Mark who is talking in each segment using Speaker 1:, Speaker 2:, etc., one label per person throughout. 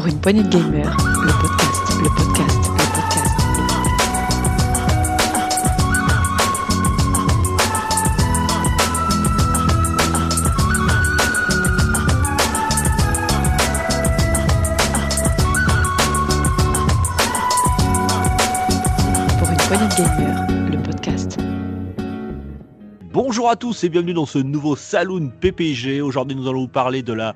Speaker 1: Pour une poignée de gamers, le podcast, le podcast, le podcast. Pour une poignée de gamers, le podcast.
Speaker 2: Bonjour à tous et bienvenue dans ce nouveau Saloon PPG. Aujourd'hui, nous allons vous parler de la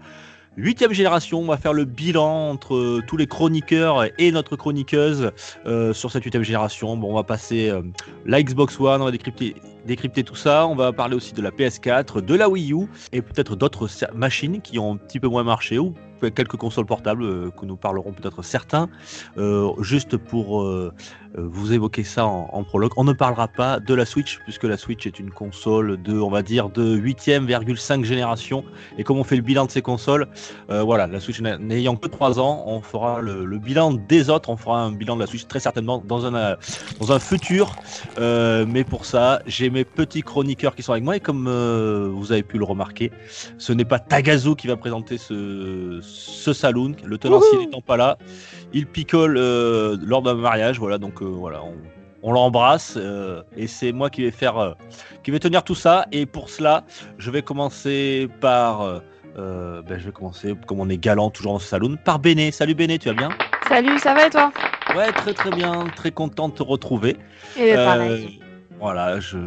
Speaker 2: huitième génération. On va faire le bilan entre euh, tous les chroniqueurs et notre chroniqueuse euh, sur cette huitième génération. Bon, on va passer euh, la Xbox One, on va décrypter, décrypter tout ça. On va parler aussi de la PS4, de la Wii U et peut-être d'autres machines qui ont un petit peu moins marché ou quelques consoles portables euh, que nous parlerons peut-être certains. Juste pour vous évoquer ça en, en prologue. On ne parlera pas de la Switch, puisque la Switch est une console de, on va dire, de 8e,5 génération. Et comme on fait le bilan de ces consoles, euh, voilà, la Switch n'a- n'ayant que 3 ans, on fera le, le bilan des autres. On fera un bilan de la Switch très certainement dans un, euh, dans un futur. Euh, mais pour ça, j'ai mes petits chroniqueurs qui sont avec moi. Et comme euh, vous avez pu le remarquer, ce n'est pas Tagazu qui va présenter ce, ce saloon. Le tenancier n'étant pas là, il picole euh, lors d'un mariage. Voilà, donc euh, voilà, on, on l'embrasse euh, et c'est moi qui vais faire, euh, qui vais tenir tout ça. Et pour cela, je vais commencer par, euh, ben, je vais commencer comme on est galant toujours dans ce saloon, par Béné. Salut Béné, tu vas bien?
Speaker 3: Salut, ça va et toi?
Speaker 2: Ouais, très très bien, très content de te retrouver.
Speaker 3: Et pareil.
Speaker 2: voilà, je...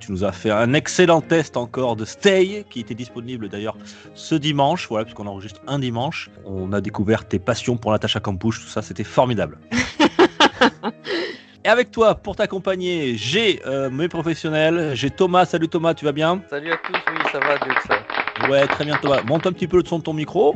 Speaker 2: tu nous as fait un excellent test encore de Stay, qui était disponible d'ailleurs ce dimanche, voilà, puisqu'on enregistre un dimanche. On a découvert tes passions pour Natacha Campouche, tout ça, c'était formidable. Et avec toi, pour t'accompagner, j'ai euh, mes professionnels, j'ai Thomas. Salut Thomas, tu vas bien?
Speaker 4: Salut à tous, oui, ça va, Dieu que ça.
Speaker 2: Ouais, très bien Thomas. Monte un petit peu le son de ton micro.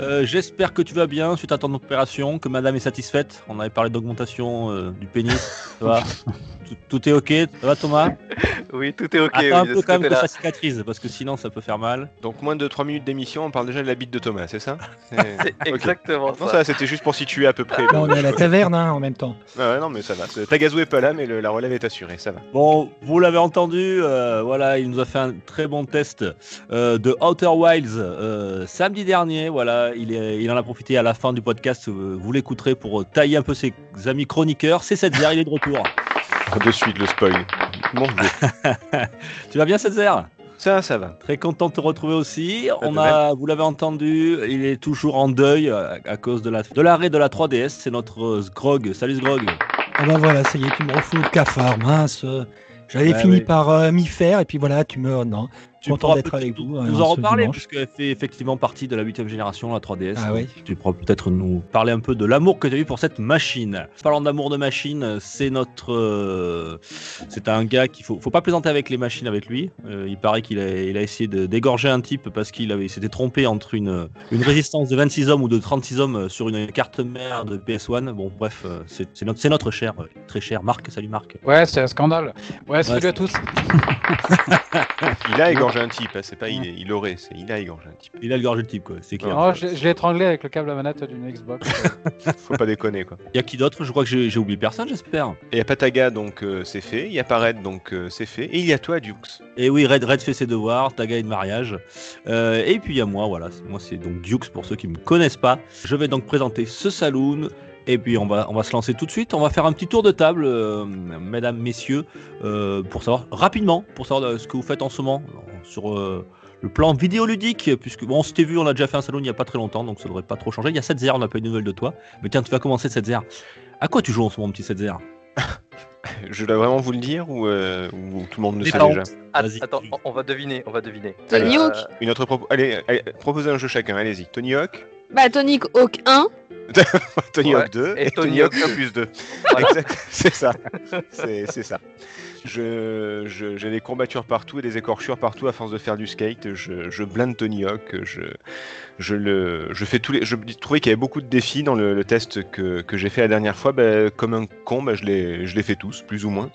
Speaker 2: Euh, J'espère que tu vas bien suite à ton opération, que madame est satisfaite. On avait parlé d'augmentation euh, du pénis. Ça va tout, tout est ok Ça va Thomas
Speaker 4: Oui, tout est ok.
Speaker 2: Attends
Speaker 4: oui,
Speaker 2: un peu quand même que ça cicatrise, parce que sinon ça peut faire mal.
Speaker 5: Donc moins de 3 minutes d'émission, on parle déjà de la bite de Thomas, c'est ça C'est-
Speaker 4: exactement
Speaker 5: Non,
Speaker 4: ça.
Speaker 5: ça c'était juste pour situer à peu près.
Speaker 6: Là, on est à la taverne hein, en même temps.
Speaker 5: Ah non mais ça va. Tagazu est pas là, mais le- la relève est assurée, ça va.
Speaker 2: Bon, vous l'avez entendu, euh, voilà, il nous a fait un très bon test euh, de Outer Wilds euh, samedi dernier. Voilà, il, est, il en a profité à la fin du podcast. euh, vous l'écouterez pour tailler un peu ses amis chroniqueurs. C'est Setzer, il est de retour.
Speaker 5: De suite le spoil. Mon dieu.
Speaker 2: Tu vas bien, Setzer?
Speaker 5: Ça, ça va.
Speaker 2: Très content de te retrouver aussi. On a, vous l'avez entendu, il est toujours en deuil euh, à, cause de la de l'arrêt de la 3DS. C'est notre euh, Sgrog. Salut Sgrog.
Speaker 6: Ah bah voilà, ça y est, tu me refous le cafard, mince. J'avais
Speaker 2: Ouais,
Speaker 6: fini
Speaker 2: oui.
Speaker 6: par euh, m'y faire et puis voilà, tu me... Non,
Speaker 2: Tu
Speaker 6: Content
Speaker 2: pourras
Speaker 6: d'être
Speaker 2: peut-être
Speaker 6: avec vous,
Speaker 2: Nous,
Speaker 6: euh,
Speaker 2: nous
Speaker 6: ce
Speaker 2: en reparler, puisqu'elle fait effectivement partie de la 8 génération, la 3DS.
Speaker 6: Ah oui.
Speaker 2: Tu pourras peut-être nous parler un peu de l'amour que tu as eu pour cette machine. Parlant d'amour de machine, c'est notre. euh, c'est un gars qu'il faut, faut pas plaisanter avec les machines avec lui. Euh, il paraît qu'il a, il a essayé de d'égorger un type parce qu'il avait il s'était trompé entre une, une résistance de 26 hommes ou de 36 hommes sur une carte mère de PS1. Bon, bref, euh, c'est c'est notre, c'est notre cher, euh, très cher Marc. Salut Marc.
Speaker 7: Ouais, c'est un scandale. Ouais, salut à tous.
Speaker 5: Il a égorgé un type, hein, c'est pas il, est- il aurait, c'est il a égorgé un type.
Speaker 2: Il a égorgé le type, quoi. C'est clair.
Speaker 7: Non, je, l'ai- je l'ai étranglé avec le câble à manette d'une Xbox.
Speaker 5: Faut pas déconner quoi.
Speaker 2: Il y a qui d'autre? Je crois que j'ai oublié personne, j'espère.
Speaker 5: Et il y a Pataga donc euh, c'est fait, il y a Parade donc euh, c'est fait, et il y a toi Dukes.
Speaker 2: Et oui, Red, Red fait ses devoirs, Taga est de mariage. Euh, et puis il y a moi, voilà. Moi, c'est donc Dukes pour ceux qui ne me connaissent pas. Je vais donc présenter ce saloon. Et puis on va, on va se lancer tout de suite. On va faire un petit tour de table, euh, mesdames, messieurs, euh, pour savoir rapidement, pour savoir euh, ce que vous faites en ce moment sur euh, le plan vidéoludique, puisque bon, on s'était vu, on a déjà fait un salon il n'y a pas très longtemps, donc ça devrait pas trop changer. Il y a 7 on n'a pas eu de nouvelles de toi. Mais tiens, tu vas commencer 7 À quoi tu joues en ce moment, petit 7
Speaker 5: Je dois vraiment vous le dire ou, euh, ou tout le monde le sait déjà?
Speaker 4: Ah,
Speaker 2: Vas-y.
Speaker 4: attends, on- on va deviner, on va deviner.
Speaker 3: Tony
Speaker 4: Euh,
Speaker 3: Hawk
Speaker 5: Une autre propo- allez, allez, proposez un jeu chacun, allez-y. Tony Hawk,
Speaker 3: Bah, Tonic Hawk 1.
Speaker 5: Tony
Speaker 4: Ouais,
Speaker 5: Hawk 2
Speaker 4: et
Speaker 5: et,
Speaker 4: Tony
Speaker 5: Hawk
Speaker 4: Hawk
Speaker 5: 1 plus 2.
Speaker 4: Voilà.
Speaker 5: Exact, c'est ça. C'est ça. Je- je- J'ai des courbatures partout et des écorchures partout à force de faire du skate. Je, je blinde Tony Hawk. Je, je, le, je fais tous les. Je trouvais qu'il y avait beaucoup de défis dans le, le test que, que j'ai fait la dernière fois. Bah, comme un con, bah, je, les, je les fais tous, plus ou moins.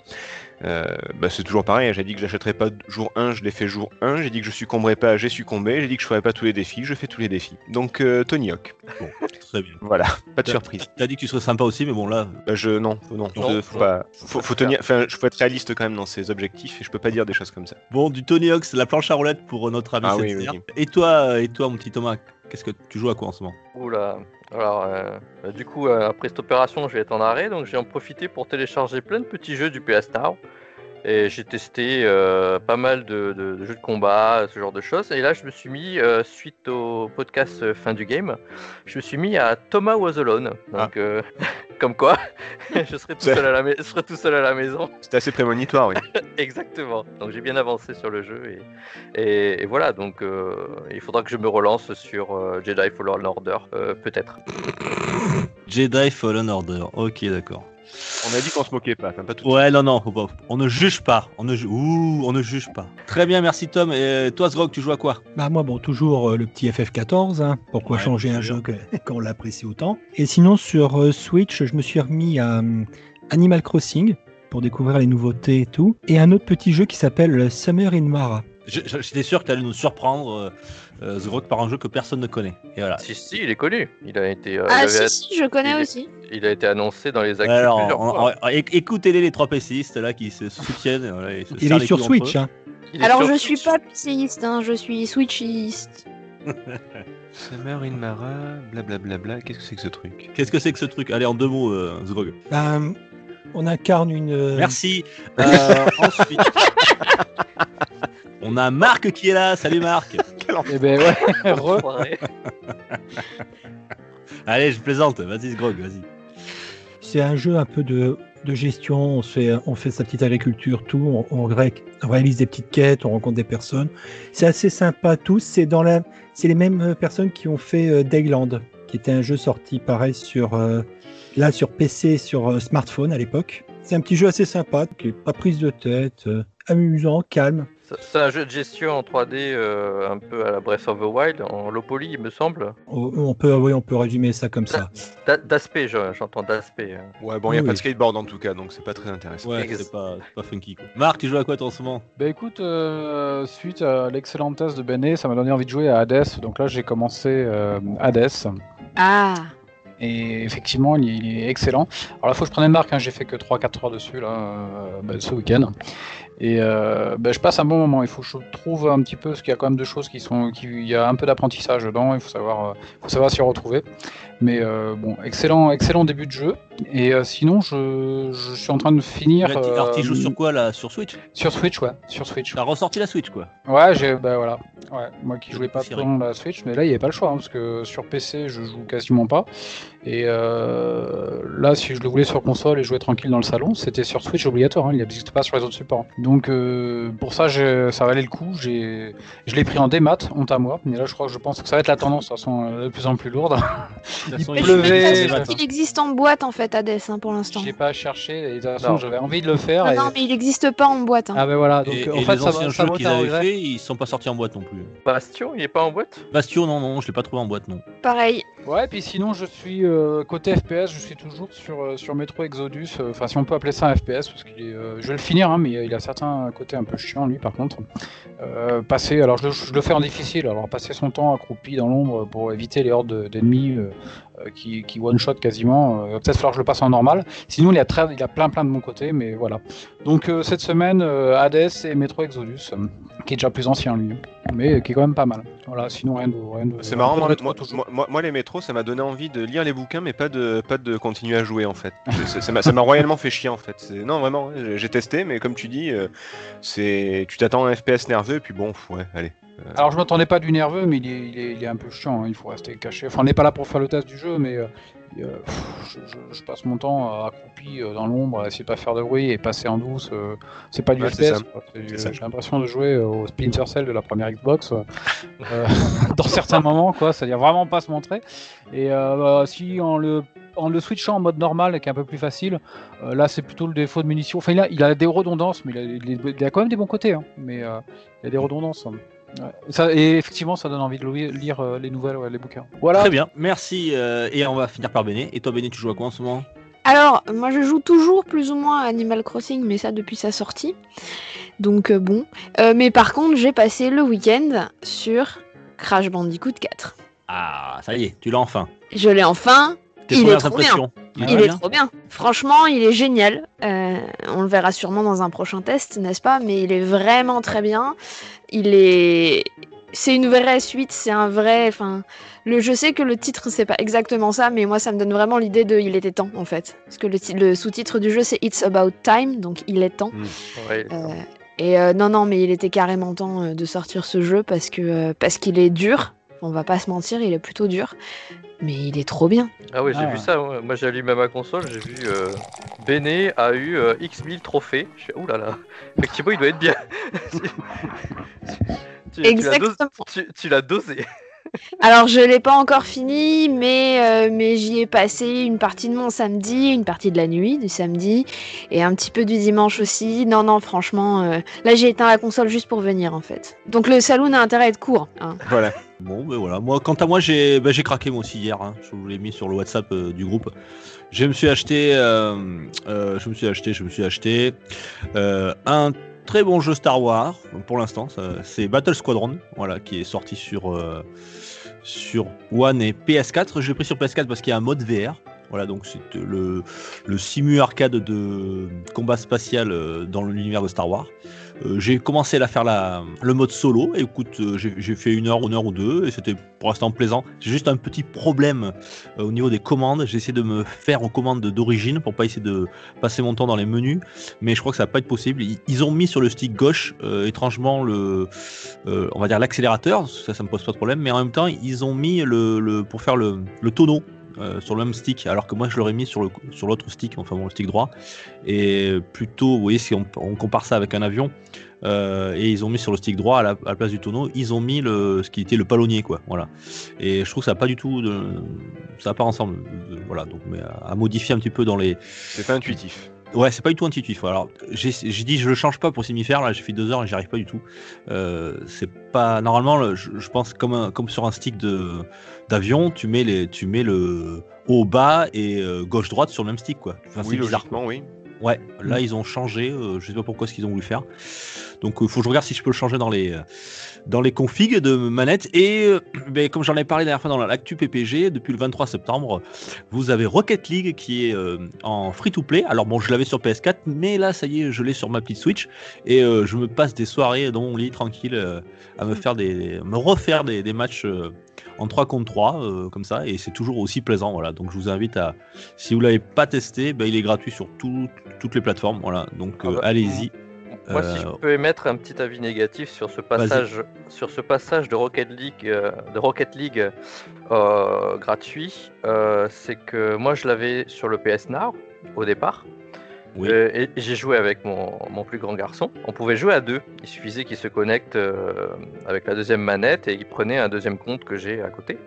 Speaker 5: Euh, bah, c'est toujours pareil, hein. j'ai dit que j'achèterais pas jour 1, je l'ai fait jour 1, j'ai dit que je succomberais pas, j'ai succombé, j'ai dit que je ferais pas tous les défis, je fais tous les défis. Donc euh, Tony Hawk,
Speaker 2: Bon, très bien.
Speaker 5: voilà, pas de surprise.
Speaker 2: T'as dit que tu serais sympa aussi, mais bon là,
Speaker 5: Bah, je non, non,
Speaker 4: Non,
Speaker 5: je-
Speaker 4: faut-
Speaker 5: pas, faut, tenir, enfin, je faut être réaliste quand même dans ses objectifs et je peux pas dire des choses comme ça.
Speaker 2: Bon, du Tony Hawk, c'est la planche à roulettes pour notre ami
Speaker 5: Ah oui,
Speaker 2: Setzer.
Speaker 5: oui,
Speaker 2: Et toi, et toi, mon petit Thomas, qu'est-ce que tu joues à quoi en ce moment?
Speaker 4: Oula, Alors, euh, bah, du coup, euh, après cette opération, je vais être en arrêt, donc j'ai en profité pour télécharger plein de petits jeux du PS Now. Et j'ai testé euh, pas mal de, de- de jeux de combat, ce genre de choses. Et là, je me suis mis, euh, suite au podcast euh, fin du game, je me suis mis à Thomas Was Alone. Donc, euh, comme quoi, je serai, tout seul à la mai- je serai tout seul à la maison.
Speaker 5: C'était assez prémonitoire, oui.
Speaker 4: Exactement. Donc j'ai bien avancé sur le jeu et, et, et voilà. Donc il faudra que je me relance sur Jedi Fallen Order, peut-être.
Speaker 2: Jedi Fallen Order. Ok, d'accord.
Speaker 5: On a dit qu'on se moquait pas, enfin pas tout.
Speaker 2: Ouais, non, non, faut pas- on ne juge pas. On ne, ju- Ouh, on ne juge pas. Très bien, merci Tom. Et toi, Zrog, tu joues à quoi?
Speaker 6: Bah moi, bon, toujours euh, le petit FF14, hein, pourquoi
Speaker 2: Ouais,
Speaker 6: changer un jeu que- qu'on l'apprécie autant? Et sinon, sur euh, Switch, je me suis remis à euh, Animal Crossing pour découvrir les nouveautés et tout. Et un autre petit jeu qui s'appelle Summer in Mara.
Speaker 2: J'étais sûr que tu allais nous surprendre, euh, euh, Zrog, par un jeu que personne ne connaît. Et voilà.
Speaker 4: Si si, il est connu. Il a été, euh,
Speaker 3: Ah
Speaker 4: il, avait-
Speaker 3: si, si, je connais
Speaker 4: il est-
Speaker 3: aussi.
Speaker 4: il a été annoncé dans les actus
Speaker 2: Alors,
Speaker 4: plusieurs
Speaker 2: on-
Speaker 4: fois.
Speaker 2: on- éc- écoutez-les, les trois PCistes là qui se soutiennent. voilà, ils se
Speaker 6: Il est sur Switch, hein.
Speaker 4: Il est
Speaker 3: Alors
Speaker 4: sur
Speaker 3: je suis
Speaker 4: Switch.
Speaker 3: pas PCiste, hein, je suis Switchiste.
Speaker 5: Summer in Mara, blablabla, qu'est-ce que c'est que ce truc?
Speaker 2: Qu'est-ce que c'est que ce truc? Allez, en deux mots, euh, Zrog.
Speaker 6: On incarne une. euh,
Speaker 2: Merci. Euh, ensuite, on a Marc qui est là. Salut Marc.
Speaker 7: Eh ben ouais, re.
Speaker 4: Enfoiré.
Speaker 2: Allez, je plaisante. Vas-y, Zrog, vas-y.
Speaker 6: C'est un jeu un peu de, de gestion. On fait, on fait sa petite agriculture, tout. On, on ré- on réalise des petites quêtes, on rencontre des personnes. C'est assez sympa, tous. C'est dans la, c'est les mêmes euh, personnes qui ont fait euh, Dayland, qui était un jeu sorti pareil sur, euh, là sur PC, sur euh, smartphone à l'époque. C'est un petit jeu assez sympa, qui est pas prise de tête, euh, amusant, calme.
Speaker 4: C'est- un jeu de gestion en 3D euh, un peu à la Breath of the Wild, en low poly, il me semble.
Speaker 6: On, on peut, oui, on peut résumer ça comme ça.
Speaker 4: D'a- D'aspect, je- j'entends d'aspect. hein.
Speaker 5: Ouais, bon, il n'y a
Speaker 6: Oui,
Speaker 5: pas de skateboard en tout cas, donc c'est pas très intéressant.
Speaker 2: Ouais, c'est pas, pas funky. Quoi. Marc, tu joues à quoi toi en ce moment?
Speaker 7: Bah écoute, euh, suite à l'excellent test de Benet, ça m'a donné envie de jouer à Hades. Donc là, j'ai commencé euh, Hades.
Speaker 3: Ah,
Speaker 7: Et effectivement, il, il est excellent. Alors faut que je prenne une marque, hein, j'ai fait que 3-4 heures dessus là, euh, bah, ce week-end. Et euh, bah, je passe un bon moment. Il faut que je trouve un petit peu, parce qu'il y a quand même deux choses qui sont. Qui, il y a un peu d'apprentissage dedans, il faut savoir, euh, faut savoir s'y retrouver. Mais euh, bon, excellent, excellent début de jeu. Et euh, sinon, je, je suis en train de finir.
Speaker 2: Là, Alors, tu
Speaker 7: euh,
Speaker 2: joues sur quoi là? Sur Switch?
Speaker 7: Sur Switch, ouais. Sur Switch.
Speaker 2: T'as ressorti la Switch quoi
Speaker 7: Ouais, j'ai, bah voilà. Ouais, moi qui jouais pas trop la Switch, mais là il n'y avait pas le choix, hein, parce que sur PC je joue quasiment pas. Et euh, là, si je le voulais sur console et jouer tranquille dans le salon, c'était sur Switch obligatoire, hein, il n'existe pas sur les autres supports. Donc euh, pour ça, ça valait le coup. J'ai, je l'ai pris en démat, honte à moi. Mais là, je crois que je pense que ça va être la tendance, de toute façon, euh, de plus en plus lourde.
Speaker 2: Façon,
Speaker 7: Il pleuvait, je-
Speaker 3: qu'il existe en boîte en fait Hades hein, pour l'instant.
Speaker 7: J'ai pas cherché, et de toute façon,
Speaker 4: Non.
Speaker 7: j'avais envie de le faire.
Speaker 3: Non,
Speaker 7: et-
Speaker 3: non, mais il n'existe pas en boîte. hein.
Speaker 7: Ah ben voilà, donc
Speaker 2: et,
Speaker 7: en
Speaker 2: et
Speaker 7: fait,
Speaker 2: les
Speaker 7: ça,
Speaker 2: anciens jeux qu'ils avaient fait, ils sont pas sortis en boîte non plus.
Speaker 4: Bastion, il est pas en boîte?
Speaker 2: Bastion, non, non, je l'ai pas trouvé en boîte, non.
Speaker 3: Pareil.
Speaker 7: Ouais, puis sinon, je suis euh, côté FPS, je suis toujours sur, euh, sur Metro Exodus. euh, Enfin, si on peut appeler ça un FPS, parce qu'il est. euh, je vais le finir, hein, mais il a certains côtés un peu chiants, lui, par contre. Euh, passer, alors je, le- je le fais en difficile, alors passer son temps accroupi dans l'ombre pour éviter les hordes de- d'ennemis qui, qui one-shot quasiment. euh, Peut-être falloir que je le passe en normal. Sinon, il y a, très, il y a plein plein de mon côté, mais voilà. Donc, euh, cette semaine, euh, Hades et Metro Exodus, euh, qui est déjà plus ancien, lui, mais qui est quand même pas mal. Voilà, sinon, rien de. rien de-
Speaker 5: C'est marrant,
Speaker 7: de
Speaker 5: moi, les métros, ça m'a donné envie de lire les bouquins, mais pas de, pas de continuer à jouer en fait. Ça m'a ça m'a royalement fait chier en fait. Non, vraiment, j'ai- testé, mais comme tu dis, euh, c'est tu t'attends à un FPS nerveux, et puis bon, ouais, allez.
Speaker 7: Alors je m'attendais pas du nerveux, mais il est, il est, il est un peu chiant, hein, il faut rester caché. Enfin on n'est pas là pour faire le test du jeu, mais euh, euh, pff, je, je- je passe mon temps euh, accroupi euh, dans l'ombre, à essayer de pas faire de bruit et passer en douce. euh, c'est pas du
Speaker 5: Ouais,
Speaker 7: FPS, j'ai l'impression de jouer euh, au Splinter Cell de la première Xbox euh, euh, dans certains moments, quoi. C'est-à-dire vraiment pas se montrer. Et euh, bah, si en le en le switchant en mode normal, qui est un peu plus facile, euh, là c'est plutôt le défaut de munitions. Enfin, il a, il a des redondances, mais il a, il quand même des bons côtés. hein. Mais euh, il a des redondances. hein. Ouais. Ça, et effectivement, ça donne envie de lire, euh, les nouvelles, ouais, les bouquins. Voilà.
Speaker 2: Très bien, merci. euh, et on va finir par Béné. Et toi, Béné, tu joues à quoi en ce moment?
Speaker 3: Alors, moi je joue toujours plus ou moins à Animal Crossing, mais ça depuis sa sortie. Donc euh, bon. Euh, mais par contre, j'ai passé le week-end sur Crash Bandicoot 4.
Speaker 2: Ah, ça y est, tu l'as enfin.
Speaker 3: Je l'ai enfin.
Speaker 2: Tes
Speaker 3: Il est trop bien. Il est
Speaker 2: bien
Speaker 3: trop bien. Franchement, il est génial. Euh, on le verra sûrement dans un prochain test, n'est-ce pas? Mais il est vraiment très bien. Il est. c'est une vraie suite, c'est un vrai. Enfin, le, je sais que le titre c'est pas exactement ça, mais moi ça me donne vraiment l'idée de il était temps en fait, parce que le, ti- le sous-titre du jeu c'est It's About Time, donc il est temps.
Speaker 4: Ouais,
Speaker 3: Euh, et euh, non, non, mais il était carrément temps euh, de sortir ce jeu parce que euh, parce qu'il est dur. On va pas se mentir, il est plutôt dur, mais il est trop bien.
Speaker 4: Ah oui, j'ai
Speaker 7: Ah
Speaker 4: vu
Speaker 7: ouais.
Speaker 4: ça. ouais. Moi, j'ai allumé ma console, j'ai vu euh, Bene a eu euh, X 1000 trophées. Je fais, ouh là là, effectivement, il doit être bien. tu, tu l'as dosé-
Speaker 3: Exactement.
Speaker 4: tu- tu l'as dosé.
Speaker 3: Alors je l'ai pas encore fini, mais euh, mais j'y ai passé une partie de mon samedi, une partie de la nuit du samedi, et un petit peu du dimanche aussi. Non, non, franchement, euh, là j'ai éteint la console juste pour venir en fait. Donc le saloon a intérêt à être court. hein.
Speaker 5: Voilà.
Speaker 2: Bon, ben voilà. Moi, quant à moi, j'ai ben, craqué moi aussi hier. hein. Je vous l'ai mis sur le WhatsApp euh, du groupe. Je me suis acheté, je me suis acheté, je me suis acheté un très bon jeu Star Wars pour l'instant. C'est Battle Squadron, voilà, qui est sorti sur sur One et PS4. Je l'ai pris sur PS4 parce qu'il y a un mode VR. Voilà, donc c'est le, le simu arcade de combat spatial euh, dans l'univers de Star Wars. Euh, j'ai commencé à faire le mode solo. Écoute, euh, j'ai fait une heure, une heure ou deux, et c'était pour l'instant plaisant. J'ai juste un petit problème euh, au niveau des commandes. J'ai essayé de me faire aux commandes d'origine pour pas essayer de passer mon temps dans les menus, mais je crois que ça va pas être possible. Ils, ont mis sur le stick gauche, étrangement, le, on va dire l'accélérateur. Ça, ça me pose pas de problème, mais en même temps, ils ont mis le, pour faire le tonneau. Euh, sur le même stick, alors que moi je l'aurais mis sur le sur l'autre stick, enfin bon, le stick droit, et plutôt, vous voyez, si on, compare ça avec un avion, euh, et ils ont mis sur le stick droit à la, place du tonneau, ils ont mis le, ce qui était le palonnier, quoi. Voilà. Et je trouve que ça n'a pas du tout ça va pas ensemble. voilà. Donc, mais à, à modifier un petit peu dans les.
Speaker 5: C'est pas intuitif.
Speaker 2: Ouais, c'est pas du tout intuitif. Alors, j'ai dit je le change pas pour faire. Là, j'ai fait deux heures et j'y arrive pas du tout. Euh, c'est pas normalement. le- Je, je pense comme un- comme sur un stick de d'avion, tu mets les, tu mets le haut bas et euh, gauche droite sur le même stick, quoi. Enfin,
Speaker 5: oui,
Speaker 2: c'est bizarre.
Speaker 5: logiquement, oui.
Speaker 2: Ouais, là ils ont changé, euh, je sais pas pourquoi ce qu'ils ont voulu faire. Donc il faut que je regarde si je peux le changer dans les euh, dans les configs de manette et euh, ben, comme j'en ai parlé la dernière fois dans l'actu PPG depuis le 23 septembre, vous avez Rocket League qui est euh, en free to play. Alors bon, je l'avais sur PS4 mais là ça y est, je l'ai sur ma petite Switch et euh, je me passe des soirées dans mon lit tranquille euh, à me faire des me refaire des, des matchs euh, en 3 contre 3 euh, comme ça et c'est toujours aussi plaisant voilà. Donc je vous invite à si vous l'avez pas testé, ben, il est gratuit sur tout- toutes les plateformes. Voilà, donc
Speaker 4: Ah
Speaker 2: euh,
Speaker 4: bah,
Speaker 2: allez-y.
Speaker 4: Moi, si je
Speaker 2: Euh,
Speaker 4: peux émettre un petit avis négatif sur ce passage, sur ce passage de Rocket League, euh, de Rocket League euh, gratuit, euh, c'est que moi je l'avais sur le PS Now au départ.
Speaker 2: Oui.
Speaker 4: Euh, et j'ai joué avec mon, mon plus grand garçon. On pouvait jouer à deux. Il suffisait qu'il se connecte euh, avec la deuxième manette et il prenait un deuxième compte que j'ai à côté.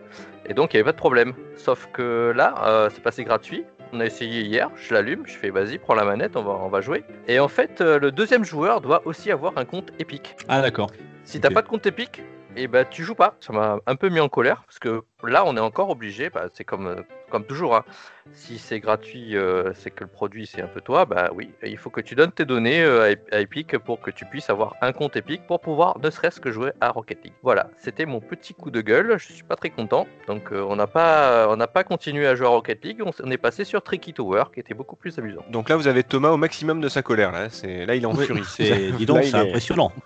Speaker 4: Et donc il n'y avait pas de problème. Sauf que là, euh, c'est passé gratuit. On a essayé hier, je l'allume, je fais vas-y, prends la manette, on va, on va jouer. Et en fait, le deuxième joueur doit aussi avoir un compte Epic.
Speaker 2: Ah d'accord.
Speaker 4: Si t'as pas de compte Epic, et bah tu joues pas. Ça m'a un peu mis en colère parce que là on est encore obligé, bah, c'est comme, comme toujours. hein. Si c'est gratuit, euh, c'est que le produit c'est un peu toi, bah oui, il faut que tu donnes tes données euh, à Ep- à Epic pour que tu puisses avoir un compte Epic pour pouvoir ne serait-ce que jouer à Rocket League. Voilà, c'était mon petit coup de gueule, je suis pas très content. Donc euh, on n'a pas, on n'a pas continué à jouer à Rocket League, on, est passé sur Tricky Tower qui était beaucoup plus amusant.
Speaker 5: Donc là, vous avez Thomas au maximum de sa colère. Là, c'est là, il est en furie.
Speaker 2: c'est, dis donc,
Speaker 5: Là, il
Speaker 2: c'est
Speaker 5: est-
Speaker 2: impressionnant.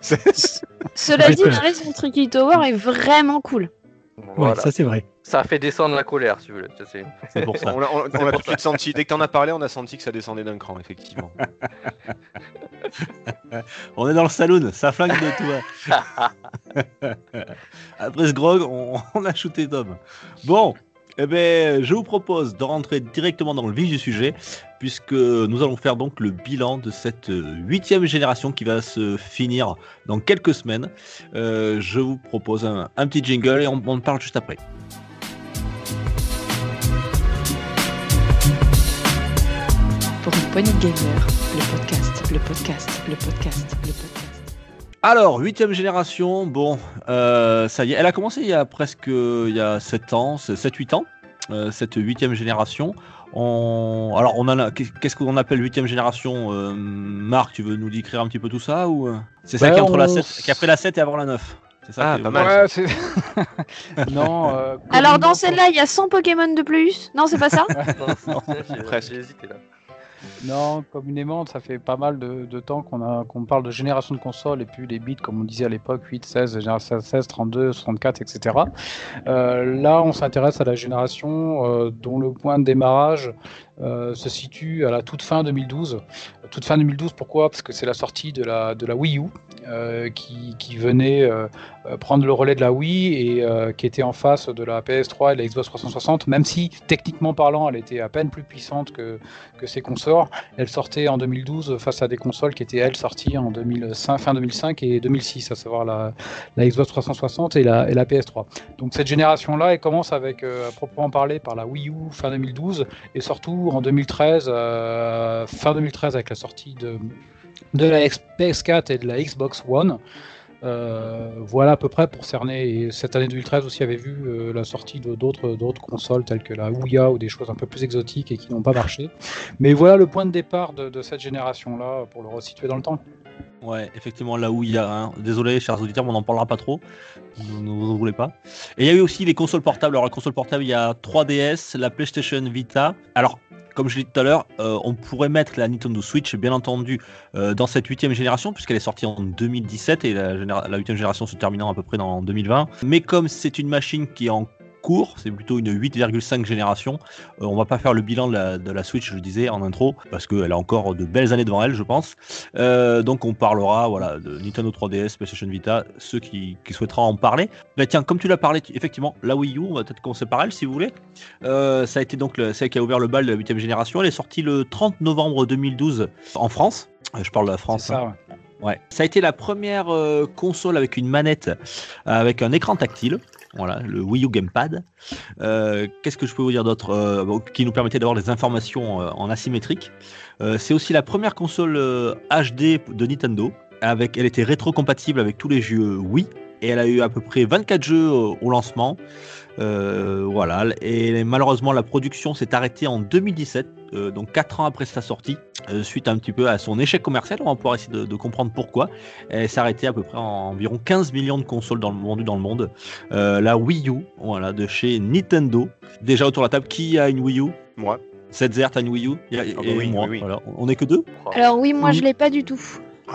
Speaker 3: Cela dit, la raison Tricky Tower est vraiment cool.
Speaker 4: Voilà,
Speaker 6: Ouais, ça c'est vrai.
Speaker 4: ça a fait descendre la colère, si vous voulez. Ça, c'est-
Speaker 2: C'est pour ça.
Speaker 5: on a, on- on a tout de suite senti. Dès que t'en as parlé, on a senti que ça descendait d'un cran, effectivement.
Speaker 2: On est dans le saloon, ça flingue de toi. Après ce grog, on, on a shooté Tom. Bon, eh ben, je vous propose de rentrer directement dans le vif du sujet, puisque nous allons faire donc le bilan de cette huitième génération qui va se finir dans quelques semaines. Euh, je vous propose un, un petit jingle et on, on parle juste après.
Speaker 1: Pour une poignée gamer, le podcast, le podcast, le podcast, le podcast.
Speaker 2: Alors, huitième génération, bon, euh, ça y est, elle a commencé il y a presque il y a 7 ans, 7-8 ans, euh, cette huitième génération. On... Alors, on a... qu'est-ce qu'on appelle huitième génération euh, Marc, tu veux nous décrire un petit peu tout ça ou euh C'est ça
Speaker 7: Ouais,
Speaker 2: qui est entre la
Speaker 7: on-
Speaker 2: 7, qui est après la 7 et avant la 9 C'est ça
Speaker 5: Ah, pas mal.
Speaker 7: Ouais, c'est. non. euh,
Speaker 3: Alors dans celle-là, il y a 100 Pokémon de plus? Non, c'est pas ça?
Speaker 4: J'ai hésité là.
Speaker 7: Non, communément, ça fait pas mal de, temps qu'on parle de génération de consoles et puis les bits, comme on disait à l'époque, 8, 16, génération 16, 32, 64, etc. Là, on s'intéresse à la génération euh, dont le point de démarrage euh, se situe à la toute fin 2012. Toute fin 2012, pourquoi? Parce que c'est la sortie de la, de la Wii U euh, qui, qui venait euh, prendre le relais de la Wii et qui était en face de la PS3 et la Xbox 360, même si techniquement parlant, elle était à peine plus puissante que, que ses consorts. Elle sortait en 2012 face à des consoles qui étaient, elles, sorties en 2005, fin 2005 et 2006, à savoir la, la Xbox 360 et la, et la PS3. Donc cette génération-là, elle commence avec, à proprement parler, par la Wii U fin 2012 et surtout en 2013, euh, fin 2013 avec la sortie de, de la PS4 et de la Xbox One. Euh, voilà à peu près pour cerner. Et cette année 2013 aussi avait vu euh, la sortie d'autres d'autres consoles telles que la Ouya ou des choses un peu plus exotiques et qui n'ont pas marché. Mais voilà le point de départ de, cette génération-là pour le resituer dans le temps.
Speaker 2: Ouais, effectivement, là où il. Désolé, chers auditeurs, on n'en parlera pas trop. Vous en voulez pas. Et il y a eu aussi les consoles portables. Alors, la console portable, il y a 3DS, la PlayStation Vita. Alors, comme je l'ai dit tout à l'heure, euh, on pourrait mettre la Nintendo Switch, bien entendu, euh, dans cette huitième génération, puisqu'elle est sortie en 2017 et la, huitième génération se terminant à peu près dans 2020. Mais comme c'est une machine qui est en c'est plutôt une 8,5 génération. Euh, on va pas faire le bilan de la, de la Switch, je le disais en intro, parce qu'elle a encore de belles années devant elle, je pense. Euh, donc on parlera voilà, de Nintendo 3DS, PlayStation Vita, ceux qui, qui souhaiteront en parler. Bah, tiens, comme tu l'as parlé, effectivement, la Wii U, on va peut-être commencer par elle si vous voulez. Euh, ça a été donc le- celle qui a ouvert le bal de la 8 génération. Elle est sortie le 30 novembre 2012 en France. Euh, Je parle de la France. Hein.
Speaker 7: ouais.
Speaker 2: Ouais. Ça a été la première console avec une manette avec un écran tactile. Voilà, le Wii U Gamepad. Euh, Qu'est-ce que je peux vous dire d'autre Euh, Qui nous permettait d'avoir des informations euh, en asymétrique. C'est aussi la première console HD de Nintendo. Avec, elle était rétro-compatible avec tous les jeux Wii. Et elle a eu à peu près 24 jeux au lancement. Euh, voilà. Et malheureusement, la production s'est arrêtée en 2017, euh, donc 4 ans après sa sortie, euh, suite un petit peu à son échec commercial. On va pouvoir essayer de, de comprendre pourquoi. Elle s'est arrêtée à peu près en environ 15 millions de consoles dans le, vendues dans le monde. Euh, la Wii U, voilà, de chez Nintendo. Déjà autour de la table, qui a une Wii U?
Speaker 5: Moi.
Speaker 2: Setzer, t'as une Wii U?
Speaker 5: Ah bah
Speaker 2: et
Speaker 5: oui,
Speaker 2: moi,
Speaker 5: oui, oui.
Speaker 2: voilà. On est que deux?
Speaker 3: Alors oui, moi je l'ai pas du tout.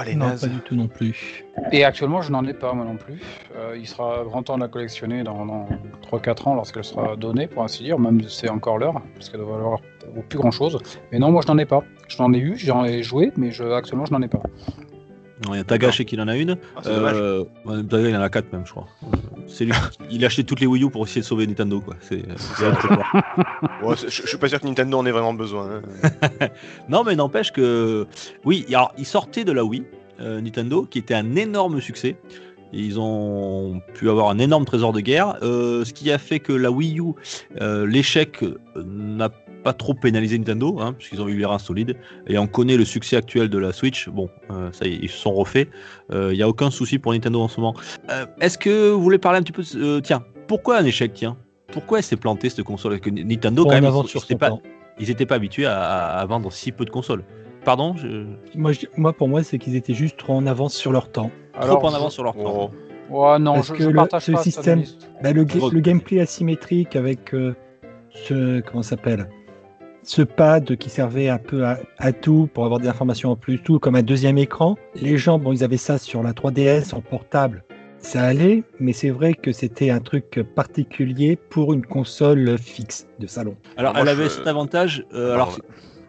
Speaker 5: Ah, les
Speaker 6: Non,
Speaker 5: nazes.
Speaker 6: pas du tout non plus.
Speaker 7: Et actuellement, je n'en ai pas, moi non plus. Euh, il sera grand temps de la collectionner dans, dans 3-4 ans lorsqu'elle sera donnée, pour ainsi dire. Même si c'est encore l'heure, parce qu'elle doit valoir vaut plus grand chose. Mais non, moi je n'en ai pas. Je n'en ai eu, j'en ai joué, mais je, actuellement je n'en ai pas.
Speaker 2: Non, Il y a Tagache qui en a une.
Speaker 5: Ah.
Speaker 2: Euh, Taga, il en a quatre même, je crois. C'est lui. il a acheté toutes les Wii U pour essayer de sauver Nintendo, quoi. C'est.
Speaker 5: Ouais, je, je suis pas sûr que Nintendo en ait vraiment besoin. hein.
Speaker 2: non, mais n'empêche que. Oui, alors, ils sortaient de la Wii, euh, Nintendo, qui était un énorme succès. Ils ont pu avoir un énorme trésor de guerre, euh, ce qui a fait que la Wii U, l'échec n'a pas trop pénalisé Nintendo, hein, puisqu'ils ont eu les reins solides. Et on connaît le succès actuel de la Switch. Bon, euh, ça y est, ils se sont refaits. Il n'y a aucun souci pour Nintendo en ce moment. Euh, Est-ce que vous voulez parler un petit peu de... euh, tiens, pourquoi un échec, tiens? Pourquoi elle s'est plantée cette console? Parce que Nintendo,
Speaker 6: Trop
Speaker 2: quand
Speaker 6: en
Speaker 2: même,
Speaker 6: avance
Speaker 2: ils- pas,
Speaker 6: temps.
Speaker 2: n'étaient pas habitués à, à- à vendre si peu de consoles. Pardon je...
Speaker 6: Moi, je- moi, pour moi, c'est qu'ils étaient juste trop en avance sur leur temps.
Speaker 2: Trop en avance sur leur temps.
Speaker 5: Oh.
Speaker 7: Ouais, non,
Speaker 6: Parce
Speaker 7: je,
Speaker 6: que
Speaker 7: je
Speaker 6: le-
Speaker 7: partage
Speaker 6: ce
Speaker 7: pas
Speaker 6: système-. Bah, le, ga-
Speaker 2: Gros.
Speaker 6: le gameplay asymétrique avec euh, ce comment ça s'appelle? Ce pad qui servait un peu à, à tout pour avoir des informations en plus, tout comme un deuxième écran. Les gens, bon, ils avaient ça sur la 3DS en portable, ça allait, mais c'est vrai que c'était un truc particulier pour une console fixe de salon.
Speaker 2: Alors,
Speaker 5: Moi,
Speaker 2: elle
Speaker 5: je-
Speaker 2: avait cet avantage. euh, alors,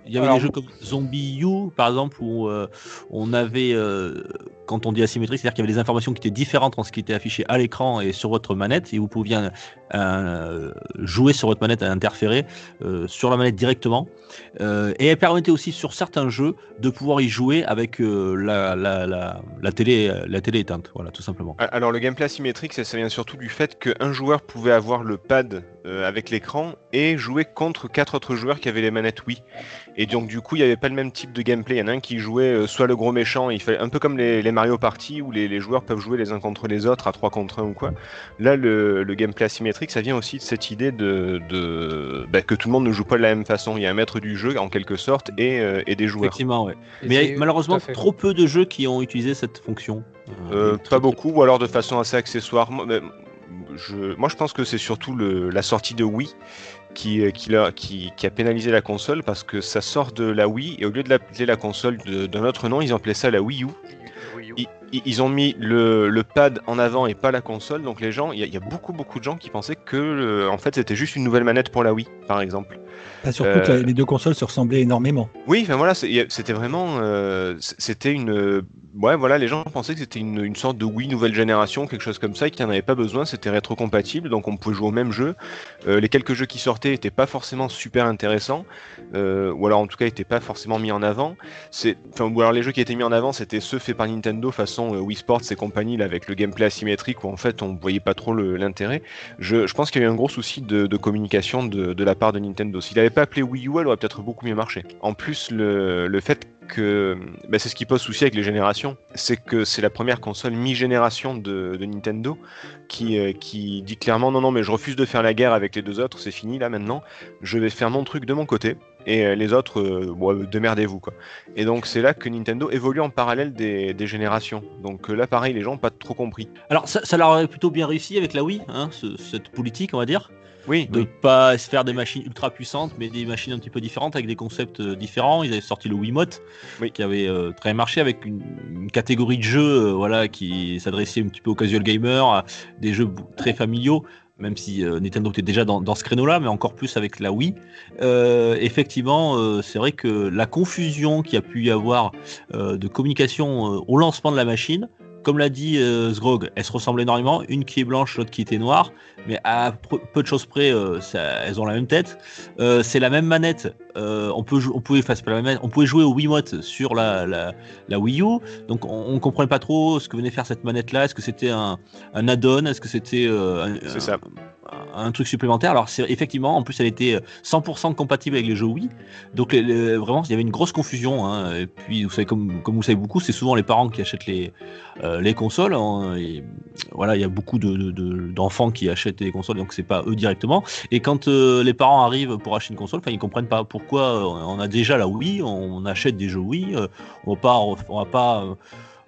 Speaker 2: il y avait
Speaker 7: Alors-
Speaker 2: des jeux comme Zombie U, par exemple, où euh, on avait, euh, quand on dit asymétrie, c'est-à-dire qu'il y avait des informations qui étaient différentes entre ce qui était affiché à l'écran et sur votre manette, et vous pouviez euh, jouer sur votre manette à interférer euh, sur la manette directement. Euh, et elle permettait aussi sur certains jeux de pouvoir y jouer avec la, télé, la télé éteinte, voilà, tout simplement.
Speaker 5: Alors le gameplay asymétrique, ça, vient surtout du fait qu'un joueur pouvait avoir le pad avec l'écran et jouer contre quatre autres joueurs qui avaient les manettes Wii. Et donc du coup, il n'y avait pas le même type de gameplay. Il y en a un qui jouait soit le gros méchant, il fait un peu comme les, les Mario Party où les, les joueurs peuvent jouer les uns contre les autres à 3 contre 1 ou quoi. Là, le, le gameplay asymétrique, ça vient aussi de cette idée de, de bah, que tout le monde ne joue pas de la même façon. Il y a un maître du jeu en quelque sorte et, euh, et des joueurs.
Speaker 2: Effectivement, ouais.
Speaker 7: Et
Speaker 2: Mais il y a malheureusement trop peu de jeux qui ont utilisé cette fonction.
Speaker 5: Euh,
Speaker 2: très-
Speaker 5: pas beaucoup, ou alors de façon assez accessoire. Moi, mais, je, moi, je pense que c'est surtout le, la sortie de Wii qui, euh, qui, leur- qui- qui a pénalisé la console parce que ça sort de la Wii et au lieu de l'appeler la console d'un autre nom, ils ont appelé ça la Wii U.
Speaker 4: Oui,
Speaker 5: Ils, ils- ont mis le, le pad en avant et pas la console, donc les gens, il y, a- il y a beaucoup beaucoup de gens qui pensaient que euh, en fait c'était juste une nouvelle manette pour la Wii, par exemple.
Speaker 6: Pas surtout
Speaker 5: Euh,
Speaker 6: que la- les deux consoles se ressemblaient énormément.
Speaker 5: Oui, enfin voilà, c'était vraiment, euh, c'était une, euh, ouais voilà, les gens pensaient que c'était une, une sorte de Wii nouvelle génération, quelque chose comme ça, et qu'il n'y en avait pas besoin, c'était rétrocompatible, donc on pouvait jouer au même jeu. Euh, les quelques jeux qui sortaient n'étaient pas forcément super intéressants, euh, ou alors en tout cas n'étaient pas forcément mis en avant. C'est, enfin, ou alors les jeux qui étaient mis en avant, c'était ceux faits par Nintendo, façon euh, Wii Sports et compagnie, avec le gameplay asymétrique, où en fait on voyait pas trop l'intérêt. Je, pense qu'il y a eu un gros souci de, communication de, la part de Nintendo. S'il n'avait pas appelé Wii U, elle aurait peut-être beaucoup mieux marché. En plus, le, fait que bah, c'est ce qui pose souci avec les générations, c'est que c'est la première console mi-génération de, Nintendo euh, qui dit clairement non non mais je refuse de faire la guerre avec les deux autres, c'est fini là maintenant, je vais faire mon truc de mon côté et euh, les autres euh, bon, euh, démerdez-vous quoi. Et donc c'est là que Nintendo évolue en parallèle des, des générations. Donc euh, là pareil les gens ont pas trop compris.
Speaker 2: Alors ça, ça leur aurait plutôt bien réussi avec la Wii, hein, ce- cette politique, on va dire,
Speaker 5: Oui,
Speaker 2: de
Speaker 5: oui.
Speaker 2: pas se faire des machines ultra puissantes, mais des machines un petit peu différentes avec des concepts différents. Ils avaient sorti le Wiimote,
Speaker 5: Oui.
Speaker 2: qui avait euh, très marché avec une, une catégorie de jeux, euh, voilà, qui s'adressait un petit peu aux casual gamers, à des jeux très familiaux. Même si euh, Nintendo était déjà dans, ce créneau-là, mais encore plus avec la Wii. Euh, effectivement, euh, c'est vrai que la confusion qu'il y a pu y avoir euh, de communication au lancement de la machine, comme l'a dit euh, Sgrog, elles se ressemblent énormément, une qui est blanche, l'autre qui était noire, mais à peu de choses près, euh, ça- elles ont la même tête. Euh, c'est la même manette. Euh, on peut, on pouvait, enfin, c'est pas la même on pouvait jouer au Wiimote sur la, la, la Wii U. Donc on, on comprenait pas trop ce que venait faire cette manette-là. Est-ce que c'était un, un add-on? Est-ce que c'était un,
Speaker 5: C'est ça.
Speaker 2: Un- truc supplémentaire Alors c'est effectivement, en plus, elle était euh, 100% compatible avec les jeux Wii. Donc les- les- vraiment, il y avait une grosse confusion. hein. Et puis, vous savez, comme, comme vous savez beaucoup, c'est souvent les parents qui achètent les, euh, les consoles. hein. Et voilà, il y a beaucoup de- de- d'enfants qui achètent des consoles, donc c'est pas eux directement. Et quand euh, les parents arrivent pour acheter une console, enfin, ils comprennent pas pourquoi euh, on a déjà la Wii, on achète des jeux Wii, euh, on va pas, on va pas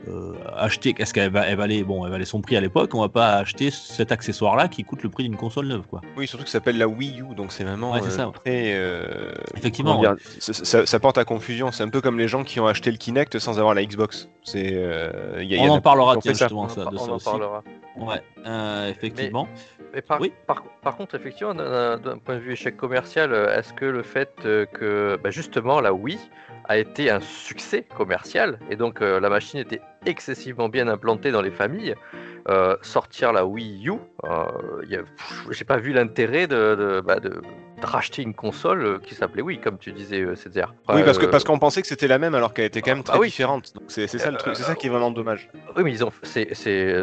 Speaker 2: euh, acheter, qu'est-ce qu'elle va, elle valait, bon, elle valait son prix à l'époque, on va pas acheter cet accessoire-là qui coûte le prix d'une console neuve, quoi.
Speaker 5: Oui, surtout que ça s'appelle la Wii U, donc c'est vraiment
Speaker 2: Ouais, c'est
Speaker 5: euh,
Speaker 2: ça.
Speaker 5: très. euh,
Speaker 2: Effectivement,
Speaker 5: ça, ça- ça porte à confusion. C'est un peu comme les gens qui ont acheté le Kinect sans avoir la Xbox. C'est. euh, il y a- il y
Speaker 2: on
Speaker 5: en
Speaker 2: parlera,
Speaker 5: qui ont
Speaker 2: tiens,
Speaker 5: ça.
Speaker 2: justement,
Speaker 4: on,
Speaker 2: ça, de
Speaker 4: on
Speaker 2: ça
Speaker 4: en
Speaker 2: aussi.
Speaker 4: parlera.
Speaker 2: Ouais, euh, effectivement.
Speaker 4: Mais par,
Speaker 2: Oui.
Speaker 4: par, par contre, effectivement, d'un d'un point de vue échec commercial, est-ce que le fait que bah, justement la Wii a été un succès commercial et donc euh, la machine était excessivement bien implantée dans les familles, euh, sortir la Wii U, euh, j'ai pas vu l'intérêt de, de, bah, de- de racheter une console euh, qui s'appelait Wii, comme tu disais, Césaire.
Speaker 5: Oui, parce que parce qu'on pensait que c'était la même alors qu'elle était quand même
Speaker 4: bah
Speaker 5: très
Speaker 4: oui.
Speaker 5: différente. Donc c'est ça le truc, c'est ça qui est vraiment dommage.
Speaker 4: Oui, mais ils ont, c'est,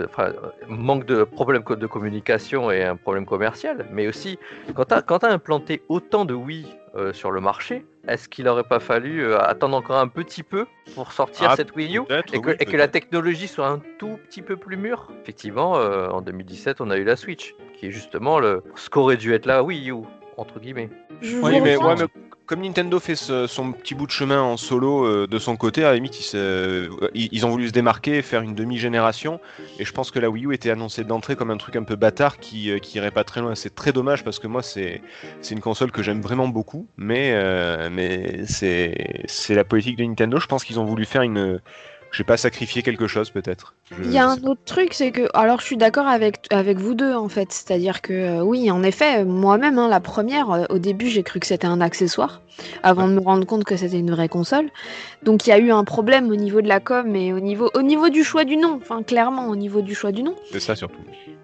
Speaker 4: enfin, manque de problème de communication et un problème commercial, mais aussi quand tu as, implanté autant de Wii euh, sur le marché, est-ce qu'il n'aurait pas fallu euh, attendre encore un petit peu pour sortir
Speaker 5: Ah,
Speaker 4: cette Wii U
Speaker 5: peut-être,
Speaker 4: et que,
Speaker 5: oui,
Speaker 4: et que la technologie soit un tout petit peu plus mûre? Effectivement, euh, en 2017, on a eu la Switch, qui est justement le, ce qu'aurait dû être la Wii U, entre guillemets.
Speaker 3: Je
Speaker 5: Oui, mais,
Speaker 3: rejoins.
Speaker 5: ouais, mais comme Nintendo fait ce- son petit bout de chemin en solo euh, de son côté, à la limite, ils, se- ils- ont voulu se démarquer faire une demi-génération. Et je pense que la Wii U était annoncée d'entrée comme un truc un peu bâtard qui, euh, qui irait pas très loin. C'est très dommage parce que moi, c'est c'est une console que j'aime vraiment beaucoup. Mais, euh, mais c'est c'est la politique de Nintendo. Je pense qu'ils ont voulu faire une. Je sais pas, sacrifier quelque chose peut-être.
Speaker 3: Il y a un autre truc, c'est que, alors je suis d'accord avec, avec vous deux en fait, c'est-à-dire que euh, oui, en effet, moi-même, hein, la première, euh, au début, j'ai cru que c'était un accessoire, avant de me rendre compte que c'était une vraie console. Donc il y a eu un problème au niveau de la com et au niveau, au niveau du choix du nom, enfin clairement au niveau du choix du nom.
Speaker 5: C'est ça surtout.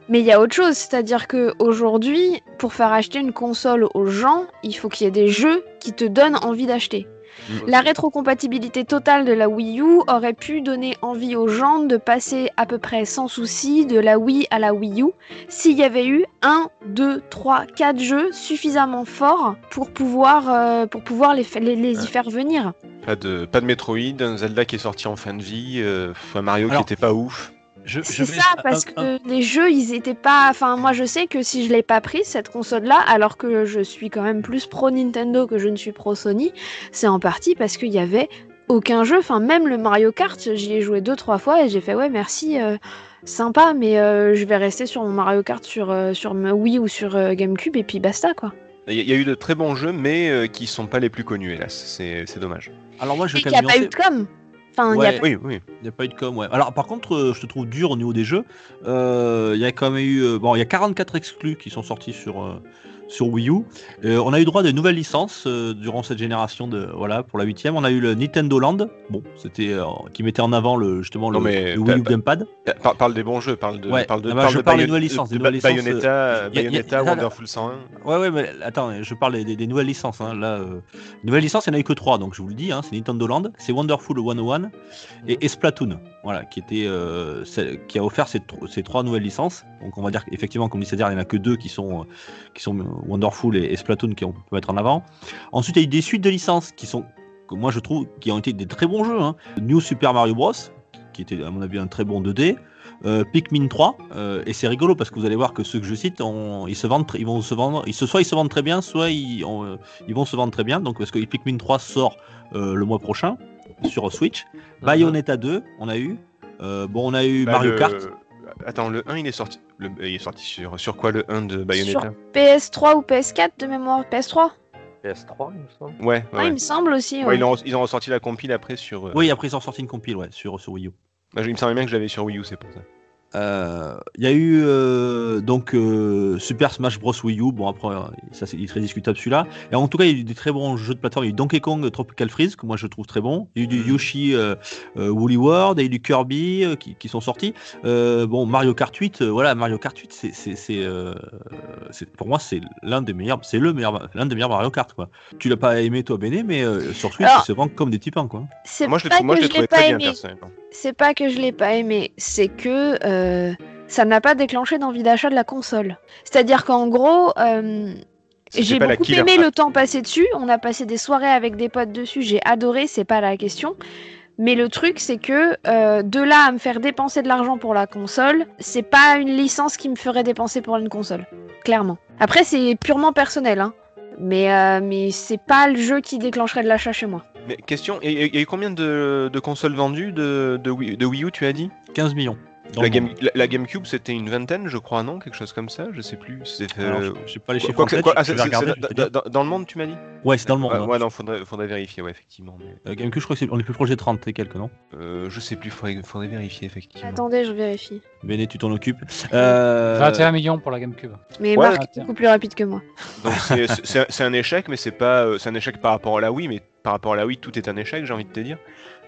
Speaker 3: Mais il y a autre chose, c'est-à-dire que aujourd'hui, pour faire acheter une console aux gens, il faut qu'il y ait des jeux qui te donnent envie d'acheter. La rétrocompatibilité totale de la Wii U aurait pu donner envie aux gens de passer à peu près sans souci de la Wii à la Wii U s'il y avait eu un, deux, trois, quatre jeux suffisamment forts pour pouvoir, euh, pour pouvoir les, les, les y faire venir.
Speaker 5: Pas de, pas de Metroid, un Zelda qui est sorti en fin de vie, euh, un Mario
Speaker 2: Alors,
Speaker 5: qui était pas ouf.
Speaker 2: Je, je
Speaker 3: C'est ça, parce
Speaker 2: un- un-
Speaker 3: que les jeux, ils étaient pas. Enfin, moi, je sais que si je l'ai pas pris cette console-là, alors que je suis quand même plus pro Nintendo que je ne suis pro Sony, c'est en partie parce qu'il y avait aucun jeu. Enfin, même le Mario Kart, j'y ai joué deux trois fois et j'ai fait ouais, merci, euh, sympa, mais euh, je vais rester sur mon Mario Kart sur euh, sur ma Wii ou sur euh, GameCube et puis basta quoi.
Speaker 5: Il y, a- il y a eu de très bons jeux, mais euh, qui sont pas les plus connus, hélas. C'est c'est dommage.
Speaker 2: Alors moi, je
Speaker 3: Et qu'il n'y a pas eu de com. Enfin, il y a
Speaker 2: Ouais.
Speaker 3: pas-
Speaker 5: Oui, oui.
Speaker 2: Il n'y a pas eu de com, ouais. Alors, par contre, euh, je te trouve dur au niveau des jeux. Euh, Il y a quand même eu. euh, bon, il y a 44 exclus qui sont sortis sur, euh, sur Wii U. Euh, on a eu droit à de nouvelles licences euh, durant cette génération de. Voilà, pour la huitième. On a eu le Nintendo Land. Bon, c'était. euh, qui mettait en avant le, justement le,
Speaker 5: Non, mais
Speaker 2: le Wii U Gamepad.
Speaker 5: Par- parle des bons jeux, parle de,
Speaker 2: Ouais.
Speaker 5: parle de,
Speaker 2: Ah bah,
Speaker 5: parle
Speaker 2: je
Speaker 5: de
Speaker 2: parle des nouvelles licences, des nouvelles
Speaker 5: Bayonetta, Bayonetta, Wonderful 101.
Speaker 2: Ouais, ouais, mais attends, je parle des, des nouvelles licences. Hein. Là, nouvelles licences, il n'y en a eu que trois, donc je vous le dis. Hein, c'est Nintendo Land, c'est Wonderful 101 et, et Splatoon, voilà, euh, qui a offert ces, tro- ces trois nouvelles licences. Donc on va dire qu'effectivement, comme disait il n'y en a que deux qui sont, euh, qui sont Wonderful et, et Splatoon qui on peut mettre en avant. Ensuite, il y a eu des suites de licences qui sont, moi je trouve, qui ont été des très bons jeux. Hein. New Super Mario Bros, qui était à mon avis un très bon 2D. Euh, Pikmin 3 euh, et c'est rigolo parce que vous allez voir que ceux que je cite ils se vendent soit ils se vendent très bien soit ils, on, ils vont se vendre très bien donc parce que Pikmin 3 sort le mois prochain sur Switch Bayonetta 2 on a eu Euh, bon on a eu
Speaker 5: Bah,
Speaker 2: Mario
Speaker 5: le-
Speaker 2: Kart
Speaker 5: Attends, le 1 il est sorti. Le... Il est sorti sur, sur quoi le 1 de Bayonetta
Speaker 3: Sur PS3 ou PS4 de mémoire PS3
Speaker 4: PS3, il me semble.
Speaker 5: Ouais, ouais.
Speaker 3: Ah,
Speaker 5: ouais.
Speaker 3: Il me semble aussi.
Speaker 5: Ouais,
Speaker 3: ouais.
Speaker 5: ils, ont, ils ont ressorti la compile après sur. euh,
Speaker 2: oui après ils ont sorti une compile ouais, sur, sur Wii U
Speaker 5: bah, il me semblait bien que je l'avais sur Wii U, c'est pour ça.
Speaker 2: Euh, Il y a eu euh, donc euh, Super Smash Bros Wii U. Bon après, euh, ça c'est il est très discutable celui-là. Et en tout cas, il y a eu des très bons jeux de plateforme. Il y a eu Donkey Kong Tropical Freeze que moi je trouve très bon. Il y a eu du
Speaker 5: Mhm.
Speaker 2: Yoshi euh, euh, Woolly World, il y a eu du Kirby euh, qui, qui sont sortis. Euh, bon Mario Kart 8, euh, voilà Mario Kart 8, c'est c'est euh, pour moi c'est l'un des meilleurs, c'est le meilleur, l'un des meilleurs Mario Kart quoi. Tu l'as pas aimé toi Béné, mais euh, sur Switch
Speaker 3: Alors-
Speaker 2: il se vend comme des petits pains quoi.
Speaker 3: C'est
Speaker 5: Moi je l'ai
Speaker 3: pas aimé.
Speaker 5: personnellement.
Speaker 3: C'est pas que je l'ai pas aimé, c'est que euh, ça n'a pas déclenché d'envie d'achat de la console. C'est-à-dire qu'en gros, euh, j'ai beaucoup aimé le temps passé dessus. On a passé des soirées avec des potes dessus. J'ai adoré, c'est pas la question. Mais le truc, c'est que euh, de là à me faire dépenser de l'argent pour la console, c'est pas une licence qui me ferait dépenser pour une console. Clairement. Après, c'est purement personnel, hein. Mais, euh, mais c'est pas le jeu qui déclencherait de l'achat chez moi.
Speaker 5: Mais question, il y, a- il y a eu combien de, de consoles vendues de, de, Wii, de Wii U, tu as dit?
Speaker 2: 15 millions.
Speaker 5: La, Game, la, la GameCube, c'était une vingtaine, je crois, non Quelque chose comme ça Je sais plus.
Speaker 2: Alors,
Speaker 5: euh,
Speaker 2: je- sais pas les chiffres
Speaker 5: quoi
Speaker 2: en
Speaker 5: quoi- ah,
Speaker 2: regarder,
Speaker 5: dans,
Speaker 2: dire.
Speaker 5: dans- dans le monde, tu m'as dit?
Speaker 2: Ouais, c'est dans le monde.
Speaker 5: Ouais, ouais, non, faudrait, faudrait vérifier, ouais, effectivement. mais,
Speaker 2: Euh, GameCube, je crois qu'on est plus proche des 30 et quelques, non?
Speaker 5: Euh, je sais plus, faudrait, faudrait vérifier, effectivement.
Speaker 3: Attendez, je vérifie.
Speaker 2: Béné, tu t'en occupes. Euh,
Speaker 7: 21 millions pour la GameCube.
Speaker 3: Mais
Speaker 5: Ouais,
Speaker 3: Marc est beaucoup plus rapide que moi.
Speaker 5: Donc c'est- un échec, mais c'est pas, euh, c'est un échec par rapport à la Wii, mais par rapport à la Wii, tout est un échec, j'ai envie de te dire.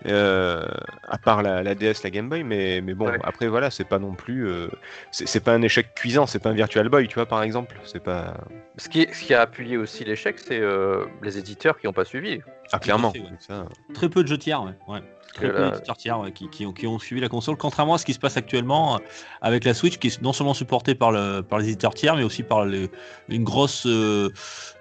Speaker 5: Euh, à part la, la DS, la Game Boy, mais, mais bon,
Speaker 4: Ouais.
Speaker 5: après voilà, c'est pas non plus, euh, c'est pas un échec cuisant, c'est pas un Virtual Boy, tu vois, par exemple. C'est pas,
Speaker 4: Ce qui, ce qui a appuyé aussi l'échec, c'est euh, les éditeurs qui n'ont pas suivi.
Speaker 5: ah clairement.
Speaker 2: fait, ouais.
Speaker 5: Ça,
Speaker 2: Très peu de jeux tiers, ouais. ouais. Très peu d'éditeurs tiers ouais, qui, qui ont, qui ont suivi la console, contrairement à ce qui se passe actuellement avec la Switch, qui est non seulement supportée par, le, par les éditeurs tiers, mais aussi par les- une, grosse, euh,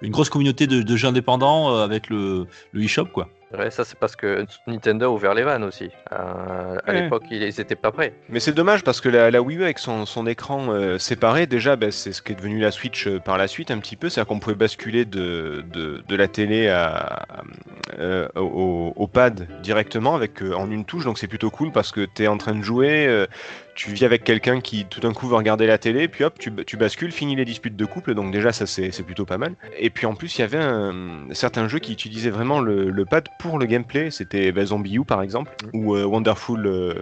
Speaker 2: une grosse communauté de, de jeux indépendants euh, avec le, le eShop, quoi.
Speaker 4: Ouais, ça c'est parce que Nintendo a ouvert les vannes aussi. Euh, à
Speaker 5: Ouais.
Speaker 4: l'époque, ils ils étaient pas prêts.
Speaker 5: Mais c'est dommage parce que la, la Wii U avec son, son écran euh, séparé, déjà, bah, c'est ce qui est devenu la Switch euh, par la suite un petit peu. C'est-à-dire qu'on pouvait basculer de, de, de la télé à, euh, au, au pad directement avec euh, en une touche. Donc c'est plutôt cool parce que tu es en train de jouer, euh, tu vis avec quelqu'un qui tout d'un coup veut regarder la télé, puis hop, tu, tu bascules, fini les disputes de couple. Donc déjà, ça c'est plutôt pas mal. Et puis en plus, il y avait un, certains jeux qui utilisaient vraiment le, le pad pour le gameplay. C'était bah, Zombie U par exemple, ou euh, Wonderful. euh,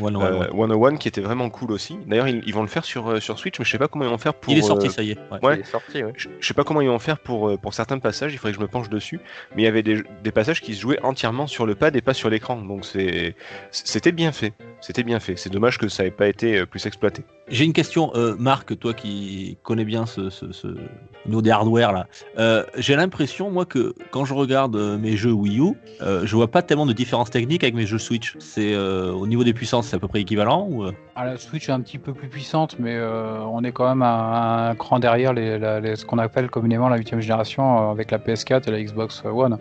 Speaker 2: One, one,
Speaker 5: euh,
Speaker 2: one.
Speaker 5: 101 qui était vraiment cool aussi. D'ailleurs, ils, ils vont le faire sur, euh, sur Switch, mais je sais pas comment ils vont faire pour.
Speaker 2: Il est sorti,
Speaker 5: euh,
Speaker 2: ça y est. ouais.
Speaker 5: Ouais.
Speaker 4: Il est sorti, oui.
Speaker 5: je, je sais pas comment ils vont faire pour, pour certains passages, il faudrait que je me penche dessus. Mais il y avait des, des passages qui se jouaient entièrement sur le pad et pas sur l'écran. Donc c'est c'était bien fait. C'était bien fait. C'est dommage que ça ait pas été euh, plus exploité.
Speaker 2: J'ai une question, euh, Marc, toi qui connais bien ce, ce, ce niveau des hardware là. Euh, J'ai l'impression, moi, que quand je regarde euh, mes jeux Wii U, euh, je vois pas tellement de différence technique avec mes jeux Switch. C'est euh, au niveau des puissances, c'est à peu près équivalent ou
Speaker 7: Ah, la Switch est un petit peu plus puissante, mais euh, on est quand même un, un cran derrière les, la- les- ce qu'on appelle communément la 8 génération euh, avec la PS4 et la Xbox One.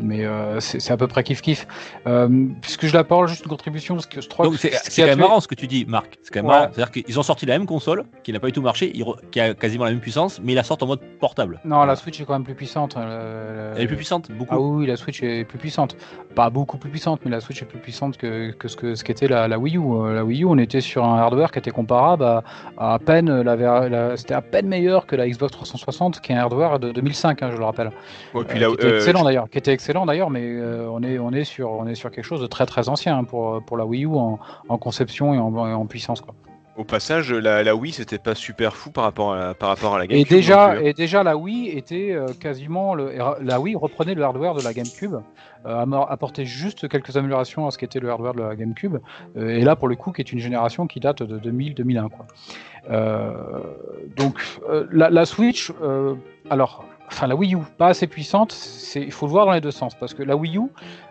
Speaker 7: Mais euh, c'est à peu près kiff-kiff. Euh, puisque je la parle, juste une contribution, parce que je crois
Speaker 2: Donc
Speaker 7: que
Speaker 2: c'est quand même marrant ce que tu dis, Marc. C'est quand même
Speaker 7: Ouais.
Speaker 2: marrant. C'est-à-dire qu'ils ils ont sorti la même console, qui n'a pas du tout marché, qui a quasiment la même puissance, mais ils la sortent en mode portable.
Speaker 7: Non, la Switch est quand même plus puissante. euh,
Speaker 2: Elle est plus puissante, beaucoup.
Speaker 7: Ah oui, la Switch est plus puissante. Pas beaucoup plus puissante, mais la Switch est plus puissante que, que ce que ce qu'était la, la Wii U. Euh, La Wii U, on était sur un hardware qui était comparable à, à, à peine la, ver- la- c'était à peine meilleur que la Xbox 360, qui est un hardware de 2005, hein, je le rappelle.
Speaker 5: Ouais, puis
Speaker 7: Euh, qui était
Speaker 5: euh,
Speaker 7: excellent d'ailleurs, qui était excellent d'ailleurs, mais euh, on est on est sur on est sur quelque chose de très très ancien hein, pour pour la Wii U en, en conception et en, et en puissance quoi.
Speaker 5: Au passage, la, la Wii, c'était pas super fou par rapport à la, par rapport à la
Speaker 7: Et
Speaker 5: GameCube.
Speaker 7: déjà,
Speaker 5: non plus, hein.
Speaker 7: et déjà la Wii était euh, quasiment le, la Wii reprenait le hardware de la GameCube, euh, apportait juste quelques améliorations à ce qu'était le hardware de la GameCube, euh, et là pour le coup qui est une génération qui date de 2000-2001 quoi. Euh, donc la, la Switch, alors enfin la Wii U pas assez puissante, il faut le voir dans les deux sens parce que la Wii U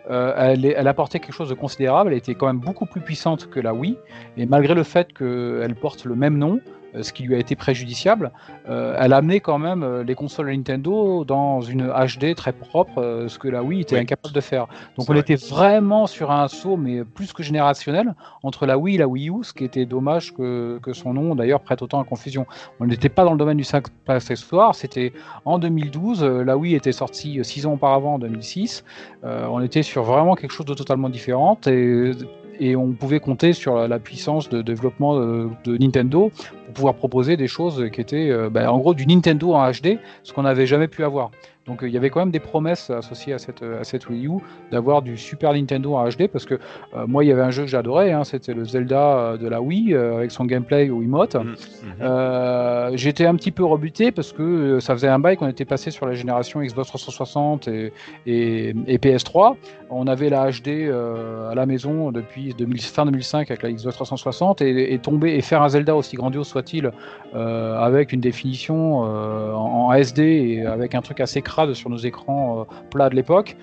Speaker 7: euh, elle, elle apportait quelque chose de considérable, elle était quand même beaucoup plus puissante que la Wii, et malgré le fait qu'elle porte le même nom, ce qui lui a été préjudiciable, euh, elle a amené quand même euh, les consoles Nintendo dans une HD très propre, euh, ce que la Wii était
Speaker 5: Oui.
Speaker 7: incapable de faire. Donc on
Speaker 5: vrai.
Speaker 7: était vraiment sur un saut, mais plus que générationnel, entre la Wii et la Wii U, ce qui était dommage que, que son nom d'ailleurs prête autant à confusion. On n'était pas dans le domaine du simple accessoire, c'était en 2012, euh, la Wii était sortie 6 ans auparavant, en 2006. Euh, on était sur vraiment quelque chose de totalement différent et, et on pouvait compter sur la, puissance de développement de Nintendo pour pouvoir proposer des choses qui étaient euh, bah, en gros du Nintendo en HD, ce qu'on n'avait jamais pu avoir. Donc euh, il y avait quand même des promesses associées à cette, à cette Wii U d'avoir du Super Nintendo en HD parce que euh, moi il y avait un jeu que j'adorais, hein, c'était le Zelda euh, de la Wii euh, avec son gameplay au Wiimote.
Speaker 5: Mhm.
Speaker 7: Euh, J'étais un petit peu rebuté parce que euh, ça faisait un bail qu'on était passé sur la génération Xbox 360 et, et, et PS3. On avait la HD euh, à la maison depuis 2000 fin 2005 avec la Xbox 360 et, et tomber et faire un Zelda aussi grandiose soit-il euh, avec une définition euh, en, SD et avec un truc assez crade sur nos écrans euh, plats de l'époque,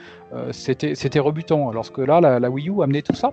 Speaker 7: c'était c'était rebutant. Alors que là, la, la Wii U amenait tout ça.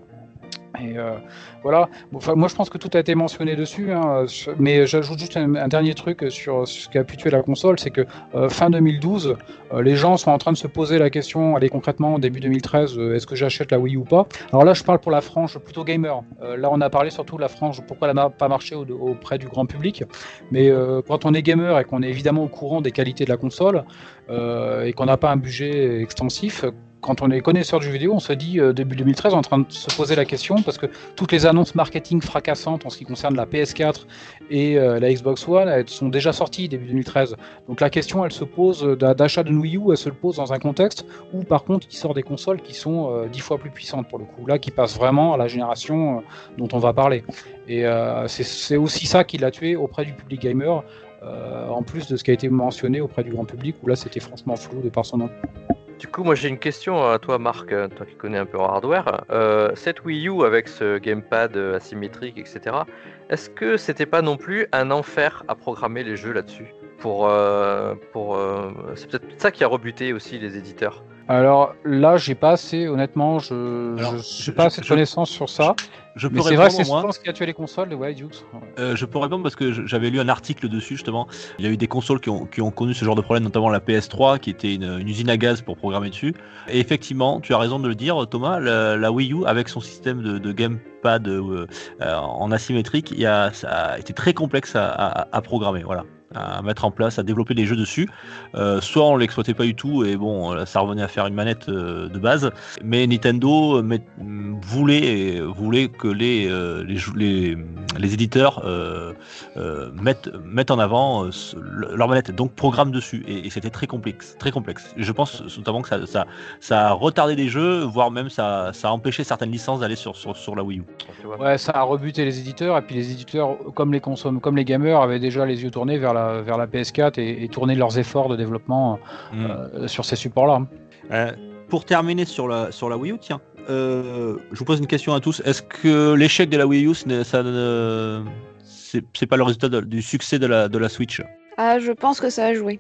Speaker 7: Euh, voilà. Moi, je pense que tout a été mentionné dessus, hein, mais j'ajoute juste un, dernier truc sur ce qui a pu tuer la console, c'est que euh, fin 2012, euh, les gens sont en train de se poser la question, allez concrètement, début 2013, euh, est-ce que j'achète la Wii ou pas? Alors là, je parle pour la frange plutôt gamer. Là, on a parlé surtout de la frange, pourquoi elle n'a pas marché au- auprès du grand public. Mais quand on est gamer et qu'on est évidemment au courant des qualités de la console et qu'on n'a pas un budget extensif, quand on est connaisseur du jeu vidéo, on se dit euh, début 2013, on est en train de se poser la question parce que toutes les annonces marketing fracassantes en ce qui concerne la PS4 et euh, la Xbox One sont déjà sorties début 2013. Donc la question, elle se pose euh, d'a- d'achat d'une Wii U, elle se pose dans un contexte où par contre il sort des consoles qui sont euh, dix fois plus puissantes pour le coup, là qui passent vraiment à la génération dont on va parler. Et c'est- aussi ça qui l'a tué auprès du public gamer. en plus de ce qui a été mentionné auprès du grand public, où là c'était franchement flou de par son nom.
Speaker 4: Du coup, moi j'ai une question à toi, Marc, euh, toi qui connais un peu en hardware. Euh, cette Wii U avec ce gamepad euh, asymétrique, etc., est-ce que c'était pas non plus un enfer à programmer les jeux là-dessus pour, euh, pour, euh, C'est peut-être ça qui a rebuté aussi les éditeurs.
Speaker 7: Alors là, j'ai pas assez, honnêtement, je je-
Speaker 2: je-
Speaker 7: j'ai pas
Speaker 2: je-
Speaker 7: assez de
Speaker 2: je-
Speaker 7: connaissances sur ça.
Speaker 2: Je peux
Speaker 7: Mais c'est vrai c'est souvent ce qui a tué les consoles, Dukes.
Speaker 2: Euh, je peux répondre parce que je- j'avais lu un article dessus justement. Il y a eu des consoles qui ont, qui ont connu ce genre de problème, notamment la PS3 qui était une, une usine à gaz pour programmer dessus. Et effectivement, tu as raison de le dire, Thomas, la, la Wii U avec son système de, de gamepad euh, euh, en asymétrique, il y a, ça a été très complexe à, à- à programmer. Voilà à mettre en place, à développer des jeux dessus. Euh, soit on l'exploitait pas du tout et bon, euh, ça revenait à faire une manette euh, de base. Mais Nintendo met- voulait voulait que les les, les, les éditeurs mettent mettent en avant leur manette, donc programme dessus. Et, c'était très complexe, très complexe. Je pense notamment que ça, ça ça a retardé des jeux, voire même ça ça a empêché certaines licences d'aller sur, sur sur la Wii U.
Speaker 7: Ouais, ça a rebuté les éditeurs, et puis les éditeurs, comme les consommes, comme les gamers, avaient déjà les yeux tournés vers la, vers la PS4 et, et tourné leurs efforts de développement
Speaker 2: Mm.
Speaker 7: euh, sur ces supports-là.
Speaker 2: Euh, pour terminer sur la, sur la Wii U, tiens, euh, je vous pose une question à tous. Est-ce que l'échec de la Wii U, ce n'est- ça ne- c'est c'est pas le résultat de- du succès de la, de la Switch?
Speaker 3: Ah, je pense que ça a joué.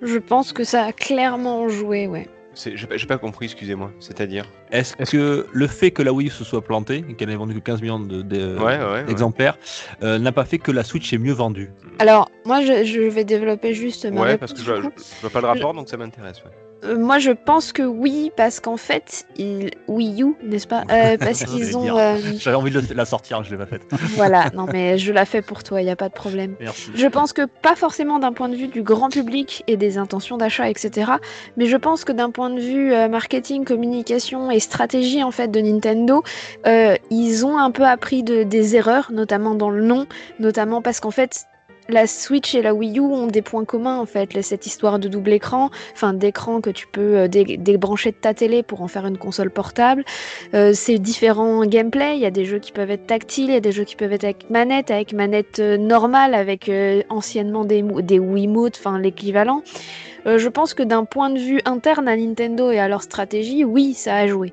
Speaker 3: Je pense que ça a clairement joué, ouais.
Speaker 5: C'est- J'ai pas, pas compris, excusez-moi. C'est-à-dire
Speaker 2: Est-ce
Speaker 7: Est-ce
Speaker 2: que le fait que la Wii U se soit plantée et qu'elle ait vendu que 15 millions de- de-
Speaker 5: Ouais, ouais, ouais.
Speaker 2: d'exemplaires euh, n'a pas fait que la Switch est mieux vendue?
Speaker 3: Alors, moi, je, je vais développer juste ma
Speaker 5: Ouais,
Speaker 3: réponse,
Speaker 5: parce que je je- je vois pas le rapport, donc ça m'intéresse.
Speaker 3: Euh, moi, je pense que oui, parce qu'en fait, ils... Wii U, n'est-ce pas? Euh, Parce qu'ils ont. euh,
Speaker 2: J'avais envie de la sortir, je l'ai pas faite.
Speaker 3: Voilà, non, mais je la fais pour toi, il n'y a pas de problème.
Speaker 2: Merci.
Speaker 3: Je pense que pas forcément d'un point de vue du grand public et des intentions d'achat, etc. Mais je pense que d'un point de vue marketing, communication et stratégie en fait de Nintendo, ils ont un peu appris de, des erreurs, notamment dans le nom, notamment parce qu'en fait. La Switch et la Wii U ont des points communs en fait, cette histoire de double écran, enfin d'écran que tu peux euh, dé- débrancher de ta télé pour en faire une console portable. Euh, c'est différents gameplay, il y a des jeux qui peuvent être tactiles, il y a des jeux qui peuvent être avec manette, avec manette euh, normale, avec euh, anciennement des, des Wiimote, enfin l'équivalent. Je pense que d'un point de vue interne à Nintendo et à leur stratégie, oui, ça a joué.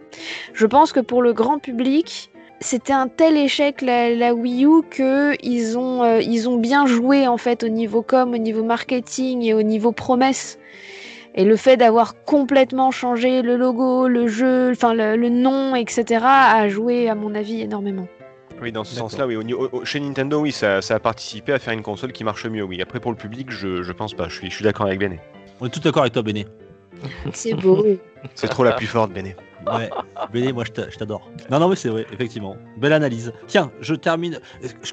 Speaker 3: Je pense que pour le grand public, c'était un tel échec la, la Wii U que ils ont, euh, ils ont bien joué en fait au niveau com, au niveau marketing et au niveau promesse. Et le fait d'avoir complètement changé le logo, le jeu, enfin le, le nom, etc., a joué à mon avis énormément.
Speaker 5: Oui, dans ce sens-là, oui. Au, niveau- au- chez Nintendo, oui, ça, ça a participé à faire une console qui marche mieux, oui. Après, pour le public, je, je pense pas. Je suis, je suis d'accord avec Béné.
Speaker 2: On est tout d'accord avec toi, Béné.
Speaker 3: C'est beau.
Speaker 5: C'est trop la plus forte, Béné.
Speaker 2: Ouais, Béné, moi je t'a- je t'adore. Non, non, mais c'est vrai, effectivement. Belle analyse. Tiens, je termine.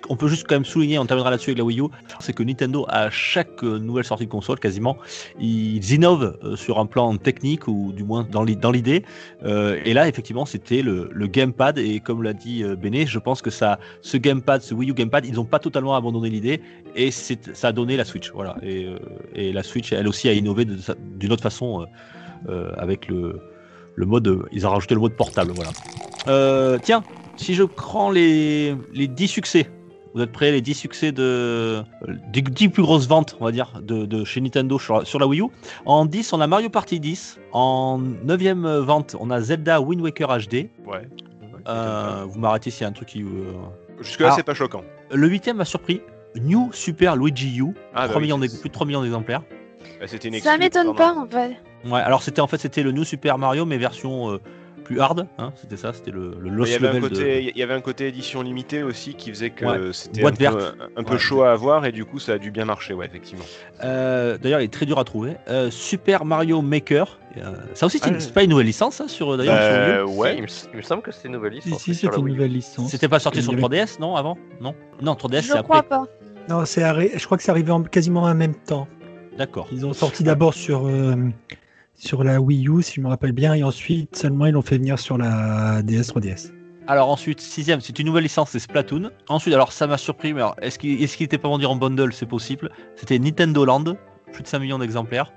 Speaker 2: On peut juste quand même souligner, on terminera là-dessus avec la Wii U, c'est que Nintendo, à chaque euh, nouvelle sortie de console, quasiment, ils innovent euh, sur un plan technique ou du moins dans l'i- dans l'idée. Euh, et là, effectivement, c'était le, gamepad. Et comme l'a dit Béné, je pense que ça, ce gamepad, ce Wii U gamepad, ils n'ont pas totalement abandonné l'idée et ça a donné la Switch. Voilà. Et, la Switch, elle aussi, a innové d'une autre façon avec le le mode, ils ont rajouté le mode portable, voilà. Euh, tiens, si je prends les, les 10 succès, vous êtes prêts, les 10 succès de, euh, des 10 plus grosses ventes, on va dire, de, de chez Nintendo sur, la- sur la Wii U. En 10, on a Mario Party 10. En 9ème vente, on a Zelda Wind Waker HD.
Speaker 5: Ouais.
Speaker 2: Euh, vous m'arrêtez s'il y a un truc qui... euh,
Speaker 5: Jusque-là,
Speaker 2: Alors-
Speaker 5: c'est pas choquant.
Speaker 2: Le 8ème m'a surpris. New Super Luigi U.
Speaker 5: Ah, bah
Speaker 2: 3
Speaker 5: oui,
Speaker 2: millions
Speaker 5: c'est-
Speaker 2: d'ex- plus de 3 millions d'exemplaires.
Speaker 5: Bah, une
Speaker 3: Ça m'étonne pas en fait.
Speaker 2: Ouais, alors c'était en fait c'était le New Super Mario mais version euh, plus hard, hein, c'était ça, c'était le, Lost
Speaker 5: Il y, avait un
Speaker 2: de-
Speaker 5: côté, il y avait un côté édition limitée aussi qui faisait que
Speaker 2: Ouais.
Speaker 5: c'était un, peu,
Speaker 2: verte.
Speaker 5: un peu
Speaker 2: Ouais.
Speaker 5: chaud à avoir et du coup ça a dû bien marcher, ouais, effectivement.
Speaker 2: Euh, D'ailleurs, il est très dur à trouver. Euh, Super Mario Maker. euh, ça aussi, c'est
Speaker 4: Ah,
Speaker 2: c'est pas une nouvelle licence, ça, sur d'ailleurs.
Speaker 5: Euh, ouais.
Speaker 4: il, me, il me semble que c'était une nouvelle licence.
Speaker 6: si, une nouvelle.
Speaker 2: C'était pas sorti sur le
Speaker 6: avait-
Speaker 2: 3DS, non, avant? Non, non, 3DS,
Speaker 3: Je
Speaker 2: c'est
Speaker 3: crois
Speaker 2: après.
Speaker 3: pas.
Speaker 6: Non, c'est arri- je crois que c'est arrivé en- quasiment en même temps.
Speaker 2: D'accord.
Speaker 6: Ils ont sorti d'abord sur, euh, sur la Wii U, si je me rappelle bien, et ensuite seulement ils l'ont fait venir sur la DS 3DS.
Speaker 2: Alors ensuite, sixième, c'est une nouvelle licence, c'est Splatoon. Ensuite, alors ça m'a surpris, mais alors, est-ce qu'il est était pas vendu en bundle? C'est possible. C'était Nintendo Land, plus de 5 millions d'exemplaires.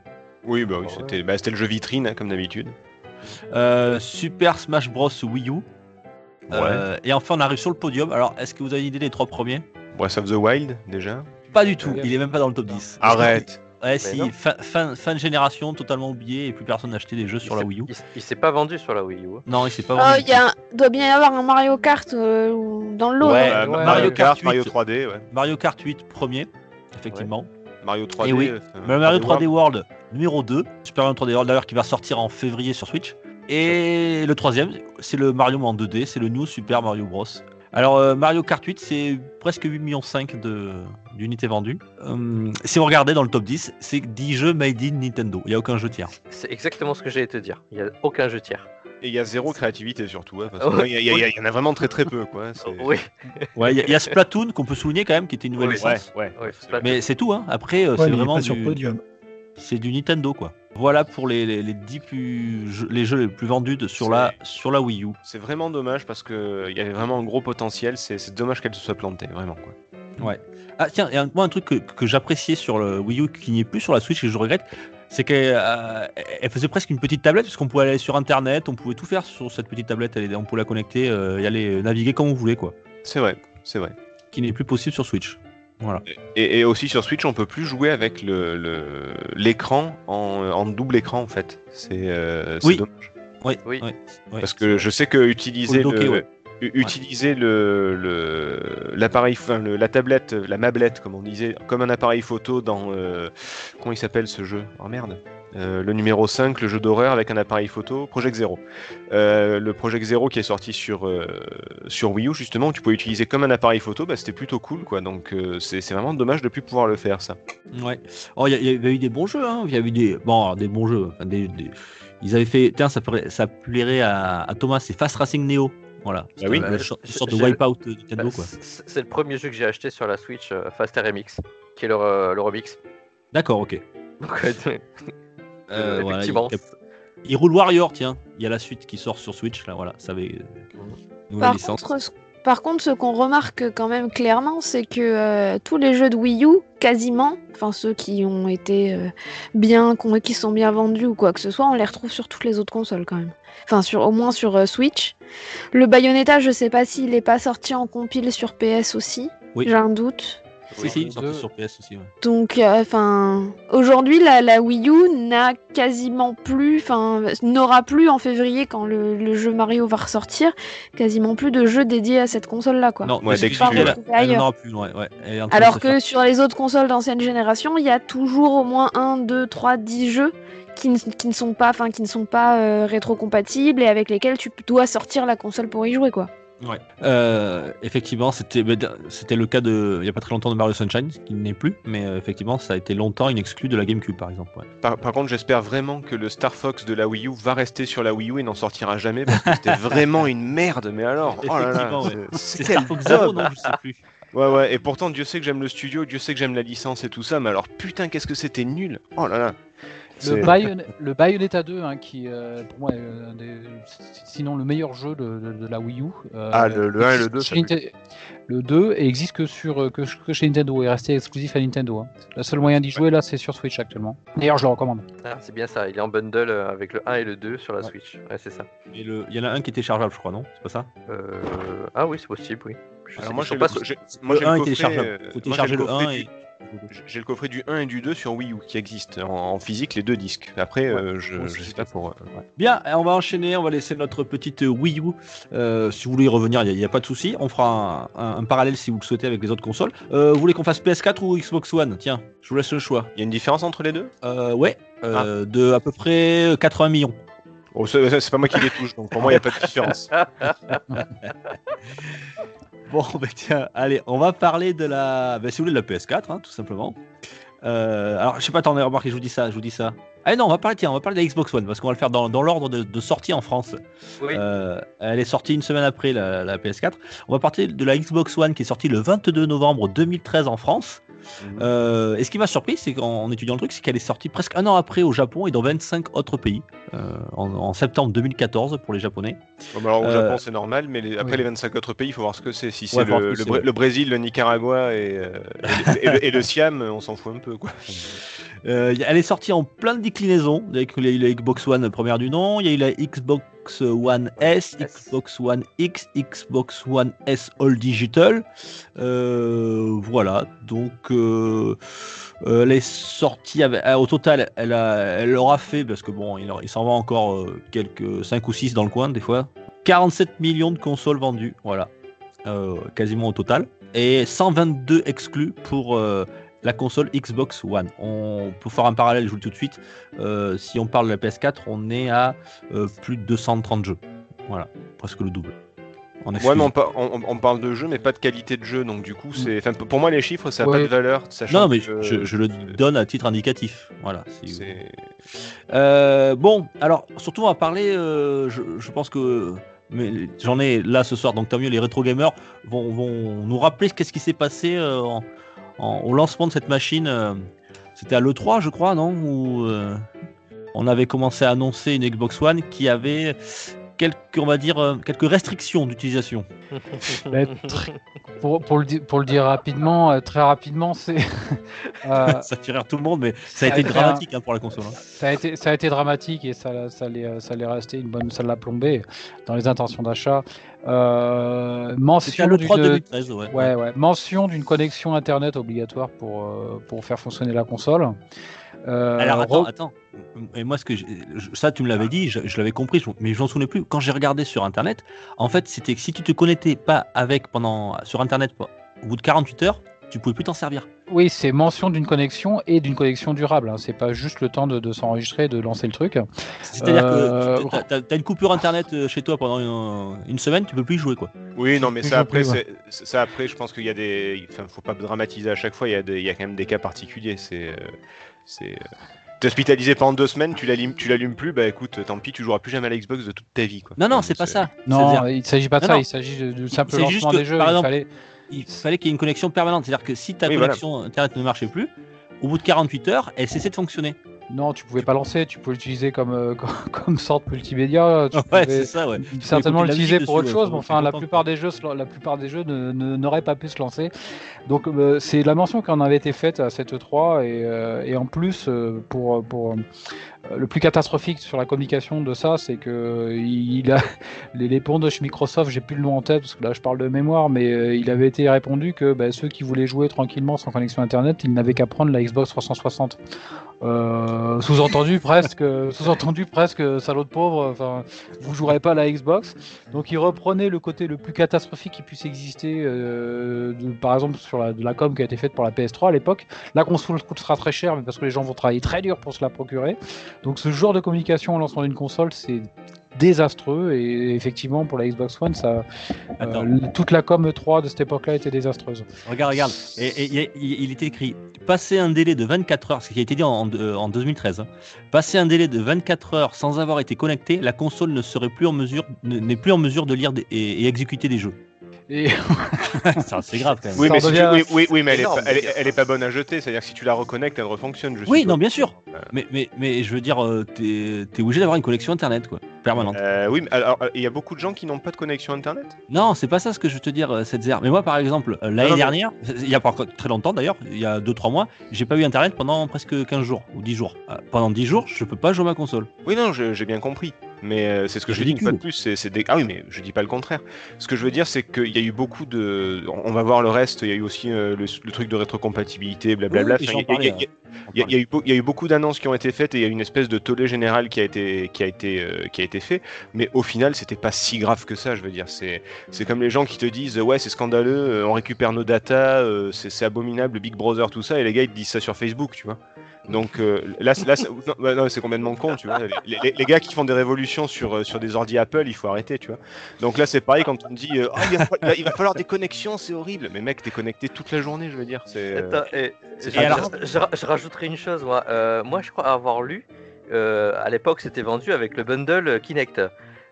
Speaker 5: Oui, bah oui,
Speaker 4: Ouais.
Speaker 5: c'était bah, c'était le jeu vitrine, hein, comme d'habitude.
Speaker 2: Euh, Super Smash Bros Wii U. Euh, et enfin, on arrive sur le podium. Alors, est-ce que vous avez une idée des trois premiers?
Speaker 5: Breath of the Wild, déjà?
Speaker 2: Pas du tout, il est même pas dans le top 10.
Speaker 5: Arrête
Speaker 2: Ouais, si, fin, fin, fin de génération, totalement oublié, et plus personne n'a acheté des jeux sur
Speaker 4: Il
Speaker 2: la Wii U.
Speaker 4: Il, s'est pas vendu sur la Wii U. hein.
Speaker 2: Non, il s'est pas
Speaker 3: Oh,
Speaker 2: vendu.
Speaker 3: il doit bien y avoir un Mario Kart euh, dans le lot.
Speaker 2: Ouais,
Speaker 5: Euh,
Speaker 7: ouais,
Speaker 5: Mario
Speaker 7: ouais.
Speaker 5: Kart,
Speaker 2: 8.
Speaker 5: Mario 3D, ouais.
Speaker 2: Mario Kart 8 premier, effectivement.
Speaker 5: Mario 3D.
Speaker 2: Et oui. Mais Mario 3D
Speaker 5: World.
Speaker 2: World numéro 2, Super Mario 3D World d'ailleurs qui va sortir en février sur Switch. Et le troisième, c'est le Mario en 2D, c'est le New Super Mario Bros. Alors euh, Mario Kart 8, c'est presque 8 millions 5 de d'unités vendues. Hum, si on regardait dans le top 10, c'est 10 jeux made in Nintendo. Il n'y a aucun jeu tiers.
Speaker 4: C'est exactement ce que j'allais te dire. Il n'y a aucun jeu tiers.
Speaker 5: Et il y a zéro créativité surtout. hein, parce Il y, a- il y a- il y en a vraiment très très peu, quoi.
Speaker 4: Oui,
Speaker 2: Ouais, il y, a- il y a Splatoon qu'on peut souligner quand même, qui était une nouvelle
Speaker 4: Oui,
Speaker 2: licence.
Speaker 5: Ouais, ouais.
Speaker 2: Mais c'est tout, hein. Après, euh,
Speaker 6: Ouais,
Speaker 2: c'est
Speaker 6: mais il est
Speaker 2: vraiment
Speaker 6: pas sur
Speaker 2: du,
Speaker 6: le podium.
Speaker 2: C'est du Nintendo, quoi. Voilà pour les, les, les 10 plus, jeux- les jeux les plus vendus de- sur, la, sur la Wii U.
Speaker 5: C'est vraiment dommage parce qu'il y avait vraiment un gros potentiel. C'est dommage qu'elle se soit plantée, vraiment. Quoi.
Speaker 2: Ah tiens, et moi un truc que, que j'appréciais sur le Wii U qui n'y est plus sur la Switch et que je regrette, c'est qu'elle euh, elle faisait presque une petite tablette parce qu'on pouvait aller sur internet, on pouvait tout faire sur cette petite tablette, elle on pouvait la connecter euh, y aller naviguer comme on voulait quoi.
Speaker 5: C'est vrai, c'est vrai.
Speaker 2: Qui n'est plus possible sur Switch. Voilà.
Speaker 5: Et, et aussi sur Switch, on peut plus jouer avec le le- l'écran en, en double écran en fait. C'est euh, c'est
Speaker 2: Oui.
Speaker 5: dommage.
Speaker 2: Oui.
Speaker 4: Oui.
Speaker 5: Parce que je sais que utiliser
Speaker 2: le docker,
Speaker 5: le,
Speaker 2: ouais.
Speaker 5: u- utiliser le le- l'appareil, enfin le- la tablette, la mablette comme on disait, comme un appareil photo dans euh, comment il s'appelle ce jeu? Oh merde. Euh, le numéro 5, le jeu d'horreur avec un appareil photo, Project Zero. Euh, le Project Zero qui est sorti sur, euh, sur Wii U, justement, où tu pouvais utiliser comme un appareil photo, bah, c'était plutôt cool, quoi. Donc euh, c'est c'est vraiment dommage de ne plus pouvoir le faire, ça.
Speaker 2: Ouais. Oh, il y, a- il y avait eu des bons jeux, hein. Il y avait eu des. Bon, alors, des bons jeux. enfin, des, des- Ils avaient fait. Tiens, ça, plairait- ça plairait à, à Thomas, c'est Fast Racing Neo. Voilà.
Speaker 5: Ah oui.
Speaker 2: Une sorte- de wipeout de Nintendo,
Speaker 4: Bah, c'est le premier jeu que j'ai acheté sur la Switch, euh, Fast RMX, qui est le, le remix.
Speaker 2: D'accord, ok.
Speaker 4: Donc,
Speaker 2: Euh, voilà,
Speaker 4: effectivement.
Speaker 2: il, il roule Warrior, tiens. Il y a la suite qui sort sur Switch, là, voilà. Ça avait. euh, Nouvelle
Speaker 3: Par
Speaker 2: licence.
Speaker 3: contre, ce- par contre, ce qu'on remarque quand même clairement, c'est que euh, tous les jeux de Wii U, quasiment, enfin ceux qui ont été euh, bien, qui sont bien vendus ou quoi que ce soit, on les retrouve sur toutes les autres consoles quand même. Enfin, sur, au moins sur euh, Switch. Le Bayonetta, je sais pas s'il est pas sorti en compile sur PS aussi.
Speaker 2: Oui.
Speaker 3: J'ai un doute.
Speaker 2: Si, si, sorti sur PS aussi, ouais.
Speaker 3: Donc, euh, enfin, aujourd'hui, la, la Wii U n'a quasiment plus, enfin, n'aura plus en février quand le, le jeu Mario va ressortir, quasiment plus de jeux dédiés à cette console-là, quoi.
Speaker 2: Non,
Speaker 5: Ouais,
Speaker 2: mais
Speaker 5: d'exclus,
Speaker 2: elle, elle, elle n'en aura plus, ouais. Elle en de
Speaker 3: Alors que
Speaker 2: faire-
Speaker 3: sur les autres consoles d'ancienne génération, il y a toujours au moins 1, 2, 3, 10 jeux qui ne, qui ne sont pas, enfin, qui ne sont pas euh, rétrocompatibles et avec lesquels tu dois sortir la console pour y jouer, quoi.
Speaker 2: Ouais. Euh, effectivement, c'était le cas de il y a pas très longtemps de Mario Sunshine, qui n'est plus, mais euh, effectivement, ça a été longtemps une exclue de la GameCube, par exemple. ouais.
Speaker 5: Par, par contre, j'espère vraiment que le Star Fox de la Wii U va rester sur la Wii U et n'en sortira jamais parce que c'était vraiment une merde. Mais alors, oh là là,
Speaker 2: ouais.
Speaker 5: c'est-
Speaker 2: Star Fox Zero, non Je sais plus.
Speaker 5: Ouais, ouais, et pourtant, Dieu sait que j'aime le studio, Dieu sait que j'aime la licence et tout ça, mais alors putain, qu'est-ce que c'était nul Oh là là
Speaker 7: Le,
Speaker 5: C'est-
Speaker 7: Bayon- le Bayonetta 2, hein, qui euh, pour moi est un des- sinon le meilleur jeu de, de- de la Wii U. euh,
Speaker 5: Ah, le- le un et le
Speaker 7: existe
Speaker 5: deux,
Speaker 7: chez
Speaker 5: ça
Speaker 7: Ninte- Le 2 et existe que, sur, euh, que, que chez Nintendo, est resté exclusif à Nintendo. hein. Le seul moyen d'y jouer là, c'est sur Switch actuellement. D'ailleurs, je le recommande.
Speaker 4: Ah, c'est bien ça, il est en bundle euh, avec le 1 et le 2 sur la
Speaker 7: Ouais.
Speaker 4: Switch. Ouais, c'est ça.
Speaker 2: Et le- il y en a un qui est téléchargeable, je crois, non? C'est pas ça?
Speaker 4: Euh, Ah oui, c'est possible, oui. Je
Speaker 5: Alors moi, j'ai
Speaker 4: pas
Speaker 5: le, j'ai- moi,
Speaker 2: Le
Speaker 5: j'ai
Speaker 2: 1
Speaker 5: le coffret,
Speaker 2: téléchargeable.
Speaker 5: euh,
Speaker 2: Faut télécharger le
Speaker 5: coffret
Speaker 2: 1
Speaker 5: du-
Speaker 2: et.
Speaker 5: J'ai le coffret du 1 et du 2 sur Wii U qui existe en, en physique, les deux disques. Après, euh, je,
Speaker 2: Moi
Speaker 5: je sais pas pour. euh, ouais.
Speaker 2: Bien, on va enchaîner, on va laisser notre petite Wii U. Euh, si vous voulez y revenir, il n'y a, pas de souci. On fera un, un- un parallèle si vous le souhaitez avec les autres consoles. Euh, vous voulez qu'on fasse PS4 ou Xbox One? Tiens, je vous laisse le choix.
Speaker 5: Il y a une différence entre les deux?
Speaker 2: Euh, ouais, euh, de à peu près 80 millions.
Speaker 5: Oh, c'est, pas moi qui les touche, donc pour moi, il n'y a pas de différence.
Speaker 2: Bon, bah tiens, allez, on va parler de la. bah, si vous voulez, de la PS4, hein, tout simplement. Euh, alors, je sais pas, attendez, remarquez, je vous dis ça, je vous dis ça. Ah non, on va parler, tiens, on va parler de la Xbox One, parce qu'on va le faire dans, dans l'ordre de, de sortie en France.
Speaker 4: Oui.
Speaker 2: Euh, elle est sortie une semaine après la, la PS4. On va parler de la Xbox One qui est sortie le 22 novembre 2013 en France.
Speaker 5: Mhm.
Speaker 2: Euh, et ce qui m'a surpris, c'est qu'en en étudiant le truc, c'est qu'elle est sortie presque un an après au Japon et dans 25 autres pays, euh, en, en septembre 2014 pour les Japonais.
Speaker 5: Bon, alors, au
Speaker 2: Euh,
Speaker 5: Japon, c'est normal, mais les- après
Speaker 7: oui.
Speaker 5: les 25 autres pays, il faut voir ce que c'est. Si c'est
Speaker 2: Ouais,
Speaker 5: le, Br- Brésil, le Nicaragua et, et, le- et le, et le Siam, on s'en fout un peu. Quoi.
Speaker 2: Elle est sortie en plein de déclinaisons. Il y a eu la- la Xbox One première du nom, il y a eu la Xbox One S. Xbox One X, Xbox One S All Digital. Euh, voilà, donc euh, euh, elle est sortie avec- euh, au total, elle, a, elle aura fait, parce que bon, il, il s'en va encore quelques 5 ou 6 dans le coin des fois, 47 millions de consoles vendues, voilà, quasiment au total, et 122 exclus pour la console Xbox One. On peut faire un parallèle, je vous le dis tout de suite. Euh, si on parle de la PS4, on est à euh, plus de 230 jeux. Voilà, presque le double. En
Speaker 5: Ouais, mais on, parle de jeu, mais pas de qualité de jeu, donc du coup, c'est. enfin, pour moi, les chiffres, ça n'a
Speaker 7: Ouais.
Speaker 5: pas de valeur. Sachant
Speaker 2: non, mais
Speaker 5: que-
Speaker 2: je, je le donne à titre indicatif. Voilà. si vous-
Speaker 5: c'est-
Speaker 2: Euh, bon, alors surtout on va parler. euh, je, je pense que mais j'en ai là ce soir, donc tant mieux. Les rétro gamers vont, vont nous rappeler qu'est-ce qui s'est passé euh, en- au lancement de cette machine. euh, C'était à l'E3, je crois, non Où euh, on avait commencé à annoncer une Xbox One qui avait quelques, on va dire, euh, quelques restrictions d'utilisation.
Speaker 7: Pour, pour le, pour le dire rapidement, euh, très rapidement, c'est. euh,
Speaker 2: ça fait rire tout le monde, mais ça a été dramatique hein, pour la console. hein.
Speaker 7: Ça a été, ça a été dramatique et ça, ça l'est, resté une bonne, ça l'a plombé dans les intentions d'achat. Euh, mention
Speaker 2: l'E3
Speaker 7: d'une,
Speaker 2: 2013, ouais.
Speaker 7: ouais, ouais, mention d'une connexion internet obligatoire pour, pour faire fonctionner la console. Euh,
Speaker 2: Alors attends, attends. Et moi, ce que ça, tu me l'avais dit, je, je l'avais compris, mais je m'en souvenais plus. Quand j'ai regardé sur Internet, en fait, c'était que si tu te connectais pas avec pendant sur Internet, au bout de 48 heures, tu pouvais plus t'en servir.
Speaker 7: Oui, c'est mention d'une connexion et d'une connexion durable. Hein. C'est pas juste le temps de, de s'enregistrer, de lancer le truc.
Speaker 2: C'est-à-dire
Speaker 7: Euh,
Speaker 2: que tu as, une coupure internet euh, chez toi pendant une, une semaine, tu peux plus y jouer quoi.
Speaker 5: Oui, non, mais ça après, ça après, je pense qu'il y a des, enfin, faut pas dramatiser à chaque fois. Il y a, des- il y a quand même des cas particuliers. C'est, euh, c'est, euh, t'es hospitalisé pendant deux semaines, tu l'allumes, tu l'allumes plus, bah écoute, tant pis, tu joueras plus jamais à la Xbox de toute ta vie, quoi.
Speaker 2: Non, non, c'est pas ça.
Speaker 7: Non, il s'agit pas de
Speaker 2: Non,
Speaker 7: ça,
Speaker 2: non.
Speaker 7: il s'agit de- du simple lancement
Speaker 2: que,
Speaker 7: des jeux.
Speaker 2: par
Speaker 7: il
Speaker 2: exemple,
Speaker 7: fallait-
Speaker 2: Il fallait qu'il y ait une connexion permanente. C'est-à-dire que si ta
Speaker 5: Oui, voilà.
Speaker 2: connexion internet ne marchait plus, au bout de 48 heures, elle cessait de fonctionner.
Speaker 7: Non, tu pouvais pas lancer, tu pouvais l'utiliser comme, euh, comme, comme sorte multimédia. Tu
Speaker 2: Ouais, c'est ça, ouais.
Speaker 7: certainement l'utiliser pour autre chose,
Speaker 2: ouais,
Speaker 7: mais enfin la plupart des jeux, la plupart des jeux ne- ne- n'auraient pas pu se lancer. Donc euh, c'est la mention qui en avait été faite à cette 3 et, euh, et en plus euh, pour pour euh, le plus catastrophique sur la communication de ça, c'est que euh, il a les, ponts de chez Microsoft, j'ai plus le nom en tête parce que là je parle de mémoire, mais euh, il avait été répondu que bah, ceux qui voulaient jouer tranquillement sans connexion internet, ils n'avaient qu'à prendre la Xbox 360. Euh, sous-entendu presque, sous-entendu presque, salaud de pauvre. Enfin, vous jouerez pas à la Xbox. Donc, il reprenait le côté le plus catastrophique qui puisse exister, par exemple sur la, de la com qui a été faite pour la PS3 à l'époque. La console coûtera très cher, mais parce que les gens vont travailler très dur pour se la procurer. Donc, ce genre de communication en lancement d'une console, c'est désastreux et effectivement pour la Xbox One ça euh, toute la com 3 de cette époque-là était désastreuse.
Speaker 2: Regarde, regarde. Et, et il était écrit passer un délai de 24 heures, ce qui a été dit en, en, euh, en 2013. hein. Passer un délai de 24 heures sans avoir été connecté, la console ne serait plus en mesure, ne- n'est plus en mesure de lire des- et, et exécuter des jeux.
Speaker 7: Et
Speaker 2: c'est grave quand même.
Speaker 5: Oui, mais, si tu- oui, oui, oui, mais elle, est pas, elle, est-
Speaker 4: mais-
Speaker 5: elle est pas bonne à jeter, c'est-à-dire que si tu la reconnectes, elle refonctionne. Je
Speaker 2: Oui,
Speaker 5: suppose.
Speaker 2: non, bien sûr.
Speaker 5: Euh.
Speaker 2: Mais, mais, mais je veux dire, euh, t'es es obligé d'avoir une connexion internet, quoi, permanente.
Speaker 5: Euh, oui, mais alors, euh, il y a beaucoup de gens qui n'ont pas de connexion internet?
Speaker 2: Non, c'est pas ça ce que je veux te dire, cette zère. Mais moi, par exemple, l'année dernière, il y a pas encore très longtemps d'ailleurs, il y a 2-3 mois, j'ai pas eu internet pendant presque 15 jours ou 10 jours. Euh, pendant 10 jours, je peux pas jouer à ma console.
Speaker 5: Oui, non, j'ai bien compris. Mais euh, c'est ce que je dis une fois de plus. C'est, des... Ah oui, mais je dis pas le contraire. Ce que je veux dire, c'est qu'il y a eu beaucoup de. On va voir le reste. Il y a eu aussi euh, le, le truc de rétrocompatibilité, blablabla.
Speaker 2: Oui,
Speaker 5: Enfin, il y a- il y a-
Speaker 2: parlais,
Speaker 5: Il y, a- il y a eu beau- il y a eu beaucoup d'annonces qui ont été faites et il y a eu une espèce de tollé général qui a été, qui a été, euh, qui a été fait. Mais au final, c'était pas si grave que ça. Je veux dire, c'est, c'est comme les gens qui te disent ouais, c'est scandaleux, on récupère nos datas, euh, c'est, c'est abominable, Big Brother, tout ça. Et les gars, ils te disent ça sur Facebook, tu vois. Donc euh, là, c'est- là c'est- bah non, c'est complètement con, tu vois. Les, les- les gars qui font des révolutions sur, euh, sur des ordi Apple, il faut arrêter, tu vois. Donc là, c'est pareil quand on dit euh, Ah, il, va, fa- il va falloir des connexions, c'est horrible. Mais mec, t'es connecté toute la journée, je veux dire. C'est, euh,
Speaker 4: Attends, et-
Speaker 5: c'est
Speaker 4: je, rajouterai une chose, moi. Euh, moi, je crois avoir lu, euh, à l'époque, c'était vendu avec le bundle Kinect.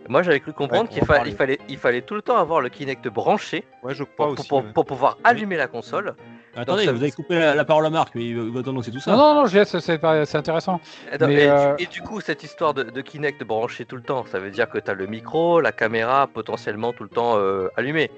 Speaker 4: Moi, j'avais cru comprendre
Speaker 5: Ouais,
Speaker 4: qu'il fa- fallait, il fallait tout le temps avoir le Kinect branché
Speaker 5: ouais, je crois
Speaker 4: pour, pour-
Speaker 5: aussi.
Speaker 4: pour-
Speaker 5: ouais.
Speaker 4: pour pouvoir allumer la console.
Speaker 2: Attendez,
Speaker 4: ça-
Speaker 2: vous avez coupé la, la parole à Marc, mais il va- il va t'annoncer tout ça.
Speaker 7: non non non, je laisse, c'est c'est intéressant. Mais,
Speaker 4: et
Speaker 7: euh,
Speaker 4: du, et du coup, cette histoire de, de Kinect branché tout le temps, ça veut dire que tu as le micro, la caméra potentiellement tout le temps euh, allumée.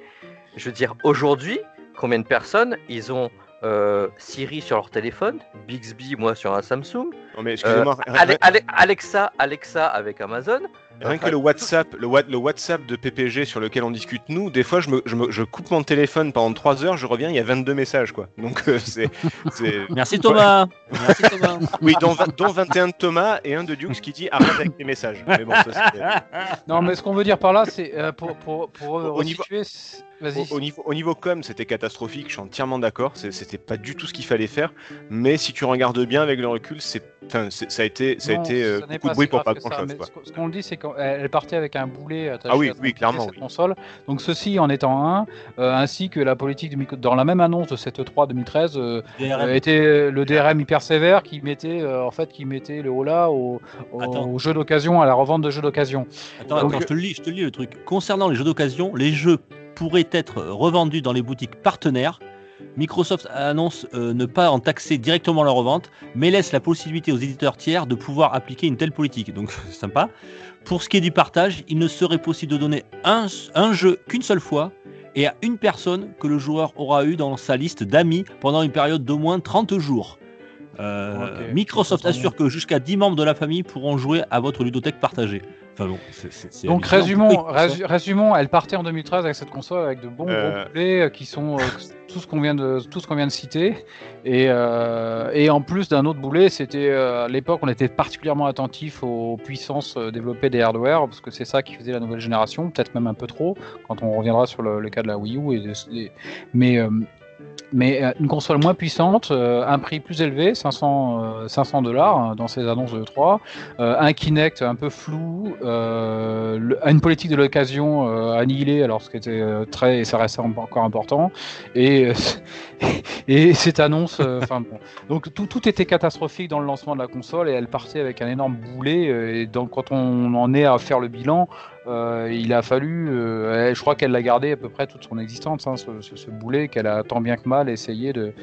Speaker 4: Je veux dire, aujourd'hui, combien de personnes ils ont euh, Siri sur leur téléphone, Bixby, moi sur un Samsung,
Speaker 5: Non, mais excusez-moi,
Speaker 4: euh,
Speaker 5: rien-
Speaker 4: Ale- Ale- Alexa, Alexa avec Amazon.
Speaker 5: Rien que le WhatsApp, le, wa- le WhatsApp de PPG sur lequel on discute nous, des fois je, me, je, me- je coupe mon téléphone pendant 3 heures, je reviens, il y a 22 messages quoi. Donc euh, c'est,
Speaker 2: Merci Thomas. Merci Thomas.
Speaker 5: oui, dont, 20 dont 21 de Thomas et un de Dukes qui dit arrête avec les messages. Mais bon, ça, c'est-
Speaker 7: Non, mais ce qu'on veut dire par là, c'est euh, pour, pour, pour euh,
Speaker 5: Au niveau-
Speaker 7: resituer,
Speaker 5: au, au niveau, au niveau com, c'était catastrophique. Je suis entièrement d'accord. C'était pas du tout ce qu'il fallait faire. Mais si tu regardes bien avec le recul, c'est, ça a été, ça a
Speaker 7: Non,
Speaker 5: été euh, beaucoup de bruit pour pas
Speaker 7: que ça,
Speaker 5: grand chose.
Speaker 7: Ce qu'on- dit, c'est qu'elle partait avec un boulet attaché
Speaker 5: Ah oui,
Speaker 7: à son
Speaker 5: oui,
Speaker 7: côté,
Speaker 5: clairement,
Speaker 7: cette
Speaker 5: oui.
Speaker 7: console. Donc ceci en étant un, euh, ainsi que la politique de micro... dans la même annonce de cette 3 2013 euh,
Speaker 2: DRM.
Speaker 7: euh, était le DRM hyper sévère qui mettait euh, en fait qui mettait le holà au, au, jeux d'occasion à la revente de jeux d'occasion.
Speaker 2: Attends,
Speaker 7: Donc-
Speaker 2: attends, je te le lis, je te lis le truc. Concernant les jeux d'occasion, les jeux pourraient être revendus dans les boutiques partenaires. Microsoft annonce euh, ne pas en taxer directement la revente, mais laisse la possibilité aux éditeurs tiers de pouvoir appliquer une telle politique. Donc sympa. Pour ce qui est du partage, il ne serait possible de donner un, un jeu qu'une seule fois et à une personne que le joueur aura eu dans sa liste d'amis pendant une période d'au moins 30 jours. Euh, Microsoft assure que jusqu'à 10 membres de la famille pourront jouer à votre ludothèque partagée. Enfin bon, c'est- c'est- c'est
Speaker 7: Donc résumons, résumons, elle partait en 2013 avec cette console avec de bons
Speaker 5: Euh.
Speaker 7: gros boulets euh, qui sont euh, tout ce qu'on vient de tout ce qu'on vient de citer et, euh, et en plus d'un autre boulet, c'était euh, à l'époque on était particulièrement attentif aux puissances développées des hardware parce que c'est ça qui faisait la nouvelle génération, peut-être même un peu trop quand on reviendra sur le, le cas de la Wii U et mais euh, mais euh, une console moins puissante, euh, un prix plus élevé, 500 euh, 500 dollars hein, dans ces annonces de 3, un Kinect un peu flou, euh, le- une politique de l'occasion euh, annihilée alors ce qui était euh, très et ça restait en- encore important et euh, et cette annonce euh, enfin bon. donc tout, tout était catastrophique dans le lancement de la console et elle partait avec un énorme boulet euh, et donc quand on en est à faire le bilan euh, il a fallu, euh, elle- je crois qu'elle l'a gardé à peu près toute son existence, hein, ce, ce- ce boulet qu'elle a tant bien que mal essayé de.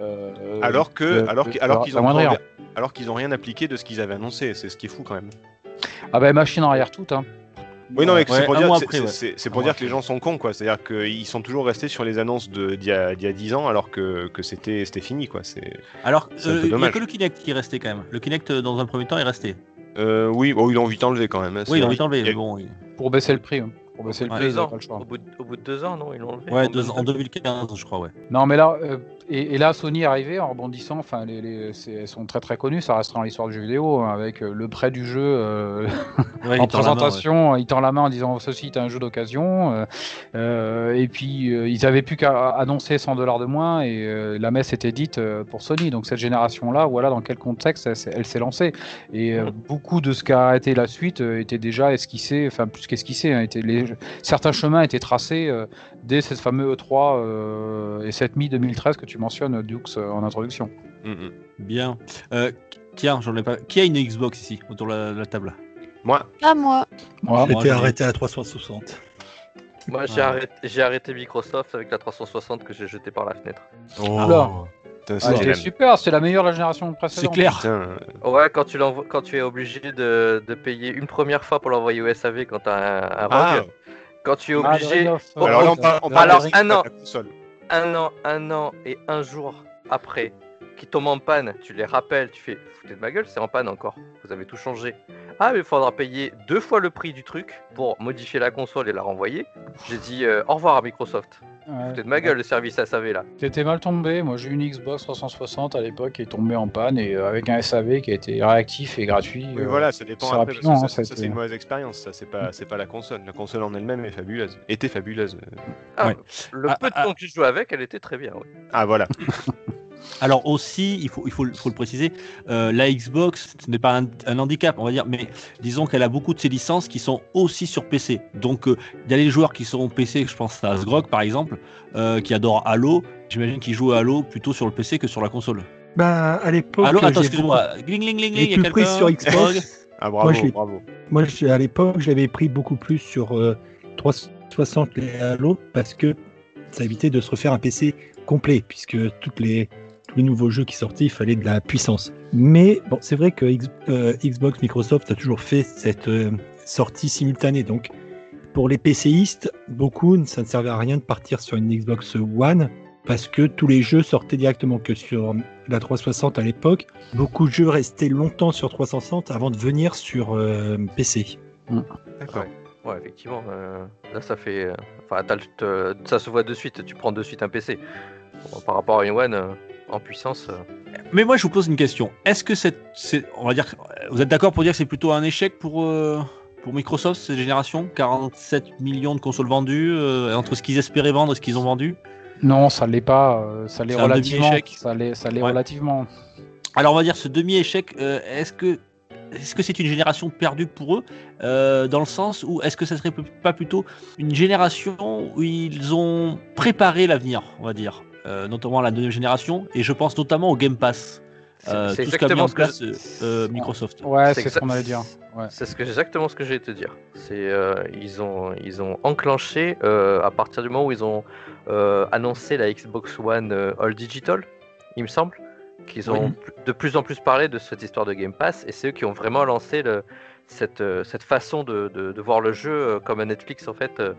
Speaker 7: euh,
Speaker 5: Alors que,
Speaker 7: de-
Speaker 5: alors,
Speaker 7: de-
Speaker 5: qu'ils ont, alors qu'ils ont rien appliqué de ce qu'ils avaient annoncé. C'est ce qui est fou quand même.
Speaker 7: Ah bah machine arrière toute. Hein.
Speaker 5: Oui, non, mais c'est pour dire,
Speaker 2: après,
Speaker 5: pour que les gens sont cons, quoi. C'est-à-dire qu'ils sont toujours restés sur les annonces de- d'il y, y a 10 ans, alors que, que c'était fini, quoi. C'est
Speaker 2: Alors, euh, il n'y a
Speaker 5: dommage.
Speaker 2: que le Kinect qui est resté quand même. Le Kinect, dans un premier temps, est resté.
Speaker 5: Euh, oui, oh, ils l'ont vite enlevé quand même. hein,
Speaker 2: Oui, ils ont
Speaker 5: c'est-
Speaker 2: vite enlevé.
Speaker 5: il y a-
Speaker 2: mais Bon, il-
Speaker 7: Pour baisser le prix. hein. Pour baisser le prix, ils
Speaker 4: Deux
Speaker 7: avaient
Speaker 4: ans.
Speaker 7: pas le choix.
Speaker 4: Au bout, de, au bout de deux ans, non, ils l'ont enlevé.
Speaker 2: Ouais,
Speaker 4: En
Speaker 2: deux- en
Speaker 4: 2000.
Speaker 2: 2015, je crois, ouais.
Speaker 7: Non, mais là, euh, et, et là, Sony est arrivé en rebondissant. Enfin, les, les- c'est- elles sont très très connues. Ça restera dans l'histoire du jeu vidéo hein, avec euh, le prêt du jeu euh,
Speaker 2: Ouais,
Speaker 7: en
Speaker 2: il tend la main, ouais.
Speaker 7: présentation. Il tend la main en disant ceci est un jeu d'occasion. euh, euh, et puis euh, ils avaient plus qu'à annoncer 100 dollars de moins et euh, la messe était dite euh, pour Sony. Donc cette génération-là, voilà dans quel contexte elle, s'est- elle s'est lancée. Et euh, beaucoup de ce qu'a été la suite euh, était déjà esquissé, enfin plus qu'esquissé. Hein, les, certains chemins étaient tracés euh, dès cette fameuse E3 euh, et cette mi 2013 que tu mentionnes, Dux, euh, en introduction.
Speaker 5: Mm, mm.
Speaker 2: Bien. Euh, tiens, j'en ai pas. Qui a une Xbox ici, autour de la, table?
Speaker 5: Moi,
Speaker 3: Pas moi.
Speaker 7: Moi,
Speaker 6: J'étais arrêté à 360.
Speaker 4: Moi, j'ai
Speaker 2: Ouais.
Speaker 4: arrêté, Microsoft avec la 360 que j'ai jetée par la fenêtre.
Speaker 7: Oula.
Speaker 5: Putain,
Speaker 7: Ah,
Speaker 5: la-
Speaker 7: super, c'est la meilleure de la génération
Speaker 2: C'est
Speaker 7: précédente.
Speaker 2: clair.
Speaker 5: putain, euh,
Speaker 4: Ouais, quand tu, l'envoies- quand tu es obligé de, de payer une première fois pour l'envoyer au SAV quand t'as un, un
Speaker 5: Ah.
Speaker 4: Quand tu es
Speaker 7: Ah,
Speaker 4: obligé, Oh,
Speaker 5: Alors là, on
Speaker 7: oh,
Speaker 5: parle, on
Speaker 7: euh,
Speaker 5: parle
Speaker 4: Alors,
Speaker 5: de
Speaker 4: un an. Un an, un an et un jour après, qui tombe en panne, tu les rappelles, tu fais foutez de ma gueule, c'est en panne encore. Vous avez tout changé. Ah, mais il faudra payer deux fois le prix du truc pour modifier la console et la renvoyer. J'ai dit euh, au revoir à Microsoft.
Speaker 7: ouais.
Speaker 4: Foutez de ma gueule le service SAV là.
Speaker 7: T'étais mal tombé. Moi, j'ai eu une Xbox 360 à l'époque qui est tombée en panne et euh, avec un SAV qui a été réactif et gratuit.
Speaker 5: Oui,
Speaker 7: euh,
Speaker 5: voilà, ça dépend
Speaker 7: c'est
Speaker 5: après. parce que
Speaker 7: rapidement,
Speaker 5: ça,
Speaker 7: hein,
Speaker 5: ça,
Speaker 7: ça,
Speaker 5: c'est une mauvaise expérience. Ça, c'est pas, c'est pas la console. La console en elle-même est fabuleuse. Était fabuleuse.
Speaker 4: Ah,
Speaker 2: Ouais.
Speaker 4: Le
Speaker 2: Ah,
Speaker 4: peu de
Speaker 2: ah,
Speaker 4: temps que j'ai joué avec, elle était très bien. ouais.
Speaker 5: Ah voilà.
Speaker 2: Alors aussi, il faut, il faut, le- faut le préciser, euh, la Xbox, ce n'est pas un, un handicap, on va dire, mais disons qu'elle a beaucoup de ses licences qui sont aussi sur PC. Donc euh, il y a les joueurs qui sont PC, je pense à Sgrog par exemple, euh, qui adore Halo. J'imagine qu'ils jouent à Halo plutôt sur le PC que sur la console.
Speaker 6: Bah, à l'époque,
Speaker 2: Halo, attends,
Speaker 6: j'ai
Speaker 2: excuse-moi. Gling, gling, gling, il y a quelqu'un
Speaker 6: sur Xbox.
Speaker 5: Ah bravo,
Speaker 6: Moi,
Speaker 5: bravo.
Speaker 6: Moi, à l'époque, je l'avais pris beaucoup plus sur euh, 360 et Halo parce que ça évitait de se refaire un PC complet, puisque toutes les, tous les nouveaux jeux qui sortaient, il fallait de la puissance. Mais bon, c'est vrai que X- euh, Xbox, Microsoft a toujours fait cette euh, sortie simultanée. Donc, pour les PCistes, beaucoup, ça ne servait à rien de partir sur une Xbox One parce que tous les jeux sortaient directement que sur la 360 à l'époque. Beaucoup de jeux restaient longtemps sur 360 avant de venir sur euh, PC.
Speaker 5: D'accord.
Speaker 4: Ouais, effectivement. euh, là, ça fait. Enfin, ça se voit de suite. Tu prends de suite un PC. Bon, par rapport à une One euh, en puissance. euh,
Speaker 2: Mais moi, je vous pose une question. Est-ce que cette, c'est, on va dire, vous êtes d'accord pour dire que c'est plutôt un échec pour euh, pour Microsoft cette génération? 47 millions de consoles vendues euh, entre ce qu'ils espéraient vendre et ce qu'ils ont vendu?
Speaker 7: Non, ça l'est pas. euh, ça l'est
Speaker 2: C'est un
Speaker 7: relativement. Ça l'est, ça l'est
Speaker 2: Ouais.
Speaker 7: relativement.
Speaker 2: Alors, on va dire ce demi-échec. euh, est-ce que est-ce que c'est une génération perdue pour eux euh, dans le sens où est-ce que ça serait p- pas plutôt une génération où ils ont préparé l'avenir, on va dire, notamment la deuxième génération et je pense notamment au Game Pass.
Speaker 4: c'est-
Speaker 2: Euh,
Speaker 4: c'est
Speaker 2: tout ce qu'a mis
Speaker 4: exactement
Speaker 2: en
Speaker 4: ce que.
Speaker 2: place euh, euh, Microsoft.
Speaker 7: Ouais,
Speaker 4: C'est
Speaker 7: ce qu'on allait dire. Ouais.
Speaker 4: C'est ce que exactement ce que j'ai te dire. C'est euh, ils ont ils ont enclenché euh, à partir du moment où ils ont euh, annoncé la Xbox One euh, All Digital, il me semble, qu'ils ont de plus en plus parlé de cette histoire de Game Pass et c'est eux qui ont vraiment lancé le, cette euh, cette façon de, de, de voir le jeu euh, comme un Netflix en fait euh,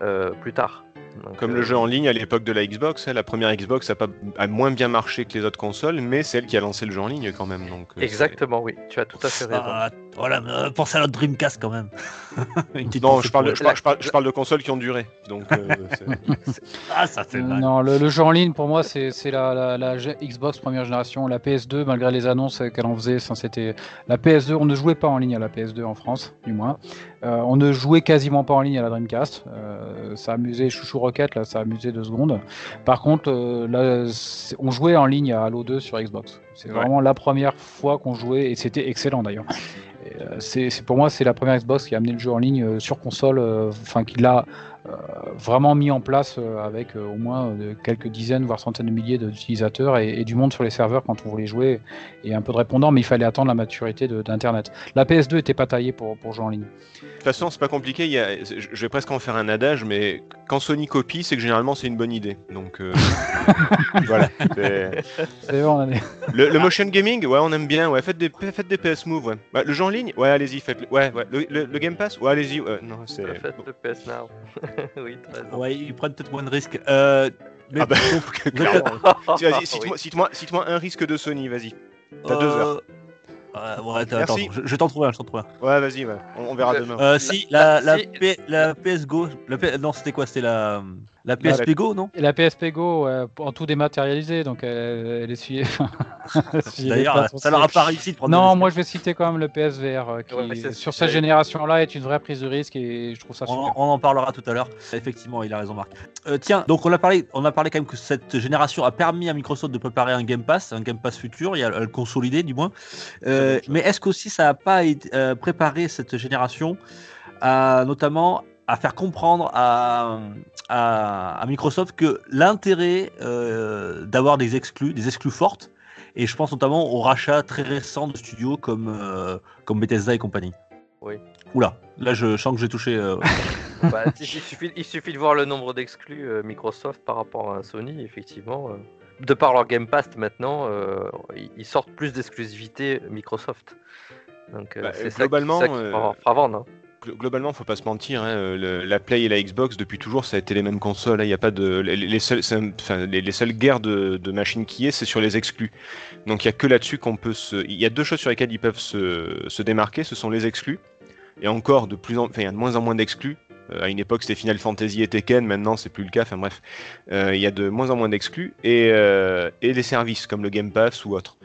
Speaker 4: euh, plus tard. Donc,
Speaker 5: Comme
Speaker 4: euh,
Speaker 5: le jeu en ligne à l'époque de la Xbox, hein, la première Xbox a, pas, a moins bien marché que les autres consoles, mais c'est elle qui a lancé le jeu en ligne quand même. Donc, euh,
Speaker 4: Exactement, oui, tu as tout à fait raison.
Speaker 2: Ah, Voilà, mais, euh, pensez à notre Dreamcast quand même.
Speaker 5: Non, je parle, de, je,
Speaker 2: elle.
Speaker 5: parle, je parle- je parle de consoles qui ont duré. Donc, euh,
Speaker 2: Ah, ça fait mal.
Speaker 7: Non, le, le jeu en ligne, pour moi, c'est la, la- la Xbox première génération. La PS2, malgré les annonces qu'elle en faisait, ça, c'était la PS2. On ne jouait pas en ligne à la PS2 en France, du moins. Euh, on ne jouait quasiment pas en ligne à la Dreamcast. Euh, ça amusait Chouchou Rocket, là, ça amusait deux secondes. Par contre, euh, là, on jouait en ligne à Halo 2 sur Xbox. C'est
Speaker 5: Ouais.
Speaker 7: vraiment la première fois qu'on jouait, et c'était excellent d'ailleurs. Euh, C'est pour moi, c'est la première Xbox qui a amené le jeu en ligne euh, sur console, euh, enfin qui l'a vraiment mis en place euh, avec euh, au moins euh, quelques dizaines, voire centaines de milliers d'utilisateurs et, et du monde sur les serveurs quand on voulait jouer et un peu de répondants, mais il fallait attendre la maturité d'Internet. La PS2 n'était pas taillée pour, pour jouer en ligne.
Speaker 5: De toute façon, c'est pas compliqué. Il y a, je vais presque en faire un adage, mais quand Sony copie, c'est que généralement c'est une bonne idée. Donc euh, voilà. C'est- Le, le motion gaming, ouais, on aime bien. Ouais, faites des, faites des PS Move. Ouais. Ouais, le jeu en ligne, ouais, allez-y, faites. Ouais, ouais. Le, le- le Game Pass, ouais, allez-y. Ouais, non, c'est.
Speaker 4: Faites le PS Now. oui, t'as raison.
Speaker 2: Ouais, ils prennent peut-être moins de risques. Euh, mais
Speaker 5: Ah bah, clairement.
Speaker 4: Ah,
Speaker 5: Vas-y, cite-moi cite-moi- cite-moi un risque de Sony, vas-y. T'as deux heures.
Speaker 2: Euh, ouais, attends,
Speaker 5: Merci.
Speaker 2: attends, je, je t'en trouver un, je t'en trouve un.
Speaker 5: Ouais, vas-y, ouais. On, on verra
Speaker 4: Le-
Speaker 5: demain.
Speaker 2: Euh, si, la,
Speaker 4: la-
Speaker 2: la,
Speaker 4: si-
Speaker 2: P- la PS Go, la P- non, c'était quoi? C'était la, la PSP Go, non?
Speaker 7: Et la PSP Go, euh, en tout dématérialisé, donc elle, elle essuyait les
Speaker 2: D'ailleurs, ça leur a pas réussi de prendre
Speaker 7: Non, moi je vais citer quand même le PSVR euh, qui,
Speaker 4: Ouais,
Speaker 7: sur cette génération-là, est une vraie prise de risque et je trouve ça
Speaker 2: On,
Speaker 7: super.
Speaker 2: on en parlera tout à l'heure. Effectivement, il a raison, Marc. Euh, tiens, donc on a parlé, on a parlé quand même que cette génération a permis à Microsoft de préparer un Game Pass, un Game Pass futur, et à, à le consolider du moins. Euh, mais est-ce qu'aussi ça n'a pas été, euh, préparé cette génération à notamment à faire comprendre à, à, à Microsoft que l'intérêt euh, d'avoir des exclus, des exclus fortes, et je pense notamment au rachat très récent de studios comme, euh, comme Bethesda et compagnie.
Speaker 4: Oui.
Speaker 2: Oula, là je sens que j'ai touché. euh,
Speaker 4: Bah, il, suffit, il suffit de voir le nombre d'exclus euh, Microsoft par rapport à Sony, effectivement. euh. De par leur Game Pass maintenant, euh, ils- sortent plus d'exclusivité Microsoft. Donc euh,
Speaker 5: Bah,
Speaker 4: c'est ça,
Speaker 5: globalement,
Speaker 4: qui- ça qui
Speaker 5: euh,
Speaker 4: fera, fera vendre. hein.
Speaker 5: Glo- Globalement, faut pas se mentir, hein, euh, la Play et la Xbox depuis toujours, ça a été les mêmes consoles. hein, Il y a pas les, les seules, guerres de, machines qui est, c'est sur les exclus. Donc il y a que là-dessus qu'on peut se. Il y a deux choses sur lesquelles ils peuvent se, démarquer, ce sont les exclus. Et encore de plus en, enfin, il y a de moins en moins d'exclus. Euh, à une époque, c'était Final Fantasy et Tekken. Maintenant, c'est plus le cas. Enfin bref, Euh, il y a de moins en moins d'exclus et, et les services comme le Game Pass ou autre.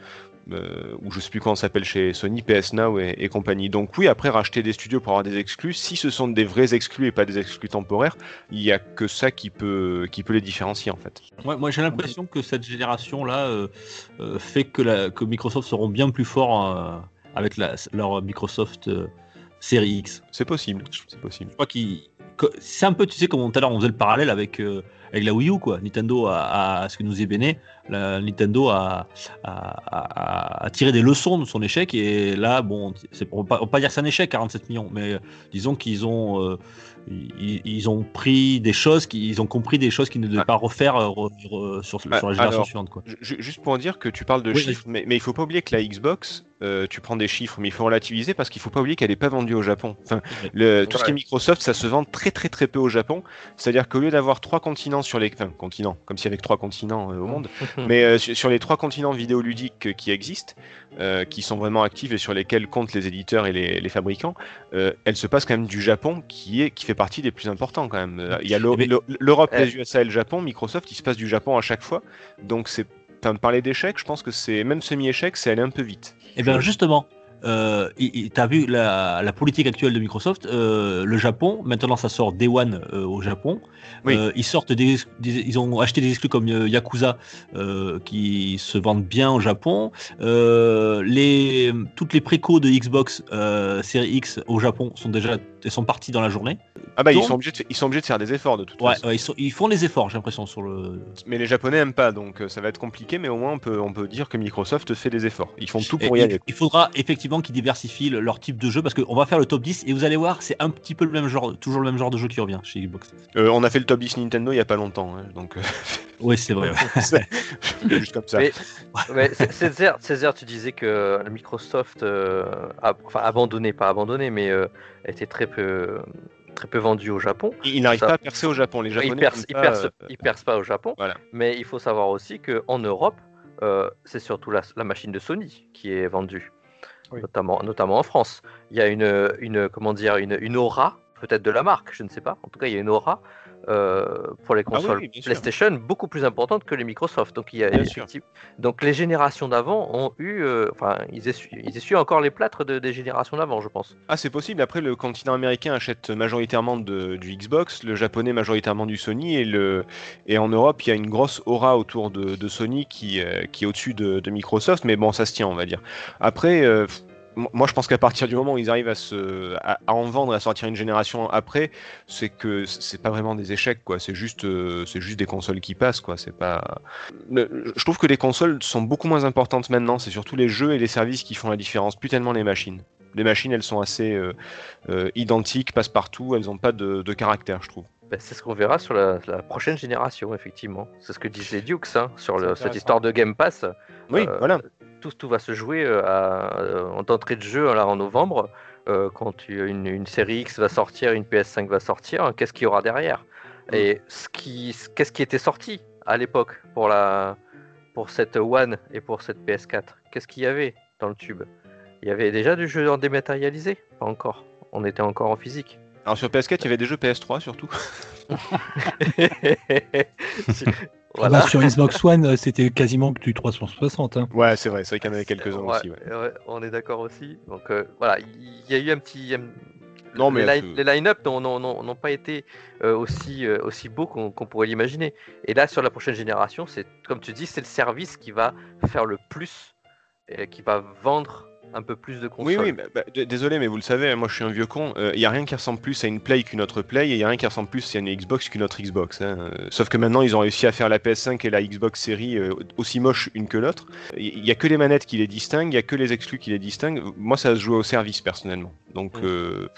Speaker 5: Euh, ou je sais plus comment ça s'appelle chez Sony, PS Now et, et compagnie. Donc oui, après racheter des studios pour avoir des exclus, si ce sont des vrais exclus et pas des exclus temporaires, il y a que ça qui peut qui peut les différencier en fait.
Speaker 2: Ouais, moi j'ai l'impression que cette génération-là euh, euh, fait que, la, que Microsoft seront bien plus forts euh, avec la, leur Microsoft Série X.
Speaker 5: C'est possible, c'est possible.
Speaker 2: Je crois qu'ils. C'est un peu, tu sais, comme tout à l'heure on faisait le parallèle avec, euh, avec la Wii U, quoi. Nintendo a, a- ce que nous est béné, la, Nintendo a, a, a- a tiré des leçons de son échec et là, bon, c'est on on va pas dire que c'est un échec, 47 millions, mais disons qu'ils ont, euh, ils, ils ont pris des choses, qui, ils ont compris des choses qu'ils ne devaient
Speaker 5: Ah.
Speaker 2: pas refaire euh, re- re- sur, sur la
Speaker 5: Ah,
Speaker 2: génération
Speaker 5: alors,
Speaker 2: suivante, quoi.
Speaker 5: Ju- ju- Juste pour dire que tu parles de
Speaker 2: Oui,
Speaker 5: chiffres, mais, mais il faut pas oublier que la Xbox, euh, tu prends des chiffres, mais il faut relativiser parce qu'il faut pas oublier qu'elle n'est pas vendue au Japon. Enfin,
Speaker 2: Ouais.
Speaker 5: le, tout ce qui est. Microsoft, ça se vend très très très peu au Japon. C'est-à-dire qu'au lieu d'avoir trois continents sur les, enfin continents, comme s'il y avait trois continents euh, au monde, mais euh, sur, les trois continents vidéoludiques qui existent, qui sont vraiment actifs et sur lesquels comptent les éditeurs et les, les fabricants, elle se passe quand même du Japon qui est qui fait partie des plus importants quand même. Il y a l'Eu- l'Eu- l'Europe, les USA et le Japon. Microsoft, il se passe du Japon à chaque fois, donc c'est Enfin, parler d'échec, je pense que c'est même semi-échec, c'est aller un peu vite.
Speaker 2: Eh bien justement, euh, tu as vu la, la politique actuelle de Microsoft, euh, le Japon, maintenant ça sort Day One euh, au Japon,
Speaker 5: Oui.
Speaker 2: Euh, ils sortent des, des- ils ont acheté des exclus comme Yakuza qui se vendent bien au Japon, les, toutes les précos de Xbox Series X au Japon sont déjà sont parties dans la journée.
Speaker 5: Ah bah
Speaker 2: Donc-
Speaker 5: ils sont obligés de, ils sont obligés de faire des efforts de toute
Speaker 2: Ouais,
Speaker 5: façon.
Speaker 2: ouais, ils, sont- ils font les efforts, j'ai l'impression sur le.
Speaker 5: Mais les Japonais aiment pas, donc euh, ça va être compliqué, mais au moins on peut, on peut dire que Microsoft fait des efforts. Ils font tout pour
Speaker 2: Et
Speaker 5: y
Speaker 2: il,
Speaker 5: aller.
Speaker 2: il faudra effectivement qu'ils diversifient le- leur type de jeu parce qu'on va faire le top 10 et vous allez voir, c'est un petit peu le même genre, toujours le même genre de jeu qui revient chez Xbox.
Speaker 5: Euh, on a fait le top 10 Nintendo il y a pas longtemps, hein, donc euh,
Speaker 2: Oui, c'est vrai.
Speaker 5: juste comme ça.
Speaker 4: Mais- Césaire, Césaire, tu disais que Microsoft euh, a enfin, abandonné, pas abandonné, mais euh, était très peu, très peu vendu au Japon.
Speaker 5: N'arrivent
Speaker 4: ça-
Speaker 5: pas à percer au Japon. Les Japonais pas,
Speaker 4: percent-
Speaker 5: euh,
Speaker 4: ils percent pas au Japon.
Speaker 5: Voilà.
Speaker 4: Mais il faut savoir aussi qu'en Europe, euh, c'est surtout la, la machine de Sony qui est vendue.
Speaker 7: Oui.
Speaker 4: notamment, notamment en France. Il y a une, une comment dire, une, une aura, peut-être de la marque, je ne sais pas. En tout cas, il y a une aura euh, pour les
Speaker 5: Ah oui,
Speaker 4: consoles. PlayStation beaucoup plus importante que les Microsoft. Donc, il y a donc les générations d'avant ont eu, euh, enfin, ils essuient, ils essuient encore les plâtres de- des générations d'avant, je pense.
Speaker 5: Ah, c'est possible. Après, le continent américain achète majoritairement de- du Xbox, le japonais majoritairement du Sony, et, le, et en Europe, il y a une grosse aura autour de, de Sony qui, euh, qui est au-dessus de, Microsoft, mais bon, ça se tient, on va dire. Après, moi, je pense qu'à partir du moment où ils arrivent à, se, à, à en vendre, à sortir une génération après, c'est que c'est pas vraiment des échecs, quoi. C'est juste, euh, c'est juste des consoles qui passent, quoi. C'est pas. Le- je trouve que les consoles sont beaucoup moins importantes maintenant. C'est surtout les jeux et les services qui font la différence, plus tellement les machines. Les machines, elles sont assez euh, euh, identiques, passent partout, elles n'ont pas de, de caractère, je trouve.
Speaker 4: Ben, c'est ce qu'on verra sur la, la prochaine génération, effectivement. C'est ce que disent les Dukes hein, sur le- cette histoire de Game Pass.
Speaker 5: Oui,
Speaker 4: Euh,
Speaker 5: voilà.
Speaker 4: Tout, tout va se jouer euh, à, euh, en entrée de jeu là, en novembre. euh, quand tu- une, une série X va sortir, une PS5 va sortir, qu'est-ce qu'il y aura derrière? Et ce qui, qu'est-ce qui était sorti à l'époque pour, la, pour cette One et pour cette PS4 Qu'est-ce qu'il y avait dans le tube? Il y avait déjà du jeu en dématérialisé? Pas encore. On était encore en physique.
Speaker 5: Alors sur PS4, il y avait des jeux PS3 surtout.
Speaker 6: Ah
Speaker 4: voilà.
Speaker 6: bah, sur Xbox One, euh, c'était quasiment que du 360. hein.
Speaker 5: Ouais, c'est vrai, c'est vrai qu'il y en avait quelques-uns
Speaker 4: Ouais,
Speaker 5: aussi. ouais.
Speaker 4: ouais, on est d'accord aussi. Donc euh, voilà, il y a eu un petit. un-
Speaker 5: Non, mais
Speaker 4: les, line-up n'ont- pas été euh, aussi, euh, aussi beaux qu'on qu'on pourrait l'imaginer. Et là, sur la prochaine génération, c'est comme tu dis, c'est le service qui va faire le plus, et qui va vendre un peu plus de consoles.
Speaker 5: Oui, oui, bah, bah, désolé, mais vous le savez, moi je suis un vieux con. Il n'y a rien qui ressemble plus à une Play qu'une autre Play, et il n'y a rien qui ressemble plus à une Xbox qu'une autre Xbox. hein. Euh, Sauf que maintenant, ils ont réussi à faire la PS5 et la Xbox série euh, aussi moche une que l'autre. Il n'y a que les manettes qui les distinguent, il n'y a que les exclus qui les distinguent. Moi, ça se joue au service personnellement. Donc,
Speaker 4: Mm.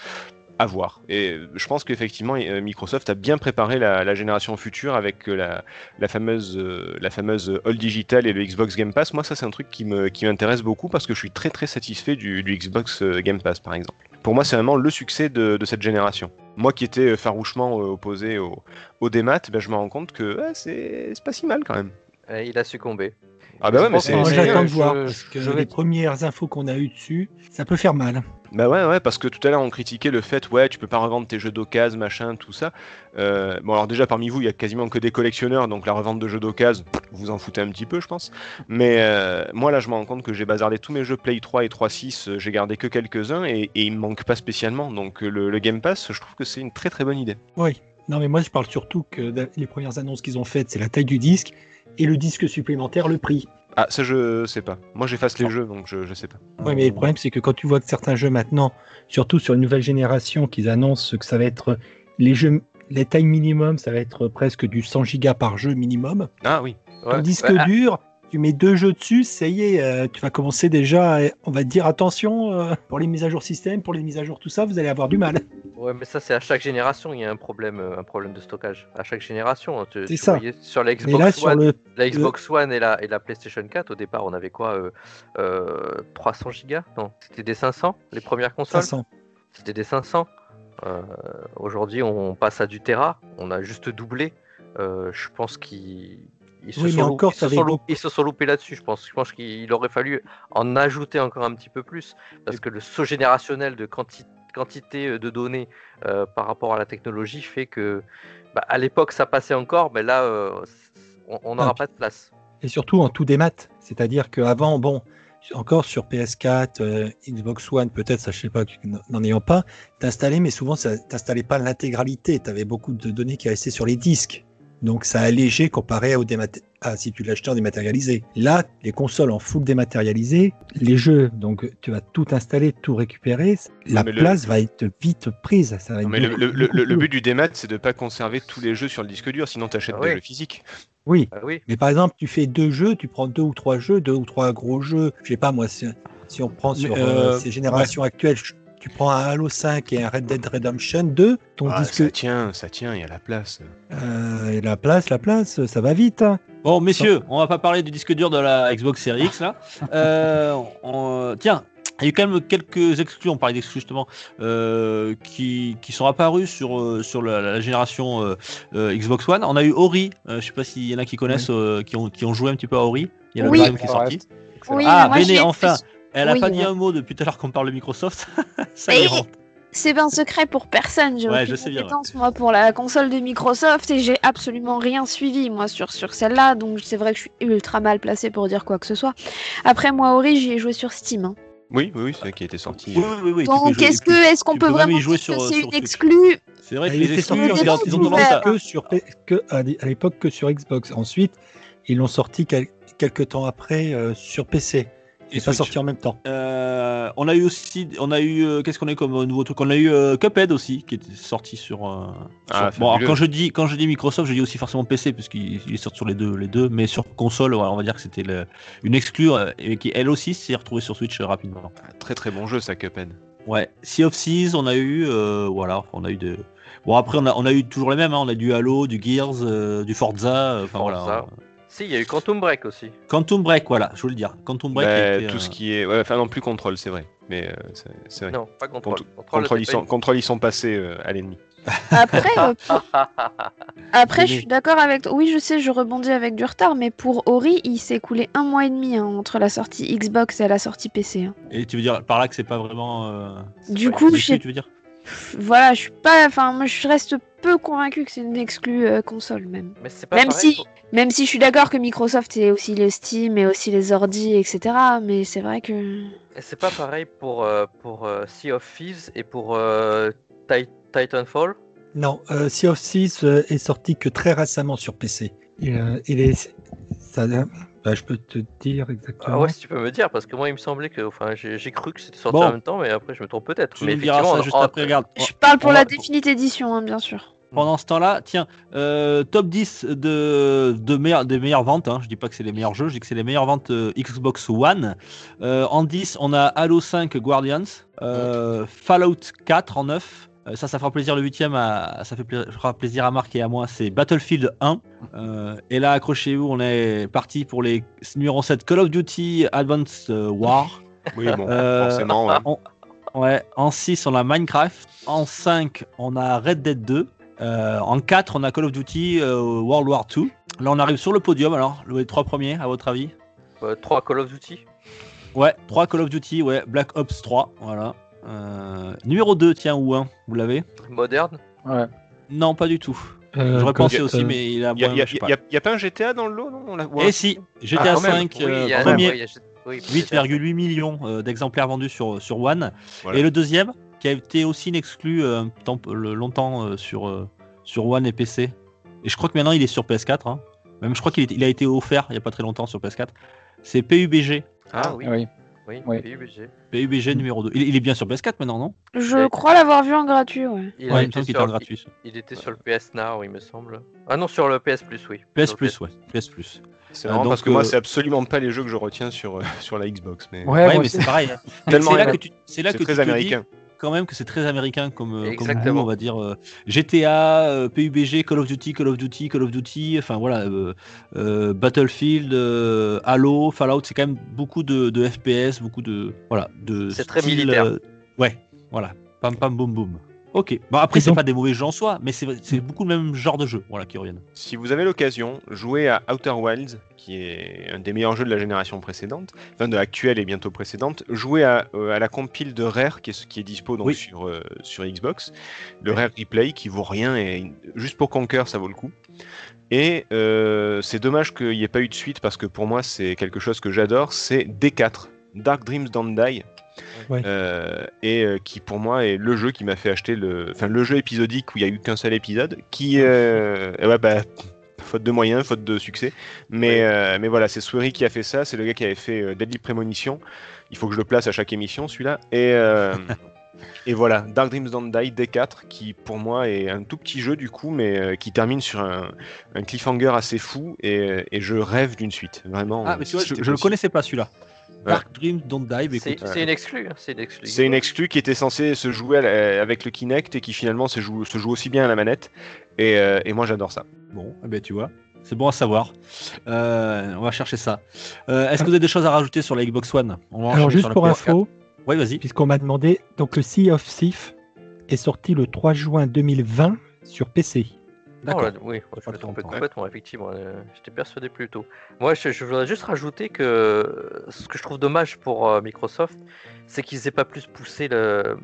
Speaker 5: Euh, à voir. Et je pense qu'effectivement, euh, Microsoft a bien préparé la, la génération future avec euh, la, la fameuse, euh, la fameuse All Digital et le Xbox Game Pass. Moi, ça, c'est un truc qui me- qui m'intéresse beaucoup parce que je suis très très satisfait du, du Xbox euh, Game Pass, par exemple. Pour moi, c'est vraiment le succès de, de cette génération. Moi qui étais euh, farouchement euh, opposé au, au démat, ben, je me rends compte que ouais, c'est c'est pas si mal quand même.
Speaker 4: Et il a succombé.
Speaker 5: Ah bah ouais, mais c'est.
Speaker 6: Moi, j'attends de voir,
Speaker 7: je-
Speaker 6: parce que
Speaker 7: je
Speaker 6: les premières infos qu'on a eues dessus, ça peut faire mal.
Speaker 5: Bah ouais, ouais, parce que tout à l'heure on critiquait le fait, ouais, tu peux pas revendre tes jeux d'occasion, machin, tout ça. Euh, bon, alors déjà parmi vous, il y a quasiment que des collectionneurs, donc la revente de jeux d'occasion, vous en foutez un petit peu, je pense. Mais euh, moi là, je me rends compte que j'ai bazardé tous mes jeux Play 3 et 3.6, euh, j'ai gardé que quelques-uns et, et il me manque pas spécialement. Donc le, le Game Pass, je trouve que c'est une très très bonne idée.
Speaker 6: Oui. Non, mais moi, je parle surtout que les premières annonces qu'ils ont faites, c'est la taille du disque et le disque supplémentaire, le prix.
Speaker 5: Ah, ça je sais pas. Moi j'efface les jeux, donc je, je sais pas.
Speaker 6: Oui, mais le problème, c'est que quand tu vois que certains jeux maintenant, surtout sur une nouvelle génération, qu'ils annoncent que ça va être les jeux, les tailles minimum, ça va être presque du 100 gigas par jeu minimum.
Speaker 5: Ah oui.
Speaker 4: Ouais.
Speaker 6: Ton disque
Speaker 4: Ouais, ah,
Speaker 6: dur, tu mets deux jeux dessus, ça y est, euh, tu vas commencer déjà, à- on va te dire attention, euh, pour les mises à jour système, pour les mises à jour tout ça, vous allez avoir du mal.
Speaker 4: Ouais, mais ça, c'est à chaque génération, il y a un problème, euh, un problème de stockage. À chaque génération. hein. Tu-
Speaker 6: C'est
Speaker 4: tu
Speaker 6: ça.
Speaker 4: voyais sur la Xbox
Speaker 6: là, sur
Speaker 4: One,
Speaker 6: le.
Speaker 4: la Xbox One et la, et la PlayStation 4, au départ, on avait quoi euh, euh, 300 gigas? Non, c'était des 500, les premières consoles
Speaker 6: 500.
Speaker 4: C'était des 500. Euh, Aujourd'hui, on passe à du Tera. On a juste doublé. Euh, je pense qu'ils ils se,
Speaker 6: Oui,
Speaker 4: sont,
Speaker 6: encore,
Speaker 4: ils se
Speaker 6: t'avais
Speaker 4: sont
Speaker 6: beaucoup-
Speaker 4: loupés- ils se sont loupés là-dessus. Je pense, je pense qu'il aurait fallu en ajouter encore un petit peu plus. Parce que le saut générationnel de quanti- quantité euh, de données euh, par rapport à la technologie fait que, bah, à l'époque, ça passait encore, mais là, euh, on- n'aura pas de place.
Speaker 6: Et surtout en tout démat. C'est-à-dire qu'avant, bon, encore sur PS4, euh, Xbox One, peut-être, ça je sais pas, n'en ayant pas, t'installais, mais souvent, ça t'installait pas l'intégralité. Tu avais beaucoup de données qui restaient sur les disques. Donc ça allégeait comparé au démat- à si tu l'achetais en dématérialisé. Là, les consoles en full dématérialisé, les jeux, donc tu vas tout installer, tout récupérer, la
Speaker 5: mais le-
Speaker 6: place va être vite prise. Ça va
Speaker 5: Non,
Speaker 6: être
Speaker 5: mais le, le- le-
Speaker 6: beaucoup
Speaker 5: le
Speaker 6: plus-
Speaker 5: but du démat, c'est de pas conserver tous les jeux sur le disque dur, sinon t'achètes
Speaker 4: Ah
Speaker 5: des jeux physiques.
Speaker 6: Oui,
Speaker 4: Ah oui,
Speaker 6: mais par exemple, tu fais deux jeux, tu prends deux ou trois jeux, deux ou trois gros jeux. Je sais pas moi, si, si on prend sur euh,
Speaker 2: euh,
Speaker 6: ces générations actuelles, je- tu prends un Halo 5 et un Red Dead Redemption 2, ton
Speaker 5: Ah,
Speaker 6: disque,
Speaker 5: ça tient, ça tient, il y a la place.
Speaker 6: euh, la place, la place, ça va vite. hein.
Speaker 2: Bon, messieurs, on va pas parler du disque dur de la Xbox Series X là. Euh, on- tiens, il y a eu quand même quelques exclus, on parlait d'exclus justement, euh, qui, qui sont apparus sur, euh, sur la, la génération euh, euh, Xbox One. On a eu Ori, euh, je sais pas s'il y en a qui connaissent, euh, qui, ont, qui ont joué un petit peu à Ori. Il y a le
Speaker 3: Oui.
Speaker 2: deuxième qui est sorti.
Speaker 3: Oui,
Speaker 2: Ah, Béné, enfin. Elle a
Speaker 3: Oui,
Speaker 2: pas dit
Speaker 3: ouais.
Speaker 2: un mot depuis tout à l'heure qu'on parle de Microsoft. Ça.
Speaker 3: C'est pas un secret pour personne. J'ai
Speaker 2: Ouais,
Speaker 3: aucune
Speaker 2: je sais bien, ouais.
Speaker 3: compétence, moi, pour la console de Microsoft et j'ai absolument rien suivi, moi, sur, sur celle-là. Donc, c'est vrai que je suis ultra mal placée pour dire quoi que ce soit. Après, moi, Ori, j'y ai joué sur Steam. hein.
Speaker 5: Oui, oui, oui, c'est qui était sorti.
Speaker 2: Oui, oui, oui.
Speaker 3: Donc, est-ce que, est-ce qu'on peut vraiment
Speaker 2: jouer
Speaker 3: dire
Speaker 2: sur-
Speaker 3: que c'est une exclue?
Speaker 2: C'est vrai que
Speaker 6: Il
Speaker 2: les
Speaker 6: était
Speaker 2: exclus,
Speaker 6: sorti
Speaker 3: ils ont
Speaker 2: tendance à.
Speaker 6: que sur que à l'é- à l'époque que sur Xbox. Ensuite, ils l'ont sorti quel- quelques temps après euh, sur PC.
Speaker 2: Et
Speaker 6: pas sorti en même temps.
Speaker 2: Euh, on a eu aussi, on a eu, euh, qu'est-ce qu'on a eu comme euh, nouveau truc? On a eu euh, Cuphead aussi, qui était sorti sur. euh,
Speaker 5: Ah,
Speaker 2: sur- bon, alors, quand je dis, quand je dis Microsoft, je dis aussi forcément PC, puisqu'il il est sorti sur les deux, les deux, mais sur console, ouais, on va dire que c'était le- une exclue, euh, et qui elle aussi s'est retrouvée sur Switch rapidement.
Speaker 5: Très très bon jeu, ça, Cuphead.
Speaker 2: Ouais, Sea of Thieves, on a eu, euh, voilà, on a eu de. Bon après, on a, on a eu toujours les mêmes, hein, on a du Halo, du Gears, euh, du Forza, enfin
Speaker 4: Forza.
Speaker 2: voilà.
Speaker 4: Si, il y a eu Quantum Break aussi.
Speaker 2: Quantum Break, voilà, je voulais le dire. Quantum Break.
Speaker 5: Bah, tout
Speaker 2: euh,
Speaker 5: ce qui est. Ouais, enfin, non plus contrôle, c'est vrai. Mais euh, c'est- c'est vrai.
Speaker 4: Non, pas Control. Control,
Speaker 5: Contrôle, ils sont, contrôle, ils sont passés euh, à l'ennemi.
Speaker 3: Après, euh, pour- après je suis d'accord avec toi. Oui, je sais, je rebondis avec du retard, mais pour Ori, il s'est écoulé un mois et demi hein, entre la sortie Xbox et la sortie PC. hein.
Speaker 2: Et tu veux dire par là que c'est pas vraiment. euh,
Speaker 3: Du
Speaker 2: pas
Speaker 3: coup, je
Speaker 2: tu veux dire?
Speaker 3: Voilà, je suis pas. Enfin, moi, je reste peu convaincu que c'est une exclue euh, console même.
Speaker 4: Mais c'est pas
Speaker 3: Même
Speaker 4: pareil
Speaker 3: si,
Speaker 4: pour-
Speaker 3: même si je suis d'accord que Microsoft c'est aussi le Steam et aussi les ordi, etc. Mais c'est vrai que.
Speaker 4: Et c'est pas pareil pour, euh, pour euh, Sea of Thieves et pour euh, Ti- Titanfall?
Speaker 6: Non, euh, Sea of Thieves est sorti que très récemment sur PC. Il, euh, il est, ça, bah, je peux te dire exactement.
Speaker 4: Ah ouais, si tu peux me dire, parce que moi il me semblait que. Enfin, j'ai j'ai cru que c'était sorti
Speaker 2: Bon.
Speaker 4: en même temps, mais après je me trompe peut-être.
Speaker 2: Tu
Speaker 4: Mais effectivement,
Speaker 2: ça juste
Speaker 4: en-
Speaker 2: après, regarde.
Speaker 3: Je parle pour
Speaker 2: on
Speaker 3: la
Speaker 2: va-
Speaker 3: Definite Edition, hein, bien sûr.
Speaker 2: Pendant ce temps-là, tiens, euh, top 10 de, de meilleures, des meilleures ventes. Hein. Je dis pas que c'est les meilleurs jeux, je dis que c'est les meilleures ventes euh, Xbox One. Euh, en 10, on a Halo 5 Guardians, euh, Fallout 4 en 9. Euh, ça, ça fera plaisir le 8 à, ça fait pla- fera plaisir à Marc et à moi. C'est Battlefield 1. Euh, et là, accrochez-vous, on est parti pour les numéro 7 Call of Duty Advanced War.
Speaker 5: Oui, bon, forcément. ouais.
Speaker 2: en, ouais, en 6, on a Minecraft. En 5, on a Red Dead 2. Euh, en 4, on a Call of Duty euh, World War 2. Là, on arrive sur le podium. Alors, les trois premiers, à votre avis?
Speaker 4: Euh, 3 Call of Duty.
Speaker 2: Ouais, 3 Call of Duty, ouais, Black Ops 3. Voilà. Euh, numéro 2, tiens, ou 1, vous l'avez?
Speaker 4: Moderne.
Speaker 7: Ouais.
Speaker 2: Non, pas du tout.
Speaker 6: Euh,
Speaker 2: J'aurais pensé aussi,
Speaker 6: euh,
Speaker 2: mais il a
Speaker 5: Il y a, a-
Speaker 2: pas.
Speaker 5: y a- y a pas un GTA dans le lot, non On l'a-
Speaker 2: Et si, GTA
Speaker 5: Ah, quand même.
Speaker 2: 5,
Speaker 4: Oui,
Speaker 2: euh,
Speaker 4: il y a-
Speaker 2: premier,
Speaker 4: oui, il y a- oui,
Speaker 2: 8,8 millions euh, d'exemplaires vendus sur, sur One.
Speaker 5: Voilà.
Speaker 2: Et le deuxième, qui a été aussi une exclue euh, longtemps euh, sur, euh, sur One et PC. Et je crois que maintenant il est sur PS4. hein. Même je crois qu'il a été offert il n'y a pas très longtemps sur PS4. C'est PUBG.
Speaker 4: Ah oui,
Speaker 7: Oui.
Speaker 4: oui,
Speaker 7: Oui.
Speaker 4: PUBG.
Speaker 2: PUBG numéro 2. Il, il est bien sur PS4 maintenant, non?
Speaker 3: Je
Speaker 4: Ouais.
Speaker 3: crois l'avoir vu en gratuit, ouais.
Speaker 4: Il,
Speaker 2: Ouais,
Speaker 4: a
Speaker 2: il me
Speaker 4: été
Speaker 2: semble qu'il
Speaker 4: sur-
Speaker 2: était en gratuit.
Speaker 4: il- il était sur le PS Now, il me semble. Ah non, sur le PS Plus, oui.
Speaker 2: PS
Speaker 4: Sur
Speaker 2: Plus, ouais. PS Plus.
Speaker 5: C'est
Speaker 2: Euh,
Speaker 5: marrant
Speaker 2: donc,
Speaker 5: parce que moi,
Speaker 2: euh,
Speaker 5: c'est absolument pas les jeux que je retiens sur, euh, sur la Xbox. Mais
Speaker 7: Ouais,
Speaker 2: Ouais,
Speaker 7: moi
Speaker 2: mais c'est pareil.
Speaker 5: Tellement
Speaker 2: c'est là que tu, c'est là
Speaker 5: c'est
Speaker 2: que
Speaker 5: très
Speaker 2: tu te dis
Speaker 5: américain.
Speaker 2: Quand même que c'est très américain comme, euh, comme goût, on va dire. euh, GTA, euh, PUBG, Call of Duty, Call of Duty, Call of Duty, enfin voilà, euh, Battlefield, Halo, Fallout, c'est quand même beaucoup de, de FPS, beaucoup de voilà, de.
Speaker 4: C'est très militaire.
Speaker 2: ouais, voilà, pam pam boum boum. Ok. Bon après c'est
Speaker 6: donc-
Speaker 2: pas des mauvais jeux en soi, mais c'est c'est beaucoup le même genre de jeu, voilà, qui reviennent.
Speaker 5: Si vous avez l'occasion, jouez à Outer Wilds, qui est un des meilleurs jeux de la génération précédente, enfin de l'actuelle et bientôt précédente. Jouez à, euh, à la compile de Rare, qui est, qui est dispo donc
Speaker 2: Oui.
Speaker 5: sur, euh, sur Xbox. Le Rare Replay, qui vaut rien, et juste pour Conquer, ça vaut le coup. Et euh, c'est dommage qu'il n'y ait pas eu de suite, parce que pour moi, c'est quelque chose que j'adore. C'est D4, Dark Dreams Don't Die.
Speaker 6: Ouais.
Speaker 5: Euh, et euh, qui pour moi est le jeu qui m'a fait acheter le, enfin le jeu épisodique où il y a eu qu'un seul épisode, qui, euh, et ouais, bah, faute de moyens, faute de succès. Mais, euh, mais voilà, c'est Swery qui a fait ça. C'est le gars qui avait fait euh, Deadly Premonition. Il faut que je le place à chaque émission, celui-là. Et, euh, et voilà, Dark Dreams Don't Die D4, qui pour moi est un tout petit jeu du coup, mais euh, qui termine sur un, un cliffhanger assez fou. Et, et je rêve d'une suite. Vraiment.
Speaker 2: Ah mais tu vois, je, je le connaissais pas celui-là. Dark Dream Don't Die, mais
Speaker 4: C'est une exclue. hein, C'est une exclue.
Speaker 5: C'est une exclue qui était censée se jouer avec le Kinect et qui finalement se joue, se joue aussi bien à la manette. Et, euh, et moi j'adore ça.
Speaker 2: Bon, eh ben, tu vois, c'est bon à savoir. Euh, on va chercher ça. Euh, Est-ce que vous avez des choses à rajouter sur la Xbox One? On va
Speaker 6: Alors juste
Speaker 2: sur
Speaker 6: pour
Speaker 2: PS4.
Speaker 6: info,
Speaker 2: vas-y.
Speaker 6: puisqu'on m'a demandé, donc le Sea of Thief est sorti le 3 juin 2020 sur PC.
Speaker 2: D'accord.
Speaker 4: oui, je me trompais complètement, effectivement. euh, J'étais persuadé plus tôt. Moi, je, je voudrais juste rajouter que euh, ce que je trouve dommage pour euh, Microsoft, c'est qu'ils aient pas plus poussé le...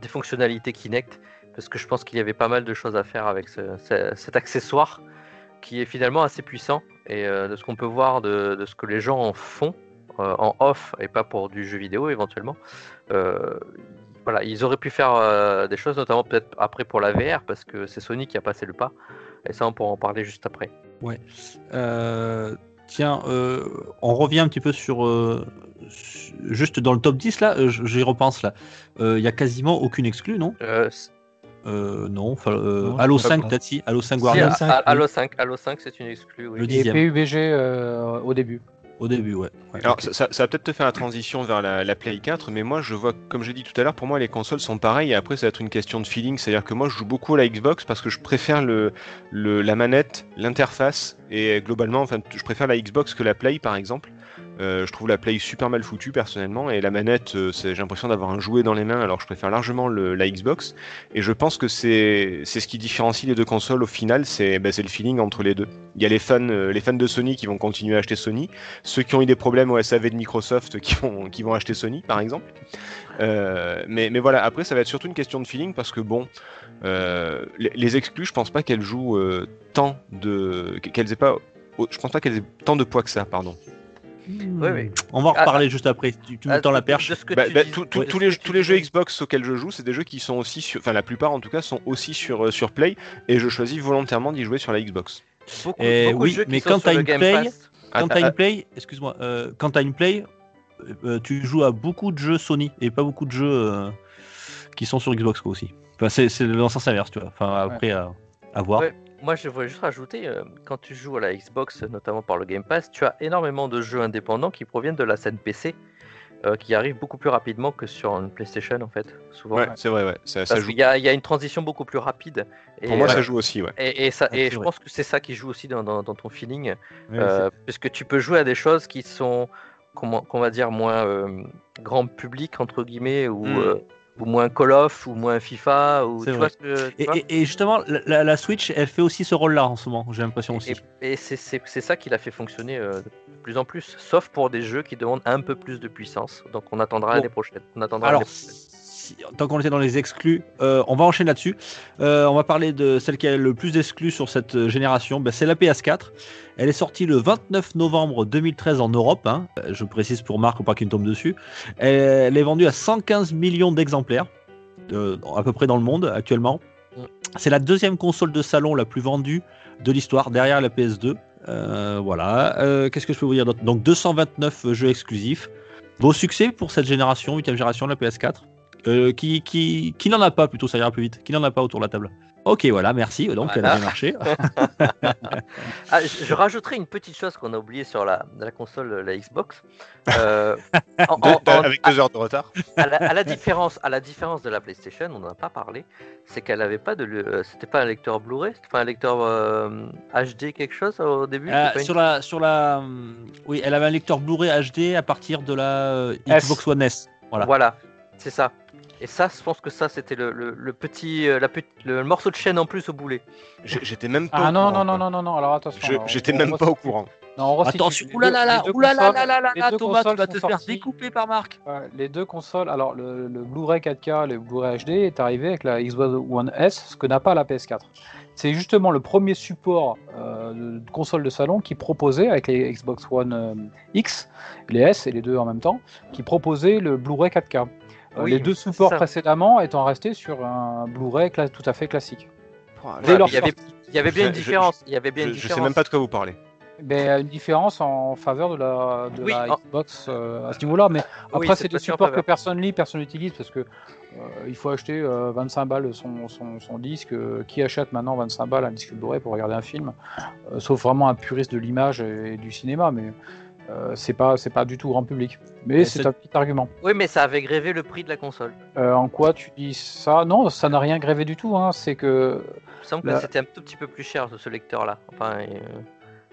Speaker 4: des fonctionnalités Kinect, parce que je pense qu'il y avait pas mal de choses à faire avec ce- ce- cet accessoire qui est finalement assez puissant. Et euh, de ce qu'on peut voir de, de ce que les gens en font euh, en off et pas pour du jeu vidéo éventuellement, euh, voilà, ils auraient pu faire euh, des choses, notamment peut-être après pour la VR, parce que c'est Sony qui a passé le pas. Et ça, on pourra en parler juste après.
Speaker 2: Euh, tiens, euh, on revient un petit peu sur. euh, su- juste dans le top 10, là, j'y repense là. Il y a quasiment aucune exclue, non?
Speaker 4: Euh,
Speaker 2: Euh, Non, euh, Halo
Speaker 6: je sais
Speaker 2: 5,
Speaker 6: pas.
Speaker 2: peut-être si. Halo 5
Speaker 4: si,
Speaker 2: Guardians,
Speaker 6: Halo
Speaker 4: à-
Speaker 6: 5,
Speaker 4: à-
Speaker 6: oui.
Speaker 4: Halo 5, Halo 5, c'est une exclue. Oui.
Speaker 2: Le
Speaker 7: Et. PUBG euh, au début.
Speaker 2: Au début, ouais. Ouais,
Speaker 5: Alors, ça, ça- ça va peut-être te faire la transition vers la, la Play 4, mais moi, je vois, comme j'ai dit tout à l'heure, pour moi, les consoles sont pareilles, et après, ça va être une question de feeling. C'est-à-dire que moi, je joue beaucoup à la Xbox parce que je préfère le, le- la manette, l'interface, et globalement, enfin, je préfère la Xbox que la Play, par exemple. Euh, je trouve la Play super mal foutue, personnellement, et la manette, euh, j'ai l'impression d'avoir un jouet dans les mains, alors je préfère largement la Xbox. Et je pense que c'est ce qui différencie les deux consoles au final, c'est ben, c'est le feeling entre les deux. Il y a les fans, euh, les fans de Sony qui vont continuer à acheter Sony, ceux qui ont eu des problèmes au SAV de Microsoft qui vont, qui vont acheter Sony, par exemple. Mais, mais voilà, après, ça va être surtout une question de feeling parce que, bon, les, exclus, je pense pas qu'elles jouent tant de. qu'elles aient pas. Je pense pas qu'elles tant de poids que ça, pardon.
Speaker 4: Oui, oui.
Speaker 2: On va en
Speaker 4: Ah,
Speaker 2: reparler juste après. Tu, tu me
Speaker 4: Ah,
Speaker 2: tends la perche.
Speaker 5: Bah, bah, tous-
Speaker 2: ouais.
Speaker 5: les, tous jeux. Xbox auxquels je joue, c'est des jeux qui sont aussi sur. Enfin, la plupart en tout cas, sont aussi sur, euh, sur Play et je choisis volontairement d'y jouer sur la Xbox.
Speaker 4: Beaucoup, beaucoup
Speaker 2: oui,
Speaker 4: de jeux qui
Speaker 2: mais
Speaker 4: sont
Speaker 2: quand
Speaker 4: sur
Speaker 2: t'as une Play,
Speaker 4: Pass.
Speaker 2: Quand
Speaker 5: Ah,
Speaker 2: t'as
Speaker 5: ah,
Speaker 2: une play, excuse-moi, euh, quand t'as une play, euh, tu joues à beaucoup de jeux Sony et pas beaucoup de jeux euh, qui sont sur Xbox quoi, aussi. Enfin, c'est dans le sens inverse, tu vois. Enfin, après, à, à voir.
Speaker 4: Ouais. Moi, je voudrais juste rajouter, euh, quand tu joues à la Xbox, notamment par le Game Pass, tu as énormément de jeux indépendants qui proviennent de la scène PC, euh, qui arrivent beaucoup plus rapidement que sur une PlayStation, en fait, souvent.
Speaker 5: Ouais, c'est vrai, ouais. Ça, ça
Speaker 4: Parce
Speaker 5: joue.
Speaker 4: qu'il y, a- il y a une transition beaucoup plus rapide. Et,
Speaker 5: Pour moi,
Speaker 4: euh,
Speaker 5: ça joue aussi, ouais.
Speaker 4: et, et ça,
Speaker 2: Ah,
Speaker 4: et je pense que c'est ça qui joue aussi dans, dans- dans ton feeling, euh, puisque tu peux jouer à des choses qui sont, comment, qu'on va dire, moins grand public, entre guillemets, ou,
Speaker 5: Mm.
Speaker 4: Ou moins Call of, ou moins FIFA, ou tu vois ce que tu
Speaker 2: Et,
Speaker 4: vois
Speaker 2: et- et justement, la, Switch, elle fait aussi ce rôle-là en ce moment, j'ai l'impression aussi.
Speaker 4: Et, et c'est- ça qui l'a fait fonctionner euh, de plus en plus, sauf pour des jeux qui demandent un peu plus de puissance. Donc on attendra
Speaker 2: Bon.
Speaker 4: l'année prochaine. On attendra
Speaker 2: Alors,
Speaker 4: l'année prochaine.
Speaker 2: Si- tant qu'on était dans les exclus, euh, on va enchaîner là-dessus. Euh, on va parler de celle qui a le plus d'exclus sur cette euh, génération. Ben, c'est la PS4. Elle est sortie le 29 novembre 2013 en Europe. hein. Je précise pour Marc, pour pas qu'il tombe dessus. Elle, est vendue à 115 millions d'exemplaires, euh, à peu près dans le monde actuellement. C'est la deuxième console de salon la plus vendue de l'histoire, derrière la PS2. Euh, voilà. Qu'est-ce que je peux vous dire d'autre? Donc 229 jeux exclusifs. Beau succès pour cette génération, 8 génération de la PS4. Euh, qui qui, qui n'en a pas plutôt, ça ira plus vite. Qui n'en a pas autour de la table Ok, voilà, merci. Donc elle a
Speaker 4: Voilà.
Speaker 2: bien marché.
Speaker 4: Ah, je, je rajouterai une petite chose qu'on a oublié sur la, la console, la Xbox. Euh, en-
Speaker 5: Deux-
Speaker 4: en- en-
Speaker 5: avec deux heures de retard.
Speaker 4: à, la, à la différence, à la différence de la PlayStation, on n'en a pas parlé, c'est qu'elle n'avait pas de, le- euh, c'était pas un lecteur Blu-ray, c'était pas un lecteur euh, HD quelque chose au début.
Speaker 2: Euh,
Speaker 4: une-
Speaker 2: sur la sur la oui, elle avait un lecteur Blu-ray HD à partir de la euh,
Speaker 7: S.
Speaker 2: Xbox One S. Voilà.
Speaker 4: Voilà, c'est ça. Et ça, je pense que ça, c'était le, le- le petit, euh, la le morceau de chaîne en plus au boulet.
Speaker 5: J'étais même pas.
Speaker 7: Ah
Speaker 5: au
Speaker 7: non,
Speaker 5: courant,
Speaker 7: non, non, non, non, non, alors attention.
Speaker 5: J'étais même pas au courant.
Speaker 7: Non, on.
Speaker 2: Attention, oulala, oulala, Thomas, tu vas te faire découper par Marc.
Speaker 7: Ouais, les deux consoles, alors le, le Blu-ray 4K, le Blu-ray HD est arrivé avec la Xbox One S, ce que n'a pas la PS4. C'est justement le premier support euh, de console de salon qui proposait, avec les Xbox One euh, X, les S et les deux en même temps, qui proposait le Blu-ray 4K. Euh,
Speaker 4: Oui,
Speaker 7: les deux supports précédemment étant restés sur un Blu-ray cla- tout à fait classique.
Speaker 5: Voilà,
Speaker 7: Dès leur
Speaker 4: il, y avait, il y avait bien une
Speaker 5: Je- je-
Speaker 4: différence. il y avait bien
Speaker 5: Je,
Speaker 4: une
Speaker 5: je sais même pas de quoi vous parlez.
Speaker 7: Ben, une différence en faveur de la, de
Speaker 4: Oui,
Speaker 7: la
Speaker 4: en-
Speaker 7: Xbox euh, à ce niveau-là, mais
Speaker 4: Oui,
Speaker 7: après
Speaker 4: c'est
Speaker 7: c'est des supports que personne lit, personne n'utilise parce que euh, il faut acheter euh, 25 balles son, son, son disque. Euh, Qui achète maintenant 25 balles un disque Blu-ray pour regarder un film Euh, Sauf vraiment un puriste de l'image et, du cinéma, mais euh, c'est pas c'est pas du tout grand public. Mais c'est un petit argument.
Speaker 4: Oui, mais ça avait grévé le prix de la console.
Speaker 7: Euh, en quoi tu dis ça? Non, ça n'a rien grévé du tout. Hein. C'est que
Speaker 4: Il me semble
Speaker 7: La-
Speaker 4: que c'était un tout petit peu plus cher ce lecteur-là. Enfin, euh,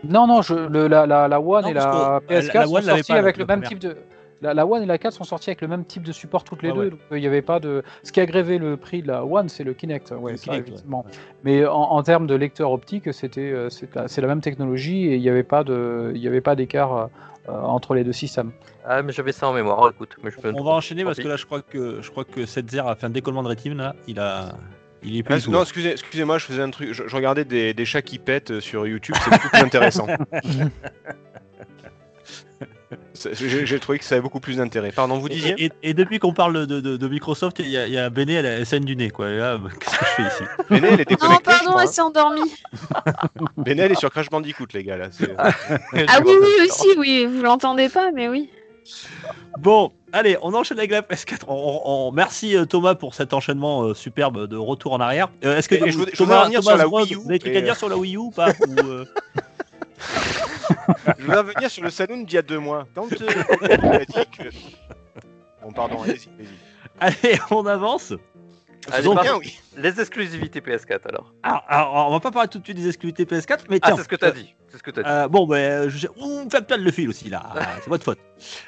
Speaker 7: Non, non, je, le, la, la, la One
Speaker 2: Non,
Speaker 7: et la
Speaker 2: que, euh,
Speaker 7: PS4
Speaker 2: la- la
Speaker 7: sont
Speaker 2: pas,
Speaker 7: avec le même
Speaker 2: première.
Speaker 7: type de. La, la One et la 4 sont sorties avec le même type de support toutes les
Speaker 2: Ouais,
Speaker 7: deux.
Speaker 2: ouais.
Speaker 7: donc, euh, Il y avait pas de. Ce qui a grévé le prix de la One, c'est le Kinect. Ouais,
Speaker 2: Le
Speaker 7: ça,
Speaker 2: Kinect, ouais.
Speaker 7: effectivement. Mais en, en termes de lecteur optique, c'était euh, c'est la, même technologie et il n'y avait pas de, il y avait pas d'écart euh, entre les deux systèmes.
Speaker 4: Ah, mais j'avais ça en mémoire, écoute. Mais je peux me
Speaker 2: On va enchaîner parce que là, je crois que je crois que Setzer a fait un décollement de rétine là. Il a, il est
Speaker 5: Ah,
Speaker 2: plus.
Speaker 5: non, excusez, excusez-moi, je faisais un truc. Je, je regardais des, des chats qui pètent sur YouTube, c'est beaucoup plus intéressant. J'ai trouvé que ça avait beaucoup plus d'intérêt. Pardon, vous disiez
Speaker 2: Et, et- et depuis qu'on parle de, de- de Microsoft, il y y a Béné, elle, elle scène du nez quoi. Là, qu'est-ce que je fais ici
Speaker 5: Béné, elle est
Speaker 3: Non,
Speaker 5: je
Speaker 3: pardon,
Speaker 5: crois,
Speaker 3: elle
Speaker 5: hein.
Speaker 3: s'est endormie.
Speaker 5: Béné, elle est sur Crash Bandicoot, les gars. Là.
Speaker 3: Ah oui, oui, aussi, oui. Vous l'entendez pas, mais oui.
Speaker 2: Bon, allez, on enchaîne avec la PS4. On, on- merci euh, Thomas pour cet enchaînement euh, superbe de retour en arrière. Euh, Est-ce que
Speaker 5: Et je voudrais- je
Speaker 2: Thomas,
Speaker 5: revenir
Speaker 2: Thomas
Speaker 5: sur la Wii U
Speaker 2: Vous avez des trucs à dire sur la Wii U ou pas ou, euh,
Speaker 5: Je voudrais revenir sur le saloon d'il y a deux mois. Quand euh, on a dit que. Bon, pardon, allez-y.
Speaker 2: Allez, on avance.
Speaker 4: Allez,
Speaker 2: Donc,
Speaker 5: Bien, oui.
Speaker 4: Les exclusivités PS4 alors.
Speaker 2: alors, alors, on va pas parler tout de suite des exclusivités PS4, mais
Speaker 4: Ah,
Speaker 2: tiens.
Speaker 4: c'est ce que t'as dit. C'est ce que t'as dit.
Speaker 2: Euh, bon, ben, je... on me fait le fil aussi là. C'est votre faute.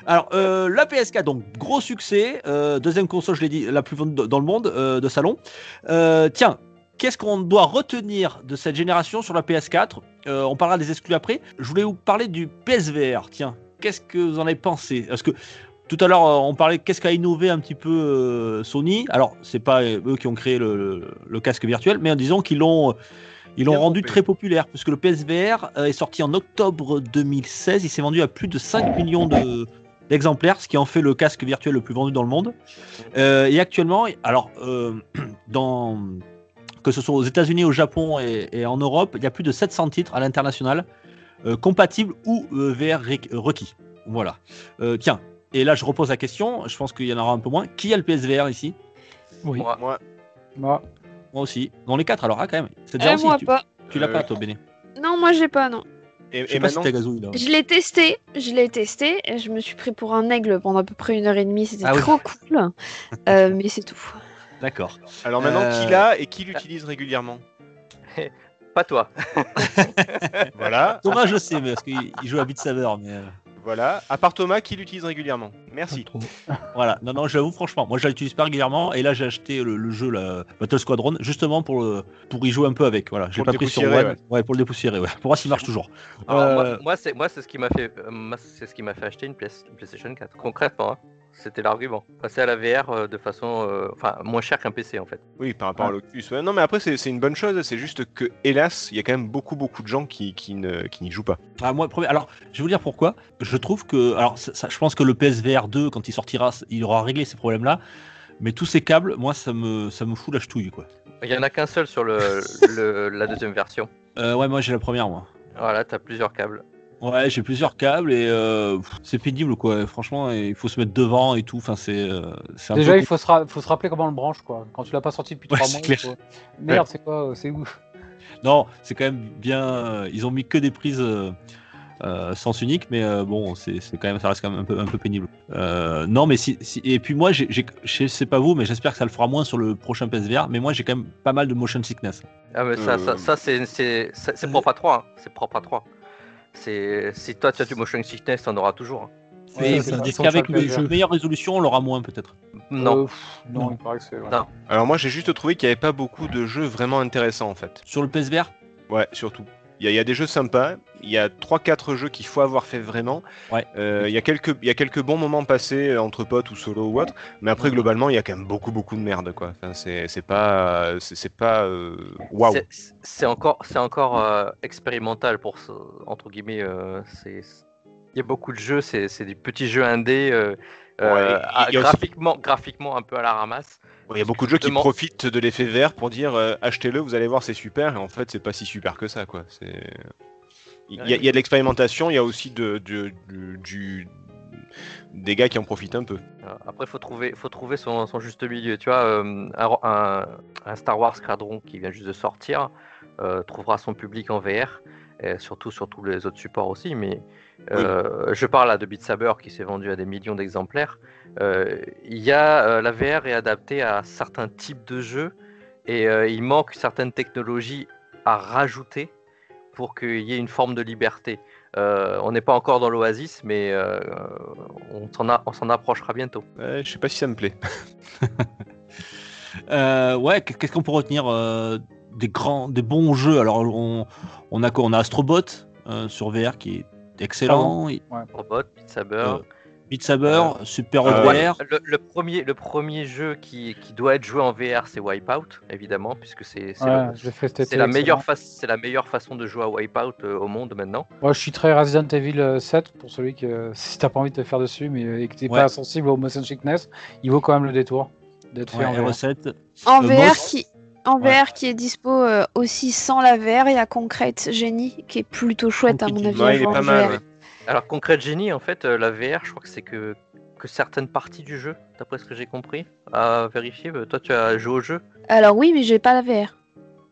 Speaker 2: Alors, euh, la PS4, donc gros succès, euh, deuxième console, je l'ai dit, la plus vendue dans le monde euh, de salon. Euh, tiens, qu'est-ce qu'on doit retenir de cette génération sur la PS4 Euh, On parlera des exclus après. Je voulais vous parler du PSVR. Tiens, qu'est-ce que vous en avez pensé Parce que tout à l'heure, euh, on parlait qu'est-ce qu'a innové un petit peu euh, Sony. Alors, c'est pas eux qui ont créé le, le- le casque virtuel, mais disons qu'ils l'ont. Ils l'ont rendu très populaire puisque le PSVR est sorti en octobre 2016. Il s'est vendu à plus de 5 millions de- d'exemplaires, ce qui en fait le casque virtuel le plus vendu dans le monde. Euh, et actuellement, alors euh, dans que ce soit aux États-Unis, au Japon et, et en Europe, il y a plus de 700 titres à l'international euh, compatibles ou euh, VR requ- requis. Voilà. Euh, tiens. Et là, je repose la question. Je pense qu'il y en aura un peu moins. Qui a le PSVR ici?
Speaker 7: Oui.
Speaker 4: Moi.
Speaker 5: Moi,
Speaker 7: Moi,
Speaker 2: Moi aussi. Dans les quatre, alors, ah, quand même. C'est
Speaker 3: Eh,
Speaker 2: aussi.
Speaker 3: moi
Speaker 2: tu,
Speaker 3: pas.
Speaker 2: tu l'as
Speaker 5: Euh,
Speaker 2: pas, toi, Béné.
Speaker 3: Non, moi j'ai pas, non.
Speaker 5: et,
Speaker 2: Je
Speaker 5: et
Speaker 2: si
Speaker 5: maintenant,
Speaker 2: gazouille.
Speaker 3: Je l'ai testé, je l'ai testé, et je me suis pris pour un aigle pendant à peu près une heure et demie, c'était
Speaker 2: Ah oui.
Speaker 3: trop cool. Euh, mais c'est tout.
Speaker 2: D'accord.
Speaker 5: alors maintenant,
Speaker 2: Euh,
Speaker 5: qui l'a et qui l'utilise régulièrement
Speaker 4: Pas toi.
Speaker 5: Voilà.
Speaker 2: Thomas, je sais, mais parce qu'il il joue à Beat Saber, mais euh,
Speaker 5: Voilà. À part Thomas, qui l'utilise régulièrement Merci.
Speaker 2: Voilà. Non, non, j'avoue, franchement, moi, je l'utilise pas régulièrement, et là, j'ai acheté le, le jeu, la Battle Squadron, justement pour le, pour y jouer un peu avec. Voilà, je l'ai
Speaker 5: Pour
Speaker 2: pas
Speaker 5: le
Speaker 2: pris sur One. Ouais. pour le dépoussiérer, ouais. Pour voir s'il marche toujours.
Speaker 4: Alors,
Speaker 2: Euh,
Speaker 4: moi, moi, c'est moi c'est ce qui m'a fait euh, c'est ce qui m'a fait acheter une, PS une PlayStation 4 concrètement hein. C'était l'argument passer à la VR euh, de façon euh, enfin moins cher qu'un PC en fait
Speaker 5: Oui, par rapport à l'Oculus. Ouais, non, mais après, c'est c'est une bonne chose. C'est juste que, hélas, il y a quand même beaucoup, beaucoup de gens qui, qui ne- qui n'y jouent pas.
Speaker 2: Ah, moi, premier- alors, je vais vous dire pourquoi. Je trouve que, alors, ça, ça- je pense que le PSVR 2, quand il sortira, il aura réglé ces problèmes-là. Mais tous ces câbles, moi, ça me, ça me fout la ch'touille, quoi.
Speaker 4: il y en a qu'un seul sur le, le- la deuxième version
Speaker 2: Euh, ouais, moi, j'ai la première, moi.
Speaker 4: voilà t'as plusieurs câbles
Speaker 2: Ouais, j'ai plusieurs câbles et euh, c'est pénible, quoi. Franchement, il faut se mettre devant et tout. Enfin, c'est, euh,
Speaker 7: déjà,
Speaker 2: peu
Speaker 7: il faut se, faut se rappeler comment on le branche, quoi. Quand tu l'as pas sorti depuis
Speaker 2: Ouais,
Speaker 7: 3
Speaker 2: c'est
Speaker 7: mois,
Speaker 2: clair.
Speaker 7: il faut- merde, c'est quoi, c'est où
Speaker 2: Non, c'est quand même bien. euh, Ils ont mis que des prises euh, euh, sens unique, mais euh, bon, c'est quand même, ça reste quand même un peu, un peu pénible. Euh, non, mais si, si- et puis moi, je sais pas vous, mais j'espère que ça le fera moins sur le prochain PSVR. Mais moi, j'ai quand même pas mal de motion sickness.
Speaker 4: ah mais ça, ça,
Speaker 5: Euh.
Speaker 4: ça, c'est propre à 3 hein. c'est propre à 3 c'est si toi tu as du motion sickness t'en auras toujours hein.
Speaker 6: Dépend
Speaker 2: qu'avec
Speaker 6: sur le
Speaker 2: une meilleure résolution, on l'aura moins peut-être.
Speaker 4: non
Speaker 7: Euh, pff, non,
Speaker 2: Non.
Speaker 7: il paraît que ouais.
Speaker 4: Non.
Speaker 5: Alors, moi, j'ai juste trouvé qu'il n'y avait pas beaucoup de jeux vraiment intéressants, en fait.
Speaker 2: Sur le PSVR,
Speaker 5: Ouais, surtout. Il y, a- il y a des jeux sympas. Il y a 3-4 jeux qu'il faut avoir fait vraiment.
Speaker 2: Ouais.
Speaker 5: Euh, il, y a quelques, il y a quelques bons moments passés entre potes ou solo ou autre. Mais après, globalement, il y a quand même beaucoup, beaucoup de merde, quoi. Enfin, c'est pas. C'est pas. euh, Waouh!
Speaker 4: C'est- C'est encore, euh, expérimental pour ce, entre guillemets. euh, c'est, il y a beaucoup de jeux, c'est, des petits jeux indés, euh, euh,
Speaker 5: Ouais, aussi-
Speaker 4: graphiquement un peu à la ramasse.
Speaker 5: Il y a beaucoup de jeux qui profitent de l'effet vert pour dire euh, achetez-le, vous allez voir, c'est super. Et en fait, c'est pas si super que ça, quoi. C'est. Il y, a- il y a de l'expérimentation, il y a aussi de, de- du, du- des gars qui en profitent un peu.
Speaker 4: Euh, Après, faut trouver, faut trouver son, son juste milieu. Tu vois, euh, un, un- un Star Wars Squadron qui vient juste de sortir euh, trouvera son public en VR, et surtout sur tous les autres supports aussi. Mais euh, je parle là de Beat Saber qui s'est vendu à des millions d'exemplaires. Euh, Il y a euh, la VR est adaptée à certains types de jeux et euh, il manque certaines technologies à rajouter pour qu'il y ait une forme de liberté. Euh, on n'est pas encore dans l'oasis, mais euh, on s'en a- on s'en approchera bientôt.
Speaker 5: Ouais, je sais pas si ça me plaît.
Speaker 2: Euh, ouais, qu'est-ce qu'on peut retenir euh, des grands, des bons jeux? Alors, on, on a quoi? On a Astrobot euh, sur VR qui est excellent.
Speaker 4: Robot, Beat Saber.
Speaker 2: Euh, Beat Saber, Super
Speaker 5: euh, ouais.
Speaker 2: VR.
Speaker 4: Le, le premier, le premier jeu qui, qui doit être joué en VR, c'est Wipeout, évidemment, puisque c'est la, meilleure c'est la meilleure façon de jouer à Wipeout euh, au monde maintenant.
Speaker 7: Moi, je suis très Resident Evil euh, 7 pour celui que si t'as pas envie de te faire dessus, mais euh, et que t'es
Speaker 2: Ouais.
Speaker 7: pas sensible au motion sickness, il vaut quand même le détour d'être fait en VR.
Speaker 2: R7.
Speaker 3: En
Speaker 2: Euh,
Speaker 3: VR qui en
Speaker 2: Ouais.
Speaker 3: VR qui est dispo euh, aussi sans la VR, il y a Concrete Genie qui est plutôt chouette à mon avis.
Speaker 5: Ouais,
Speaker 3: à
Speaker 5: il est
Speaker 3: jouer
Speaker 5: pas
Speaker 3: en
Speaker 5: mal.
Speaker 3: VR.
Speaker 5: ouais.
Speaker 4: Alors, Concrete Genie, en fait, euh, la VR, je crois que c'est que, que certaines parties du jeu, d'après ce que j'ai compris. À vérifier, euh, toi, tu as joué au jeu
Speaker 3: Alors oui, mais j'ai pas la VR.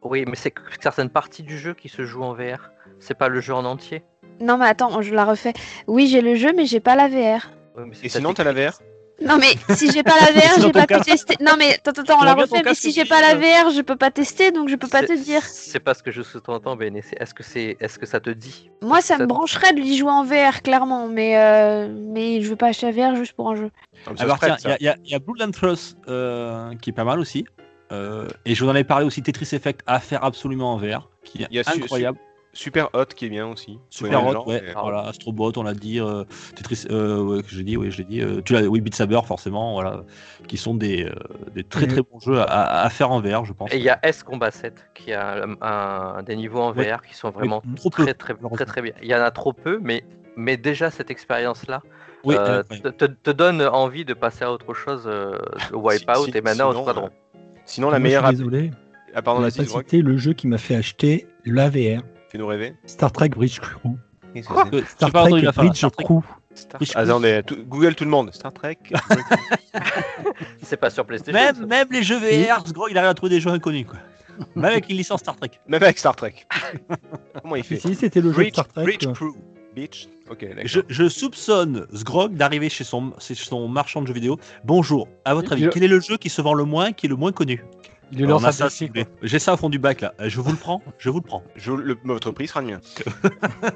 Speaker 4: Oui, mais c'est que certaines parties du jeu qui se jouent en VR. C'est pas le jeu en entier.
Speaker 3: Non mais attends, je la refais. Oui, j'ai le jeu, mais j'ai pas la VR.
Speaker 4: Ouais, mais c'est
Speaker 5: Et sinon, t'as la VR
Speaker 3: Non mais si j'ai pas la VR, j'ai pas pu tester. Non mais attends, attends, on la refait. Mais si j'ai pas la
Speaker 2: euh.
Speaker 3: VR, je peux pas tester, donc je peux pas te dire.
Speaker 4: C'est pas ce que je sous-entends, Ben. c'est- Est-ce que, c'est, est-ce que ça te dit?
Speaker 3: Moi, ça me brancherait de lui jouer en VR, clairement, mais euh, mais je veux pas acheter la VR juste pour un jeu.
Speaker 5: Ah, ça
Speaker 2: Alors tiens, il y y, a- il y a Bloodland Trust euh, qui est pas mal aussi. Euh, et je vous en avais parlé aussi, Tetris Effect à faire absolument en VR, qui est
Speaker 5: Il y a su-
Speaker 2: incroyable.
Speaker 5: Super Hot qui est bien aussi.
Speaker 2: Super hot,
Speaker 5: genre,
Speaker 2: ouais.
Speaker 5: mais-
Speaker 2: Voilà, Astrobot, on l'a dit. euh, Tetris, euh, ouais, j'ai dit, oui, je l'ai dit. euh, tu l'as, oui, Beat Saber, forcément, voilà, qui sont des, euh, des très
Speaker 6: Mhm.
Speaker 2: très bons jeux à, faire en VR, je pense.
Speaker 4: Et il y a S Combat 7 qui a un, un- des niveaux en
Speaker 2: Ouais.
Speaker 4: VR qui sont vraiment
Speaker 2: peu,
Speaker 4: très, très, très
Speaker 2: malheureusement.
Speaker 4: très bien. Il y en a trop peu, mais, mais déjà cette expérience-là
Speaker 2: Oui,
Speaker 4: euh, te, te- te donne envie de passer à autre chose, euh, au Wipeout
Speaker 5: Si-
Speaker 4: et maintenant au
Speaker 5: sinon,
Speaker 4: Squadron.
Speaker 5: euh, Sinon, la
Speaker 6: Moi,
Speaker 5: meilleure.
Speaker 6: Je suis désolé,
Speaker 5: Ah, pardon, vas-y,
Speaker 6: pas cité le jeu qui m'a fait acheter la VR.
Speaker 5: Fais-nous rêver.
Speaker 6: Star Trek Bridge Crew.
Speaker 2: euh, j'ai
Speaker 6: Star
Speaker 2: pas
Speaker 6: Trek
Speaker 2: entendu la fin.
Speaker 6: Bridge
Speaker 2: Star Trek.
Speaker 6: Crew.
Speaker 5: Star... Ah, tout- Google tout le monde. Star Trek.
Speaker 4: C'est pas sur PlayStation.
Speaker 2: Même, les jeux VR, ce gros, il arrive à trouver des jeux inconnus, quoi. Même avec une licence Star Trek.
Speaker 5: Même avec Star Trek. Comment il
Speaker 6: Si,
Speaker 5: fait
Speaker 6: si, c'était le jeu de
Speaker 5: Bridge,
Speaker 6: Star Trek.
Speaker 5: Bridge
Speaker 6: quoi.
Speaker 5: Crew. Beach. Ok, d'accord.
Speaker 2: Je, je soupçonne Sgrog d'arriver chez son, chez son marchand de jeux vidéo. Bonjour, à votre avis,
Speaker 7: Je-
Speaker 2: quel est le jeu qui se vend le moins, qui est le moins connu?
Speaker 7: Il lui lance un.
Speaker 2: J'ai ça au fond du bac là. Je vous le prends, je vous le prends.
Speaker 5: Je- le- votre prix sera le mien.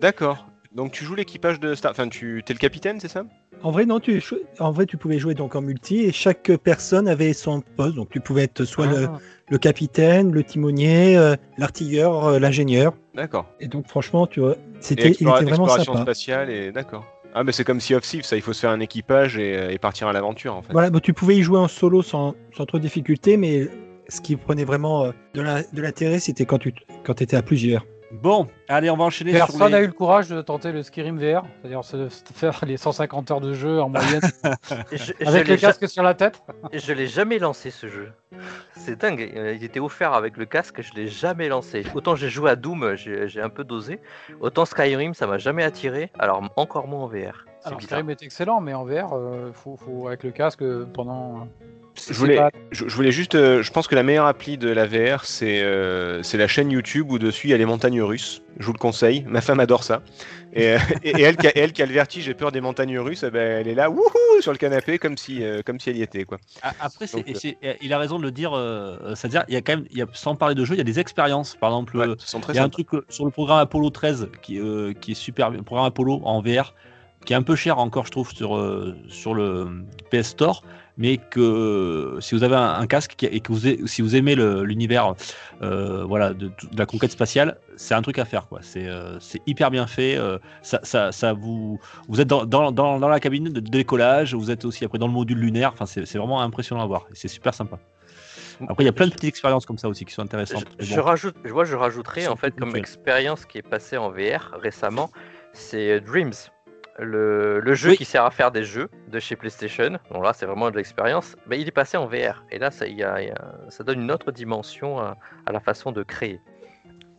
Speaker 5: D'accord. Donc tu joues l'équipage de Star. Enfin, tu es le capitaine, c'est ça?
Speaker 6: En vrai, non, tu, en vrai, tu pouvais jouer donc en multi et chaque personne avait son poste. Donc tu pouvais être soit le,
Speaker 7: Ah.
Speaker 6: le capitaine, le timonier, euh, l'artilleur, euh, l'ingénieur.
Speaker 5: D'accord.
Speaker 6: Et donc franchement, tu c'était, il
Speaker 5: explora-
Speaker 6: était vraiment sympa.
Speaker 5: spatiale et d'accord. Ah, mais c'est comme Sea of Thieves, ça. Il faut se faire un équipage et, et partir à l'aventure en fait.
Speaker 6: Voilà, bah, tu pouvais y jouer en solo sans, trop de difficulté, mais ce qui prenait vraiment euh, de l'intérêt, c'était quand tu quand étais à plusieurs.
Speaker 2: Bon, allez, on va enchaîner sur
Speaker 7: Personne n'a eu le courage de tenter le Skyrim VR, c'est-à-dire faire les 150 heures de jeu en moyenne
Speaker 4: je,
Speaker 7: avec le
Speaker 4: ja-
Speaker 7: casque sur la tête.
Speaker 4: et je l'ai jamais lancé ce jeu. C'est dingue. euh, Il était offert avec le casque, je l'ai jamais lancé. Autant j'ai joué à Doom, j'ai j'ai un peu dosé. Autant Skyrim, ça m'a jamais attiré. Alors encore moins en VR.
Speaker 7: Alors. Skyrim est excellent, mais en VR, euh, faut, faut avec le casque euh, pendant.
Speaker 5: Je voulais,
Speaker 7: pas-
Speaker 5: je, je voulais juste, euh, je pense que la meilleure appli de la VR, c'est euh, c'est la chaîne YouTube où dessus il y a les montagnes russes. Je vous le conseille. Ma femme adore ça. Et, euh, et- et elle, qui a, elle qui a le vertige, j'ai peur des montagnes russes, eh ben, elle est là, wouhou, sur le canapé, comme si, euh, comme si elle y était, quoi.
Speaker 2: Après,
Speaker 5: Donc, euh,
Speaker 2: il a raison de le dire. euh, C'est-à-dire, il y a quand même, il y a, sans parler de jeu, il y a des expériences. Par exemple,
Speaker 5: Ouais,
Speaker 2: euh, il y a un truc euh, sur le programme Apollo 13 qui, euh, qui est super bien. Le programme Apollo en VR, qui est un peu cher encore, je trouve, sur, euh, sur le PS Store. Mais que si vous avez un, un casque et que vous, si vous aimez l'univers euh, voilà, de, de la conquête spatiale, c'est un truc à faire. quoi. C'est euh, hyper bien fait. euh, ça, ça, ça vous, vous êtes dans, dans, dans, dans la cabine de décollage, vous êtes aussi après dans le module lunaire. Enfin, c'est vraiment impressionnant à voir. C'est super sympa. Après, il y a plein de petites expériences comme ça aussi qui sont intéressantes.
Speaker 4: Je,
Speaker 2: Mais
Speaker 4: je
Speaker 2: bon.
Speaker 4: rajoute, je vois, je
Speaker 2: sont
Speaker 4: en fait comme expérience qui est passée en VR récemment, c'est Dreams, le, le jeu
Speaker 2: Oui.
Speaker 4: qui sert à faire des jeux de chez PlayStation. Donc là, c'est vraiment de l'expérience. Mais il est passé en VR et là, ça, y a- il y a- ça donne une autre dimension à, à la façon de créer.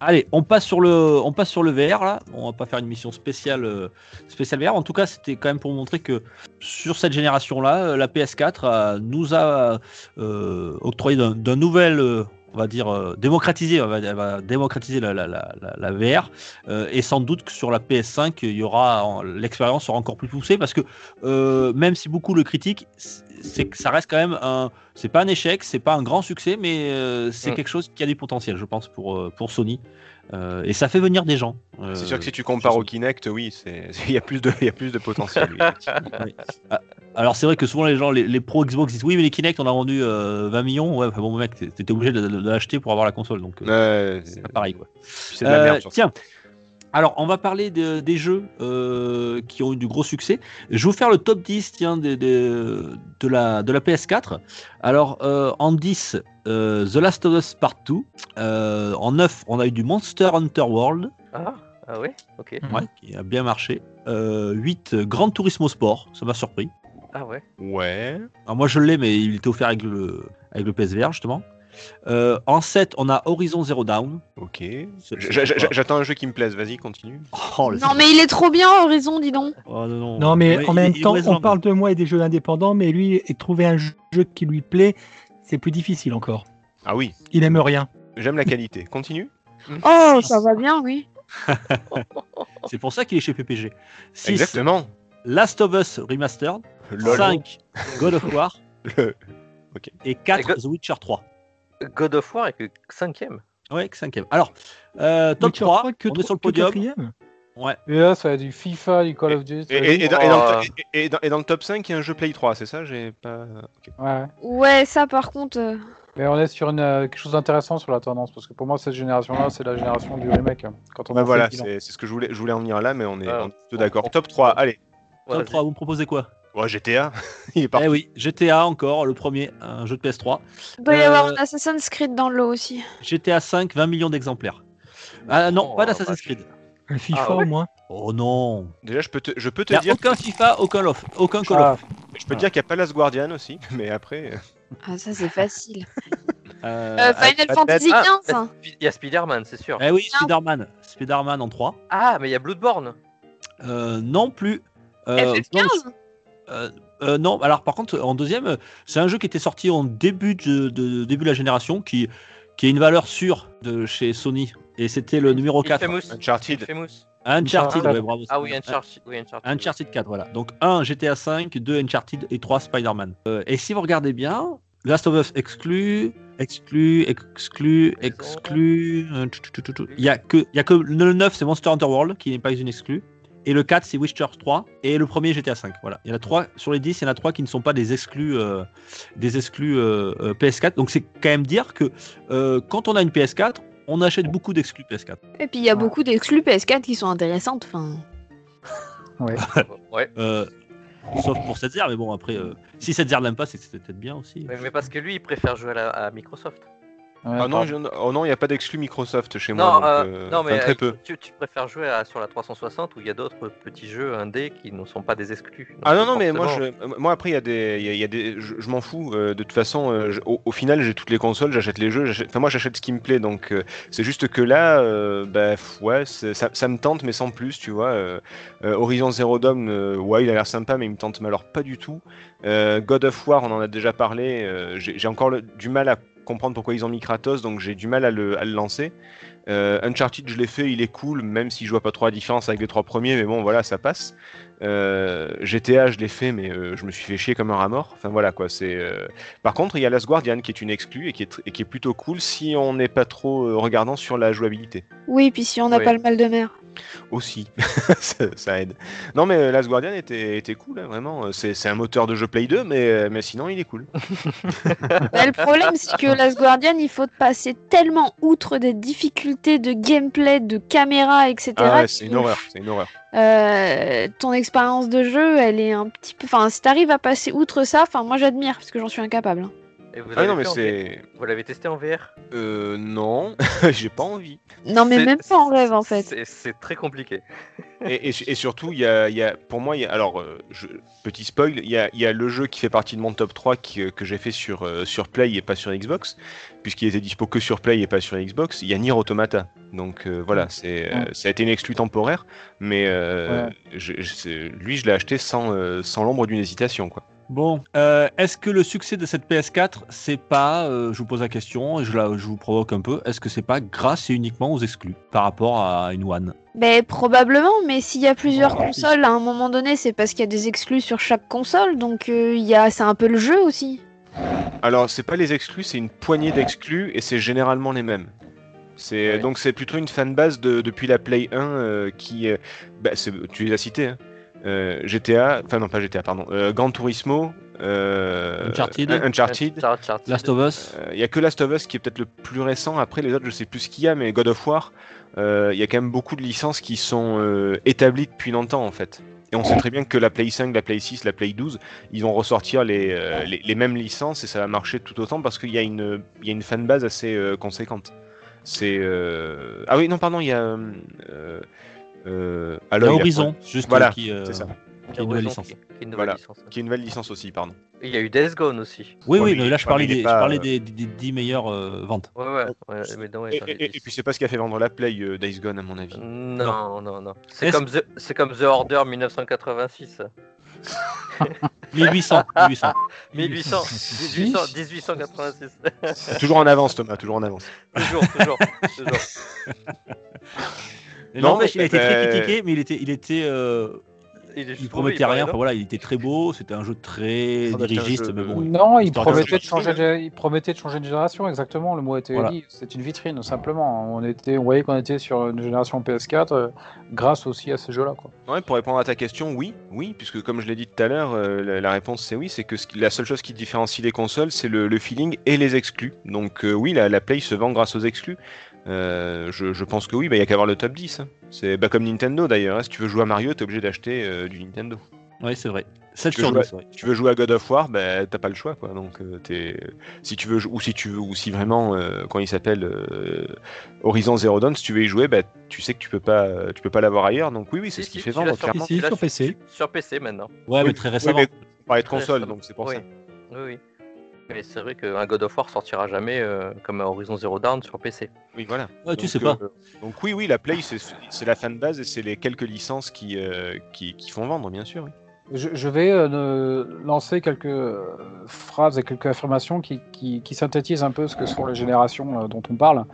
Speaker 2: Allez, on passe sur le, on passe sur le VR là. On va pas faire une mission spéciale, euh, spéciale VR. En tout cas, c'était quand même pour montrer que sur cette génération là, la PS4 euh, nous a euh, octroyé d'un nouvel, euh, on va dire, euh, démocratiser, on va, elle va démocratiser la, la, la, la- la VR. euh, et sans doute que sur la PS5, il y aura en- l'expérience sera encore plus poussée parce que euh, même si beaucoup le critiquent, c'est que ça reste quand même un. C'est pas un échec, c'est pas un grand succès, mais c'est
Speaker 5: Mm.
Speaker 2: quelque chose qui a du potentiel, je pense, pour, pour Sony. Euh, et ça fait venir des gens. Euh,
Speaker 5: C'est sûr que si tu compares au Kinect, oui, il y a plus de y a plus de potentiel. oui.
Speaker 2: Alors c'est vrai que souvent les gens, les, les pros Xbox disent oui mais les Kinect on a vendu euh, 20 millions, ouais enfin, bon mec t'étais obligé de, de- de l'acheter pour avoir la console donc euh,
Speaker 5: Ouais,
Speaker 2: c'est pas pareil quoi.
Speaker 5: C'est de la
Speaker 2: Euh,
Speaker 5: merde ça.
Speaker 2: tiens, alors on va parler de- des jeux euh, qui ont eu du gros succès. Je vais vous faire le top 10 tiens, des- de, la, de la PS4. Alors euh, en 10, euh, The Last of Us Part 2. Euh, en 9, on a eu du Monster Hunter World,
Speaker 4: Ah, ah ouais Ok.
Speaker 2: Ouais, qui a bien marché. Euh, 8, euh, Gran Turismo Sport, ça m'a surpris.
Speaker 4: Ah ouais.
Speaker 5: Ouais.
Speaker 2: Alors moi je l'ai, mais il était offert avec le, avec le PSVR justement. Euh, en 7, on a Horizon Zero Dawn.
Speaker 5: Ok. J'attends un jeu qui me plaise. Vas-y, continue.
Speaker 2: Oh,
Speaker 3: Non, mais il est trop bien, Horizon, dis donc.
Speaker 2: Oh, non, non.
Speaker 6: Non, mais
Speaker 2: Ouais,
Speaker 6: en même
Speaker 2: il
Speaker 6: temps, on parle de moi et des jeux indépendants, mais lui, et trouver un jeu qui lui plaît, c'est plus difficile encore.
Speaker 5: Ah oui.
Speaker 6: Il aime rien.
Speaker 5: J'aime la qualité. Continue.
Speaker 3: Oh, ça va bien, oui.
Speaker 2: C'est pour ça qu'il est chez PPG. 6,
Speaker 5: Exactement.
Speaker 2: Last of Us Remastered.
Speaker 5: Lol.
Speaker 2: 5, God of War.
Speaker 5: Le-
Speaker 2: Et 4,
Speaker 4: Et God-
Speaker 2: The Witcher 3.
Speaker 4: God of War est que cinquième.
Speaker 2: Ouais, 5 Alors, euh, top
Speaker 6: Witcher
Speaker 2: 3,
Speaker 6: que
Speaker 2: on est sur le podium.
Speaker 6: quatrième
Speaker 2: Ouais.
Speaker 7: Et là, ça va du FIFA, du Call of Duty.
Speaker 5: Et, et- et dans, et dans et- et dans- le top 5, il y a un jeu Play 3, c'est ça J'ai pas. ok.
Speaker 7: Ouais.
Speaker 3: Ouais, ça, par contre. euh,
Speaker 7: Mais on est sur une, euh, quelque chose d'intéressant sur la tendance, parce que pour moi, cette génération-là, c'est la génération du remake. hein, Quand on
Speaker 5: Bah voilà, c'est ce que je voulais, je voulais en venir là, mais on est,
Speaker 4: Ah.
Speaker 5: on est plutôt d'accord. Top 3, allez.
Speaker 2: Top
Speaker 4: Vas-y.
Speaker 2: 3, vous me proposez quoi?
Speaker 5: Ouais, GTA, il est parti.
Speaker 2: Eh oui, GTA encore, le premier, un jeu de PS3.
Speaker 3: Il doit y avoir
Speaker 2: Euh,
Speaker 3: un Assassin's Creed dans le lot aussi.
Speaker 2: GTA 5, 20 millions d'exemplaires. Ah non,
Speaker 4: Oh,
Speaker 2: pas d'Assassin's. Creed.
Speaker 6: Un FIFA
Speaker 4: Ah ouais
Speaker 6: au moins.
Speaker 2: Oh non.
Speaker 5: Déjà, je peux te, je peux te
Speaker 2: a
Speaker 5: dire,
Speaker 2: aucun FIFA, aucun Love, aucun Call
Speaker 7: Ah,
Speaker 2: of.
Speaker 5: je peux te dire qu'il y a pas Last Guardian aussi, mais après. euh,
Speaker 3: Ah, ça, c'est facile.
Speaker 2: Euh,
Speaker 3: Euh, Final Fantasy
Speaker 4: Ah,
Speaker 3: XV. hein.
Speaker 4: Il y a Spider-Man, c'est sûr.
Speaker 2: Eh oui, Spider-Man. Spider-Man en 3.
Speaker 4: Ah, mais il y a Bloodborne.
Speaker 2: Euh, non plus. Euh,
Speaker 3: FF15
Speaker 2: non, euh, euh, non, alors par contre, en deuxième, c'est un jeu qui était sorti en début de, de- début de la génération, qui, qui a une valeur sûre de chez Sony. Et c'était le numéro 4.
Speaker 4: Infamous.
Speaker 5: Uncharted.
Speaker 4: Infamous.
Speaker 2: Uncharted,
Speaker 7: Uncharted.
Speaker 2: ouais, bravo.
Speaker 4: Ah oui, Uncharted. Oui, Uncharted.
Speaker 2: Uncharted 4, voilà. Donc 1 GTA 5, 2 Uncharted et 3 Spider-Man. Euh, et si vous regardez bien, Last of Us exclu, exclu, exclu, exclu. Il y a que, il y a que le 9, c'est Monster Hunter World qui n'est pas une exclue. Et le 4, c'est Witcher 3. Et le premier, GTA 5. Voilà. Il y en a 3 sur les 10, il y en a 3 qui ne sont pas des exclus, euh, des exclus euh, euh, PS4. Donc c'est quand même dire que euh, quand on a une PS4, on achète beaucoup d'exclus PS4.
Speaker 3: Et puis, il y a
Speaker 7: Ouais.
Speaker 3: beaucoup d'exclus PS4 qui sont intéressantes. Enfin,
Speaker 7: ouais.
Speaker 4: Ouais.
Speaker 2: Euh, sauf pour cette mais bon, après, euh, si cette l'aime pas, c'est peut-être bien aussi.
Speaker 4: Mais, mais parce que lui, il préfère jouer à, la- à Microsoft.
Speaker 7: Ouais,
Speaker 5: Ah non, je- oh non, il n'y a pas d'exclus Microsoft chez
Speaker 4: Non,
Speaker 5: moi. donc,
Speaker 4: euh,
Speaker 5: euh,
Speaker 4: non,
Speaker 5: enfin,
Speaker 4: mais
Speaker 5: très
Speaker 4: euh,
Speaker 5: peu.
Speaker 4: tu, tu préfères jouer à- sur la 360 où il y a d'autres petits jeux indés qui ne sont pas des exclus. Donc,
Speaker 5: Ah non, non, mais moi,
Speaker 4: forcément-
Speaker 5: je, moi après, il y a des, il y a- y a des, je, je m'en fous. euh, de toute façon, je- au, au final, j'ai toutes les consoles, j'achète les jeux. j'achète- Enfin, moi, j'achète ce qui me plaît. Donc, euh, c'est juste que là, euh, bah, ouais, ça, ça me tente, mais sans plus, tu vois. euh, euh, Horizon Zero Dawn, euh, ouais, il a l'air sympa, mais il me tente mais alors pas du tout. Euh, God of War, on en a déjà parlé. euh, j'ai j'ai encore le- du mal à comprendre pourquoi ils ont mis Kratos, donc j'ai du mal à le, à le lancer. Euh, Uncharted, je l'ai fait, il est cool, même si je vois pas trop la différence avec les trois premiers, mais bon, voilà, ça passe. Euh, GTA, je l'ai fait, mais euh, je me suis fait chier comme un rat mort. Enfin voilà quoi. C'est. euh, Par contre, il y a Last Guardian qui est une exclue et qui est, tr- et qui est plutôt cool si on n'est pas trop regardant sur la jouabilité.
Speaker 3: oui, puis si on n'a
Speaker 5: Ouais.
Speaker 3: pas le mal de mer.
Speaker 5: Aussi, ça, ça aide. Non mais euh, Last Guardian était, était cool, hein, vraiment. C'est c'est un moteur de jeu Play 2, mais, euh, mais sinon il est cool.
Speaker 3: Bah, le problème, c'est que Last Guardian, il faut passer tellement outre des difficultés de gameplay, de caméra, etc.
Speaker 5: Ah ouais, c'est une horreur, c'est une horreur.
Speaker 3: euh, ton expérience de jeu, elle est un petit peu. Enfin, si t'arrives à passer outre ça, enfin, moi j'admire, parce que j'en suis incapable. hein.
Speaker 4: Et vous
Speaker 5: Ah non mais c'est.
Speaker 4: Vous l'avez testé en VR
Speaker 5: Euh, non, j'ai pas envie.
Speaker 3: Non, mais
Speaker 4: C'est-
Speaker 3: même pas en rêve, en fait.
Speaker 4: c'est- C'est très compliqué.
Speaker 5: Et, et- et surtout, il y a, il y a- pour moi, il y a, alors, euh, je- petit spoil, il y a, il y a le jeu qui fait partie de mon top 3 qui, euh, que j'ai fait sur, euh, sur Play et pas sur Xbox, puisqu'il était dispo que sur Play et pas sur Xbox. Il y a Nier Automata. Donc euh, voilà, c'est, euh,
Speaker 7: Ouais.
Speaker 5: ça a été une exclue temporaire, mais euh,
Speaker 7: Ouais.
Speaker 5: je- je- c'est- lui, je l'ai acheté sans, euh, sans l'ombre d'une hésitation. Quoi.
Speaker 2: Bon, euh, est-ce que le succès de cette PS4, c'est pas, euh, je vous pose la question et je, la, je vous provoque un peu, est-ce que c'est pas grâce et uniquement aux exclus par rapport à une One?
Speaker 3: Ben, probablement, mais s'il y a plusieurs
Speaker 6: Oh,
Speaker 3: consoles à un moment donné, c'est parce qu'il y a des exclus sur chaque console, donc euh, il y a... c'est un peu le jeu aussi.
Speaker 5: Alors, c'est pas les exclus, c'est une poignée d'exclus et c'est généralement les mêmes. C'est
Speaker 4: Ouais.
Speaker 5: donc c'est plutôt une fanbase de, depuis la Play 1 euh, qui, euh, bah, tu les as cités, hein. Euh, GTA, enfin non pas GTA, pardon, euh, Gran Turismo, euh,
Speaker 2: Uncharted.
Speaker 5: Uncharted.
Speaker 4: Uncharted.
Speaker 2: Last of Us
Speaker 5: Il y a que Last of Us qui est peut-être le plus récent. Après les autres, je sais plus ce qu'il y a, mais God of War, euh, il y a quand même beaucoup de licences qui sont euh, établies depuis longtemps en fait. Et on sait très bien que la Play 5, la Play 6, la Play 12, ils vont ressortir les, euh, les, les mêmes licences et ça va marcher tout autant parce qu'il y a une, il y a une fanbase assez euh, conséquente. C'est euh, ah oui non pardon il y a euh, euh,
Speaker 2: Il y
Speaker 5: Aloy,
Speaker 2: a
Speaker 5: la-
Speaker 2: Horizon, juste
Speaker 5: Voilà,
Speaker 2: qui, euh,
Speaker 5: ça.
Speaker 2: qui a une nouvelle licence.
Speaker 4: qui- qui est une nouvelle
Speaker 5: Voilà.
Speaker 4: licence.
Speaker 5: qui est une nouvelle licence aussi pardon.
Speaker 4: Et Il y a eu Death Gone aussi.
Speaker 2: Oui,
Speaker 5: Ouais,
Speaker 2: oui,
Speaker 5: mais
Speaker 2: là je parlais,
Speaker 5: ouais,
Speaker 2: des,
Speaker 5: est
Speaker 2: je
Speaker 5: pas,
Speaker 2: parlais des, des- des 10 meilleures euh, ventes.
Speaker 4: Ouais, ouais. ouais, mais non, ouais,
Speaker 5: Et, et- et puis c'est pas ce qui a fait vendre la Play euh, Days Gone à mon avis.
Speaker 4: Non, non, non. C'est
Speaker 2: Est-ce-
Speaker 4: comme, The... comme The Order 1986.
Speaker 2: 1800, 1800.
Speaker 4: 1800, 1800, 1886.
Speaker 5: toujours en avance Thomas, toujours en avance.
Speaker 4: toujours, toujours, toujours.
Speaker 2: N'empêche, il a été très
Speaker 5: euh,
Speaker 2: critiqué, mais il était, il était, euh,
Speaker 4: Il,
Speaker 2: promettait rien. Enfin voilà, il était très beau. C'était un jeu très
Speaker 5: Ça
Speaker 2: dirigiste,
Speaker 5: jeu
Speaker 2: mais
Speaker 5: de-
Speaker 2: bon.
Speaker 7: Non, il promettait de, changer de, il promettait de changer de génération, exactement. Le mot était
Speaker 2: Voilà.
Speaker 7: dit. C'est une vitrine, simplement. On, était, on voyait qu'on était sur une génération PS4 euh, grâce aussi à ces jeux-là. quoi.
Speaker 5: Ouais, pour répondre à ta question, oui, oui, puisque comme je l'ai dit tout à l'heure, euh, la, la réponse c'est oui, c'est que ce qui- la seule chose qui différencie les consoles, c'est le, le feeling et les exclus. Donc euh, oui, la, la Play se vend grâce aux exclus. Euh, je, je pense que oui, bah, il y a qu'à avoir le top 10. hein. C'est bah, comme Nintendo d'ailleurs. hein. Si tu veux jouer à Mario, t'es obligé d'acheter euh, du Nintendo.
Speaker 2: Oui, c'est vrai. 7
Speaker 5: Tu
Speaker 2: sur
Speaker 5: joues à-
Speaker 2: 10, ouais.
Speaker 5: Si tu veux jouer à God of War, bah, t'as pas le choix, quoi. Donc euh, si tu veux, ou si tu veux, ou si vraiment, euh, quand il s'appelle euh, Horizon Zero Dawn, si tu veux y jouer, bah, tu sais que tu peux pas, tu peux pas l'avoir ailleurs. Donc oui, oui, c'est
Speaker 4: Si,
Speaker 5: ce qui
Speaker 4: si,
Speaker 5: fait
Speaker 4: tu
Speaker 5: vendre.
Speaker 4: sur-
Speaker 5: clairement.
Speaker 6: Si, si,
Speaker 4: tu l'as
Speaker 6: sur PC.
Speaker 4: Sur PC maintenant.
Speaker 2: Ouais,
Speaker 5: Oui,
Speaker 2: mais très
Speaker 5: oui,
Speaker 2: récemment.
Speaker 5: mais- On parlait de console,
Speaker 4: récemment.
Speaker 5: donc c'est pour
Speaker 4: Oui.
Speaker 5: ça.
Speaker 4: Oui, oui. Mais c'est vrai qu'un God of War sortira jamais euh, comme un Horizon Zero Dawn sur PC.
Speaker 5: Oui, voilà.
Speaker 2: Ouais, tu
Speaker 5: Donc,
Speaker 2: sais pas.
Speaker 5: euh, donc oui, oui, la Play, c'est la fanbase et c'est les quelques licences qui, euh, qui, qui font vendre, bien sûr. oui.
Speaker 7: Je, je vais euh, lancer quelques phrases et quelques affirmations qui, qui- qui synthétisent un peu ce que sont les générations euh, dont on parle.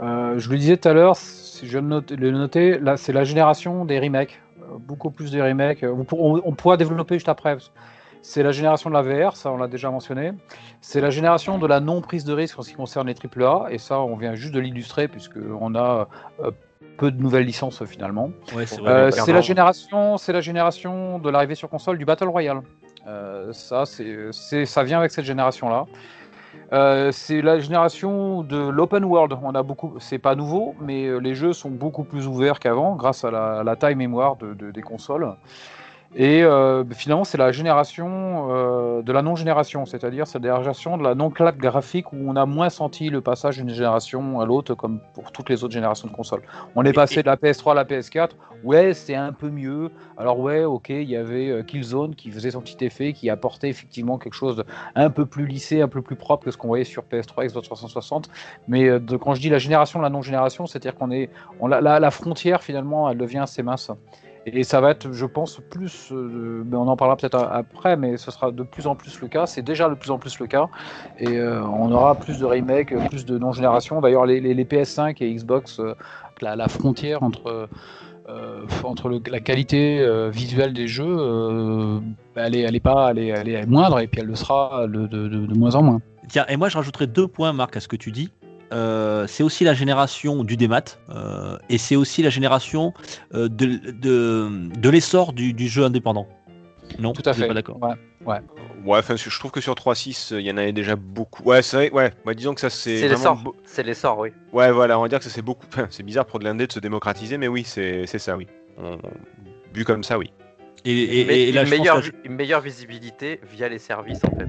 Speaker 7: Euh, je le disais tout à l'heure, si je le notais, là, c'est la génération des remakes. Beaucoup plus de remakes. On, pour- on- on pourra développer juste après. C'est la génération de la VR, ça on l'a déjà mentionné. C'est la génération de la non prise de risque en ce qui concerne les AAA, et ça on vient juste de l'illustrer puisqu'on a euh, peu de nouvelles licences finalement.
Speaker 2: Ouais, c'est vrai.
Speaker 7: Euh, c'est la génération, c'est la génération de l'arrivée sur console du Battle Royale. Euh, ça, c'est, ça vient avec cette génération-là. Euh, c'est la génération de l'open world. On a beaucoup, c'est pas nouveau, mais les jeux sont beaucoup plus ouverts qu'avant grâce à la, la taille mémoire de, de- des consoles. Et euh, finalement, c'est la génération euh, de la non-génération, c'est-à-dire c'est la génération de la non-claque graphique où on a moins senti le passage d'une génération à l'autre, comme pour toutes les autres générations de consoles. On est passé de la PS3 à la PS4, ouais, c'est un peu mieux. Alors ouais, ok, il y avait euh, Killzone qui faisait son petit effet, qui apportait effectivement quelque chose de un peu plus lissé, un peu plus propre que ce qu'on voyait sur PS3, Xbox 360. Mais de- quand je dis la génération de la non-génération, c'est-à-dire qu'on est, on, la, la- la frontière finalement, elle devient assez mince. Et ça va être, je pense, plus, euh, on en parlera peut-être après, mais ce sera de plus en plus le cas. C'est déjà de plus en plus le cas. Et euh, on aura plus de remakes, plus de non-génération. D'ailleurs, les, les- les PS5 et Xbox, euh, la, frontière entre, entre la qualité visuelle des jeux, euh, elle, est, pas, elle, est, elle est moindre, et puis elle le sera de- de moins en moins.
Speaker 2: Tiens, et moi je rajouterais deux points, Marc, à ce que tu dis. Euh, c'est aussi la génération du démat euh, et c'est aussi la génération euh, de, de, de l'essor du, du jeu indépendant. Non,
Speaker 7: Tout à
Speaker 2: vous êtes
Speaker 7: fait.
Speaker 2: Pas d'accord.
Speaker 7: Ouais.
Speaker 5: Ouais, enfin, je trouve que sur 3.6, euh, il y en avait déjà beaucoup. Ouais, c'est vrai, ouais. Bah, disons que ça, c'est.
Speaker 4: C'est l'essor. C'est l'essor, oui.
Speaker 5: Ouais, voilà, on va dire que ça, c'est beaucoup. enfin, c'est bizarre pour de l'indé de se démocratiser, mais oui, c'est c'est ça, oui. On- Vu comme ça, oui.
Speaker 2: Et, et-
Speaker 4: Mais
Speaker 2: et là,
Speaker 4: une,
Speaker 2: je pense
Speaker 4: meilleure,
Speaker 2: la-
Speaker 4: vi- une meilleure visibilité via les services, en fait.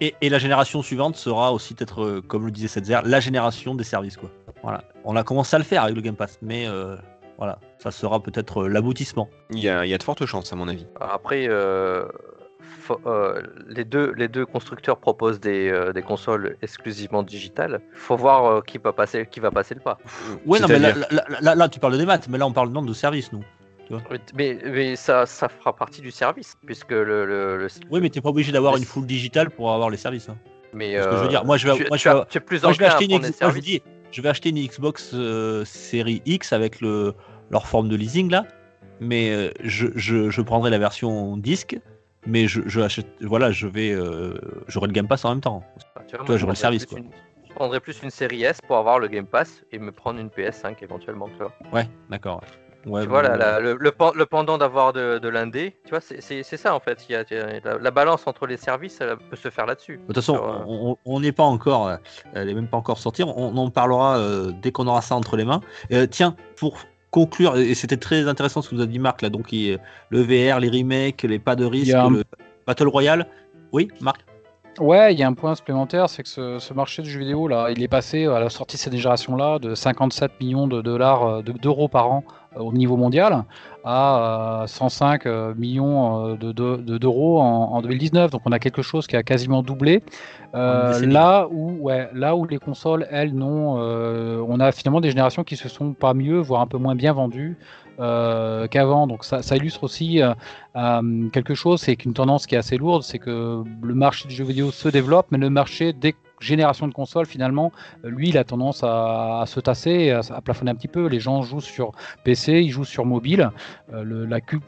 Speaker 2: Et, et la génération suivante sera aussi peut-être, euh, comme le disait Setzer, la génération des services. Quoi. Voilà. On a commencé à le faire avec le Game Pass, mais euh, voilà, ça sera peut-être euh, l'aboutissement.
Speaker 5: Il y a, il y a de fortes chances, à mon avis.
Speaker 4: Après, euh, faut- euh, les, deux, les deux constructeurs proposent des, euh, des consoles exclusivement digitales. faut voir euh, qui, va passer, qui va passer le pas.
Speaker 2: Ouais, non, mais là,
Speaker 5: C'est-à-dire
Speaker 2: là, là- là- là, tu parles de démat, mais là on parle non de services, nous. Tu vois
Speaker 4: Oui, Mais, mais ça, ça fera partie du service, puisque le. le, le-
Speaker 2: Oui, mais t'es pas obligé d'avoir une full digitale pour avoir les services. hein.
Speaker 4: mais
Speaker 2: Parce que je veux
Speaker 4: euh,
Speaker 2: dire, moi je vais,
Speaker 4: tu,
Speaker 2: moi,
Speaker 4: tu
Speaker 2: je vais,
Speaker 4: as- tu es plus
Speaker 2: moi, je vais
Speaker 4: enclin à
Speaker 2: acheter une,
Speaker 4: prendre
Speaker 2: X-
Speaker 4: des
Speaker 2: moi, je dis, vais acheter une Xbox euh, série X avec le, leur forme de leasing là, mais euh, je, je, prendrai la version disque, mais je, achète, voilà, je vais, j'aurai le Game Pass en même temps.
Speaker 4: Enfin, tu vois,
Speaker 2: j'aurais le service,
Speaker 4: plus
Speaker 2: quoi.
Speaker 4: une- Je prendrais plus une série S pour avoir le Game Pass et me prendre une PS5 éventuellement. Tu vois,
Speaker 2: Ouais, d'accord. Ouais.
Speaker 4: Tu vois,
Speaker 2: bon,
Speaker 4: la- la- le, le pen- le pendant d'avoir de, de l'indé, tu vois, c'est- ça en fait. Il y a, la, la balance entre les services, elle peut se faire là-dessus.
Speaker 2: De toute façon,
Speaker 4: euh,
Speaker 2: on- n'est pas encore, euh, elle n'est même pas encore sortie. On, en parlera euh, dès qu'on aura ça entre les mains. Euh, tiens, pour conclure, et c'était très intéressant ce que vous a dit Marc là, donc il- le VR, les remakes, les pas de risque,
Speaker 7: un-
Speaker 2: le Battle Royale. Oui, Marc?
Speaker 7: Ouais, il y a un point supplémentaire, c'est que ce, ce marché du jeu vidéo, là, il est passé à la sortie de cette génération-là de 57 millions de dollars, euh, de- d'euros par an euh, au niveau mondial à euh, 105 euh, millions euh, de- d'euros en, en 2019. Donc on a quelque chose qui a quasiment doublé. Euh, là où, ouais, là où les consoles, elles, non, euh, on a finalement des générations qui se sont pas mieux, voire un peu moins bien vendues. euh, qu'avant, donc ça, ça illustre aussi euh, euh, quelque chose, c'est qu'une tendance qui est assez lourde, c'est que le marché du jeu vidéo se développe, mais le marché des générations de consoles, finalement, euh, lui, il a tendance à, se tasser, à, plafonner un petit peu. Les gens jouent sur PC, ils jouent sur mobile. Euh, le, la cu-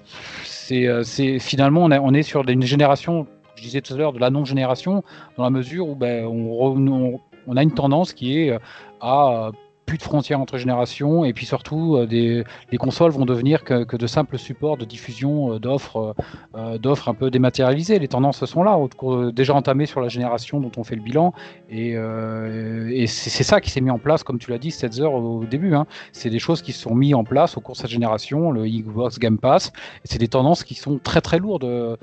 Speaker 7: c'est, euh, c'est finalement, on, est- on est sur une génération, je disais tout à l'heure, de la non-génération, dans la mesure où ben, on, on- a une tendance qui est à plus de frontières entre générations et puis surtout euh, des, les consoles vont devenir que, que de simples supports de diffusion euh, d'offres euh, d'offres un peu dématérialisées. Les tendances sont là, déjà entamées sur la génération dont on fait le bilan et, et c'est ça qui s'est mis en place, comme tu l'as dit, 7 heures au début. hein. C'est des choses qui se sont mises en place au cours de cette génération, le Xbox Game Pass. C'est des tendances qui sont très très lourdes euh,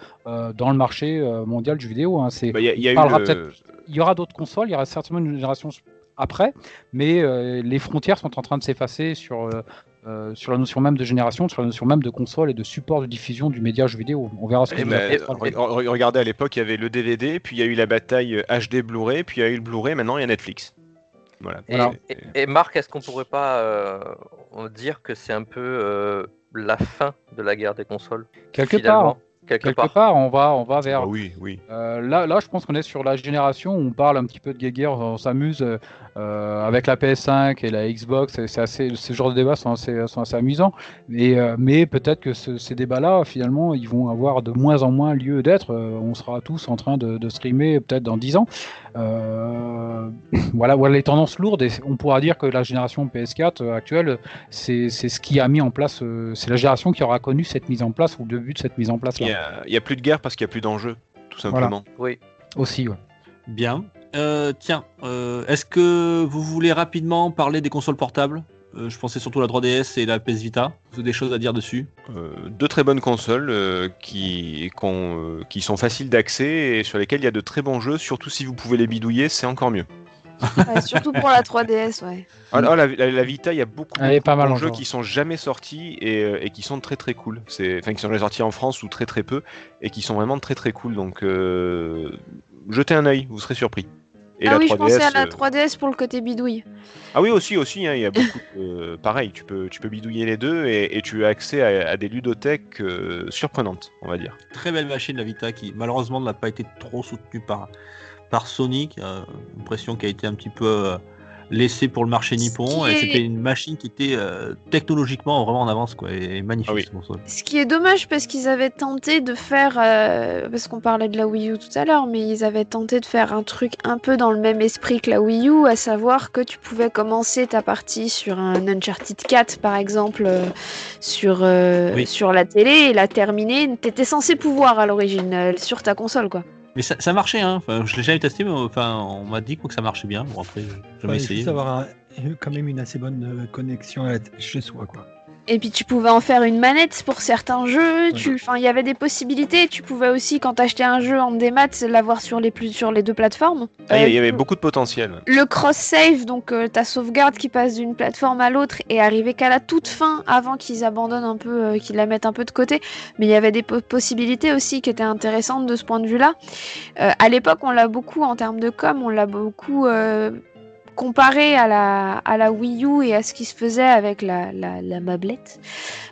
Speaker 7: dans le marché mondial du vidéo. hein. C'est
Speaker 5: Bah, Il y a, il y a eu
Speaker 7: parlera
Speaker 5: le-
Speaker 7: peut-être- il y aura d'autres consoles, il y aura certainement une génération après, mais euh, les frontières sont en train de s'effacer sur, euh, euh, sur la notion même de génération, sur la notion même de console et de support de diffusion du média jeu vidéo. On verra ce que
Speaker 5: re- re- regardez à l'époque, il y avait le DVD, puis il y a eu la bataille HD Blu-ray, puis il y a eu le Blu-ray, maintenant il y a Netflix. Voilà.
Speaker 4: Et,
Speaker 7: Voilà.
Speaker 4: et- et Marc, est-ce qu'on pourrait pas euh, dire que c'est un peu euh, la fin de la guerre des consoles
Speaker 7: Quelque
Speaker 4: finalement?
Speaker 7: part,
Speaker 4: Quelque,
Speaker 7: quelque
Speaker 4: part.
Speaker 7: part, on va, on va vers.
Speaker 5: Ah oui, oui.
Speaker 7: Euh, là, là, je pense qu'on est sur la génération où on parle un petit peu de guéguerre, on s'amuse euh, avec la PS5 et la Xbox. et C'est assez, ce genre de débats sont assez, sont assez amusants. Mais, euh, mais peut-être que ce- ces débats-là, finalement, ils vont avoir de moins en moins lieu d'être. Euh, on sera tous en train de, de streamer peut-être dans 10 ans. Euh, voilà, voilà les tendances lourdes. Et on pourra dire que la génération PS4 euh, actuelle, c'est c'est ce qui a mis en place. euh, c'est la génération qui aura connu cette mise en place ou le début de cette mise en place là
Speaker 5: il y a plus de guerre parce qu'il n'y a plus d'enjeu, tout simplement.
Speaker 4: Oui.
Speaker 7: aussi. ouais.
Speaker 2: Bien. Euh, tiens, euh, est-ce que vous voulez rapidement parler des consoles portables? Euh, Je pensais surtout à la 3DS et la PS Vita. Vous avez des choses à dire dessus?
Speaker 5: Euh, deux très bonnes consoles euh, euh, qui sont faciles d'accès et sur lesquelles il y a de très bons jeux, surtout si vous pouvez les bidouiller, c'est encore mieux.
Speaker 3: Ouais, surtout pour la 3DS, ouais.
Speaker 5: Ah, ah, la, la- la Vita, il y a beaucoup,
Speaker 7: Elle est
Speaker 5: beaucoup
Speaker 7: pas mal
Speaker 5: de jeux qui sont jamais sortis et, euh, et qui sont très très cool. Enfin, qui sont jamais sortis en France ou très très peu et qui sont vraiment très très cool. Donc, euh, jetez un œil, vous serez surpris. Et
Speaker 3: ah
Speaker 5: la
Speaker 3: oui, je
Speaker 5: 3DS,
Speaker 3: pensais à la
Speaker 5: euh,
Speaker 3: 3DS pour le côté bidouille.
Speaker 5: Ah oui, aussi, aussi, hein, il y a beaucoup. pareil, tu peux, tu peux bidouiller les deux et, et tu as accès à, à des ludothèques euh, surprenantes, on va dire.
Speaker 2: Très belle machine la Vita qui malheureusement n'a pas été trop soutenue par, par Sony. une impression qui a été un petit peu euh, laissée pour le marché nippon. Et
Speaker 3: est-
Speaker 2: c'était une machine qui était euh, technologiquement vraiment en avance quoi, et magnifique.
Speaker 5: Ah oui.
Speaker 3: Ce qui est dommage parce qu'ils avaient tenté de faire, euh, parce qu'on parlait de la Wii U tout à l'heure, mais ils avaient tenté de faire un truc un peu dans le même esprit que la Wii U, à savoir que tu pouvais commencer ta partie sur un Uncharted 4 par exemple euh, sur, euh,
Speaker 2: Oui.
Speaker 3: sur la télé et la terminer. T'étais censé pouvoir à l'origine euh, sur ta console quoi.
Speaker 2: Mais ça, ça marchait, hein. Enfin, je l'ai jamais testé, mais enfin, on m'a dit quoi, que ça marchait bien. Bon, après, j'ai jamais
Speaker 6: Ouais,
Speaker 2: essayé.
Speaker 6: juste avoir un- quand même une assez bonne euh, connexion à la chez soi, quoi.
Speaker 3: Et puis tu pouvais en faire une manette pour certains jeux. Tu, enfin, il y avait des possibilités. Tu pouvais aussi, quand t'achetais un jeu en démat, l'avoir sur les plus sur les deux plateformes.
Speaker 5: Ah, il y
Speaker 3: Euh,
Speaker 5: y avait beaucoup de potentiel.
Speaker 3: Le cross-save, donc euh, ta sauvegarde qui passe d'une plateforme à l'autre, est arrivé qu'à la toute fin, avant qu'ils abandonnent un peu, euh, qu'ils la mettent un peu de côté. Mais il y avait des po- possibilités aussi qui étaient intéressantes de ce point de vue-là. À l'époque, on l'a beaucoup, en termes de com, on l'a beaucoup comparé à la, à la Wii U et à ce qui se faisait avec la, la, la mablette.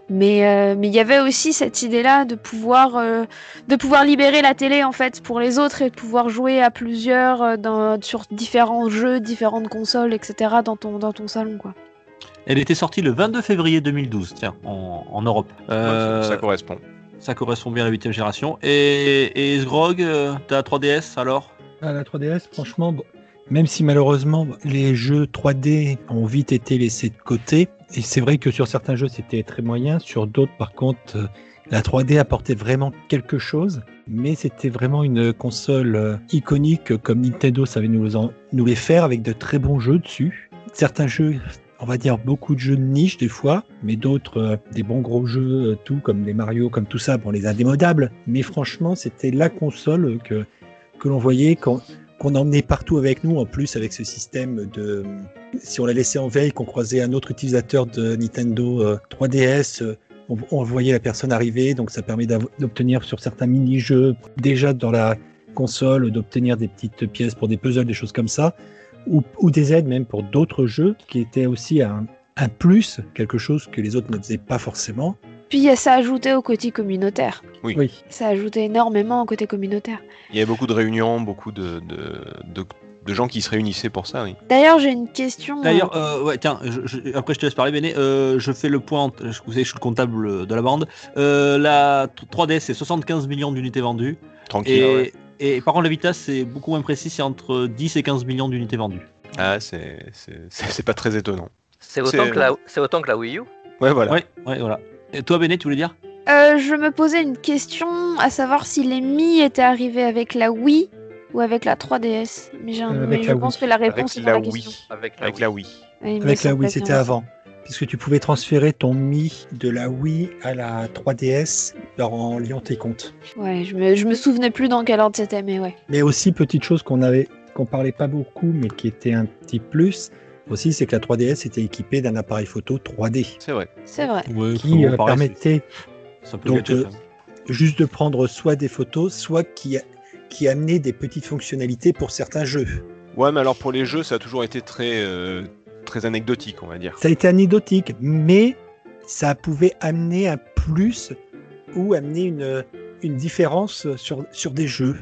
Speaker 3: Mais euh, mais il y avait aussi cette idée-là de pouvoir euh, de pouvoir libérer la télé en fait pour les autres et de pouvoir jouer à plusieurs euh, dans, sur différents jeux, différentes consoles, etc. dans ton dans ton salon quoi.
Speaker 2: Elle était sortie le 22 février 2012, tiens, en, en Europe. Euh,
Speaker 5: ça correspond.
Speaker 2: ça correspond bien à la 8 génération. Et, et Sgrog, euh, t'as 3DS alors?
Speaker 6: À la 3DS, franchement, bon, même si malheureusement les jeux 3D ont vite été laissés de côté, et c'est vrai que sur certains jeux c'était très moyen, sur d'autres par contre euh, la 3D apportait vraiment quelque chose, mais c'était vraiment une console euh, iconique comme Nintendo savait nous, les faire avec de très bons jeux dessus. Certains jeux, on va dire beaucoup de jeux de niche des fois, mais d'autres euh, des bons gros jeux, tout comme les Mario, comme tout ça, bon les indémodables. Mais franchement, c'était la console que que l'on voyait quand qu'on emmenait partout avec nous, en plus avec ce système de si on la laissait en veille, qu'on croisait un autre utilisateur de Nintendo euh, 3DS, euh, on, on voyait la personne arriver, donc ça permet d'obtenir sur certains mini-jeux déjà dans la console, d'obtenir des petites pièces pour des puzzles, des choses comme ça, ou, ou des aides même pour d'autres jeux qui étaient aussi un, un plus, quelque chose que les autres ne faisaient pas forcément.
Speaker 3: Puis ça ajoutait au côté communautaire.
Speaker 5: Oui.
Speaker 6: Oui.
Speaker 3: Ça ajoutait énormément au côté communautaire.
Speaker 5: Il y avait beaucoup de réunions, beaucoup de, de, de, de gens qui se réunissaient pour ça, oui.
Speaker 3: D'ailleurs, j'ai une question.
Speaker 2: D'ailleurs, euh, ouais, tiens, je- je- après je te laisse parler, Béné. Euh, je fais le point, je- vous savez, je suis le comptable de la bande. Euh, la 3DS, c'est 75 millions d'unités vendues.
Speaker 5: Tranquille.
Speaker 2: Et,
Speaker 5: ouais.
Speaker 2: et par contre, la Vita, c'est beaucoup moins précis, c'est entre 10 et 15 millions d'unités vendues.
Speaker 5: Ah, c'est c'est- c'est- c'est pas très étonnant.
Speaker 4: C'est autant, que la- c'est autant que la Wii U?
Speaker 5: Ouais, voilà.
Speaker 2: Ouais, ouais, voilà. Et toi, Béné, tu voulais dire
Speaker 3: Euh, je me posais une question, à savoir si les Mi étaient arrivés avec la Wii ou avec la 3DS. Mais, j'ai un-
Speaker 6: Euh,
Speaker 3: mais
Speaker 6: avec
Speaker 3: je pense que la
Speaker 5: Avec
Speaker 3: réponse est dans
Speaker 5: la
Speaker 3: la
Speaker 5: Wii.
Speaker 3: question.
Speaker 4: Avec la
Speaker 5: Avec
Speaker 4: Wii.
Speaker 5: la
Speaker 6: Avec la Wii, c'était avant. Puisque tu pouvais transférer ton Mi de la Wii à la 3DS en liant tes comptes.
Speaker 3: Ouais, je me, je me souvenais plus dans quel ordre c'était, mais ouais.
Speaker 6: Mais aussi, petite chose qu'on avait, qu'on parlait pas beaucoup, mais qui était un petit plus aussi, c'est que la 3DS était équipée d'un appareil photo 3D
Speaker 5: C'est vrai.
Speaker 3: C'est vrai.
Speaker 2: Ouais,
Speaker 6: qui euh, permettait
Speaker 2: Ça peut
Speaker 6: donc, euh, juste de prendre soit des photos, soit qui, qui amenait des petites fonctionnalités pour certains jeux.
Speaker 5: Ouais, mais alors pour les jeux, ça a toujours été très, euh, très anecdotique, on va dire.
Speaker 6: Ça a été anecdotique, mais ça pouvait amener un plus ou amener une, une différence sur, sur des jeux.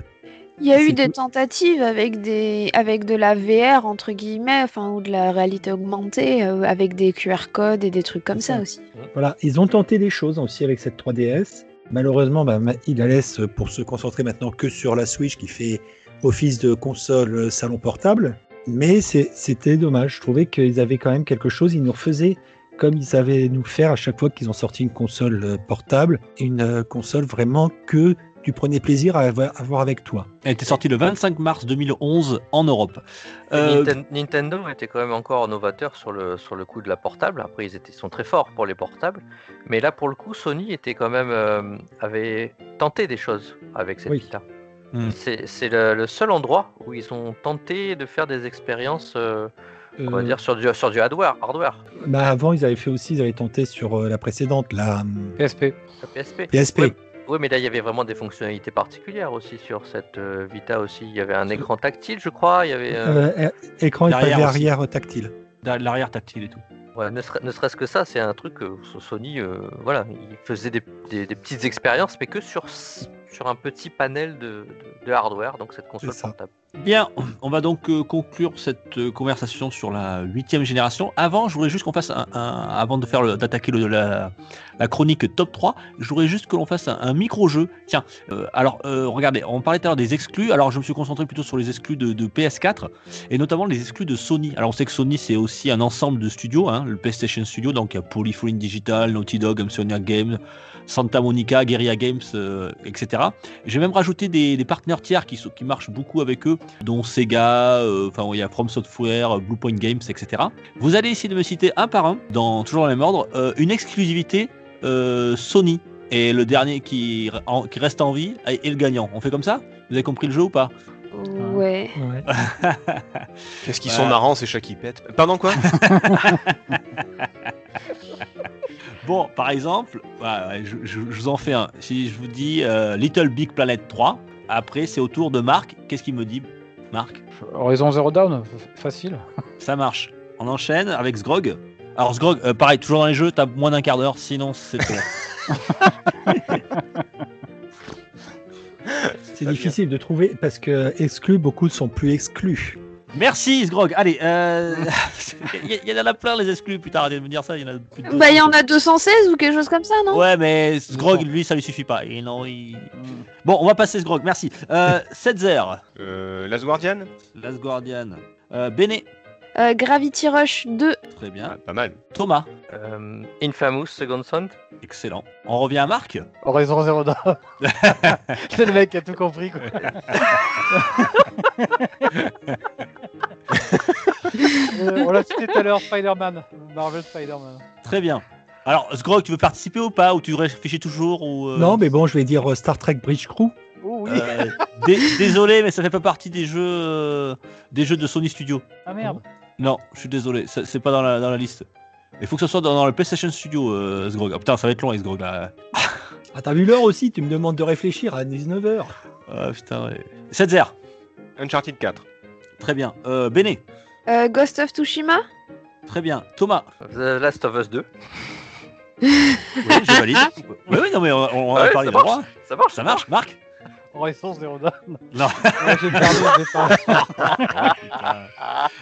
Speaker 3: Il y a eu des tentatives avec des avec de la VR entre guillemets, enfin ou de la réalité augmentée euh, avec des QR codes et des trucs comme ça
Speaker 6: ça.
Speaker 3: aussi.
Speaker 6: Voilà, ils ont tenté des choses aussi avec cette 3DS. Malheureusement, bah, ils la laissent pour se concentrer maintenant que sur la Switch qui fait office de console euh, salon portable. Mais c'était dommage. Je trouvais qu'ils avaient quand même quelque chose. Ils nous refaisaient comme ils savaient nous faire à chaque fois qu'ils ont sorti une console euh, portable, une euh, console vraiment que tu prenais plaisir à avoir avec toi.
Speaker 2: Elle était sortie le 25 mars 2011 en Europe. Euh,
Speaker 4: Ninten- Nintendo était quand même encore novateur sur le, sur le coup de la portable. Après, ils, étaient, ils sont très forts pour les portables. Mais là, pour le coup, Sony était quand même euh, avait tenté des choses avec cette
Speaker 6: Oui.
Speaker 4: Vita.
Speaker 2: Hmm.
Speaker 4: C'est c'est le, le seul endroit où ils ont tenté de faire des expériences, euh, on va
Speaker 6: Euh,
Speaker 4: dire, sur du, sur du hardware. hardware.
Speaker 6: bah, avant, ils avaient fait aussi, ils avaient tenté sur euh, la précédente, la hum,
Speaker 7: PSP.
Speaker 4: La PSP.
Speaker 6: PSP.
Speaker 4: Ouais. Oui, mais là, il y avait vraiment des fonctionnalités particulières aussi sur cette euh, Vita aussi. Il y avait un écran tactile, je crois. Il y avait, euh,
Speaker 6: Euh, écran et pavé arrière tactile.
Speaker 2: L'arrière tactile et tout.
Speaker 4: ouais, ne serait- ne serait-ce que ça, c'est un truc que so- Sony, euh, voilà, il faisait des, des- des petites expériences, mais que sur, sur un petit panel de, de- de hardware, donc cette console portable.
Speaker 2: Bien, on va donc euh, conclure cette euh, conversation sur la huitième génération. Avant, je voudrais juste qu'on fasse un, un- avant de faire d'attaquer le- la, la chronique top 3, je voudrais juste que l'on fasse un, un micro-jeu. Tiens, euh, alors euh, regardez, on parlait tout à l'heure des exclus. Alors je me suis concentré plutôt sur les exclus de, de PS4 et notamment les exclus de Sony. Alors on sait que Sony c'est aussi un ensemble de studios, hein, le PlayStation Studio, donc il y a Polyphony Digital, Naughty Dog, Insomniac Games, Santa Monica, Guerrilla Games, euh, etc. J'ai même rajouté des, des partenaires tiers qui, marchent beaucoup avec eux, dont Sega, euh, enfin il y a From Software, euh, Bluepoint Games, etc. Vous allez essayer de me citer un par un, dans toujours dans le même ordre, euh, une exclusivité euh, Sony. Et le dernier qui, en- qui reste en vie est, est le gagnant. On fait comme ça? Vous avez compris le jeu ou pas?
Speaker 3: Ouais.
Speaker 6: Ouais.
Speaker 5: Qu'est-ce qu'ils
Speaker 2: Ouais.
Speaker 5: sont marrants, ces chats qui pètent? Pardon, quoi?
Speaker 2: Bon, par exemple, je, je- je vous en fais un. Si je vous dis euh, Little Big Planet 3, après c'est au tour de Marc. Qu'est-ce qu'il me dit Marc?
Speaker 7: Horizon Zero Dawn, f- facile.
Speaker 2: Ça marche. On enchaîne avec Sgrog. Alors Sgrog, euh, pareil, toujours dans les jeux, t'as moins d'un quart d'heure, sinon c'est.
Speaker 6: C'est difficile de trouver parce que exclus, beaucoup ne sont plus exclus.
Speaker 2: Merci Sgrog. Allez, euh... il y, en a plein les exclus. Putain, arrêtez de me dire ça. Il y en a plus de
Speaker 3: Bah, il y en
Speaker 2: 200.
Speaker 3: a 216 ou quelque chose comme ça, non?
Speaker 2: Ouais, mais Sgrog, lui, ça lui suffit pas. Et non, il... Bon, on va passer Sgrog. Merci. Euh, Setzer,
Speaker 5: Euh, Last Guardian?
Speaker 2: Last Guardian, euh, Bene,
Speaker 3: Euh, Gravity Rush 2.
Speaker 2: très bien.
Speaker 5: Ah, Pas mal.
Speaker 2: Thomas,
Speaker 4: Euh, Infamous Second Son.
Speaker 2: excellent. On revient à Marc.
Speaker 7: Horizon Zero Dawn. C'est le mec qui a tout compris. Quoi. Euh, on l'a cité tout à l'heure, Spider-Man. Marvel Spider-Man.
Speaker 2: Très bien. Alors, Sgrog, tu veux participer ou pas? Ou tu réfléchis toujours ou, euh,
Speaker 6: Non, mais bon, je vais dire euh, Star Trek Bridge Crew.
Speaker 7: Oh oui.
Speaker 2: euh, dé- Désolé, mais ça fait pas partie des jeux, euh, des jeux de Sony Studio.
Speaker 7: Ah merde.
Speaker 2: Non, je suis désolé, c'est pas dans la, dans la liste. Il faut que ce soit dans, dans le PlayStation Studio, euh, Sgrog. Ah, putain, ça va être long, Sgrog là.
Speaker 6: Ah, t'as vu l'heure aussi Tu me demandes de réfléchir à 19h.
Speaker 2: Ah, putain, ouais. Setzer,
Speaker 5: Uncharted 4.
Speaker 2: très bien. Euh, Bene,
Speaker 3: Euh, Ghost of Tsushima?
Speaker 2: très bien. Thomas,
Speaker 4: The Last of Us 2.
Speaker 2: oui, je valide. oui, oui, non, mais on, on
Speaker 4: Ah
Speaker 2: a
Speaker 4: ouais,
Speaker 2: parlé
Speaker 4: ça
Speaker 2: de droit.
Speaker 4: Ça marche,
Speaker 2: Ça marche, Marc
Speaker 7: Horizon Zero Dawn.
Speaker 2: Non.
Speaker 7: Ouais, j'ai perdu.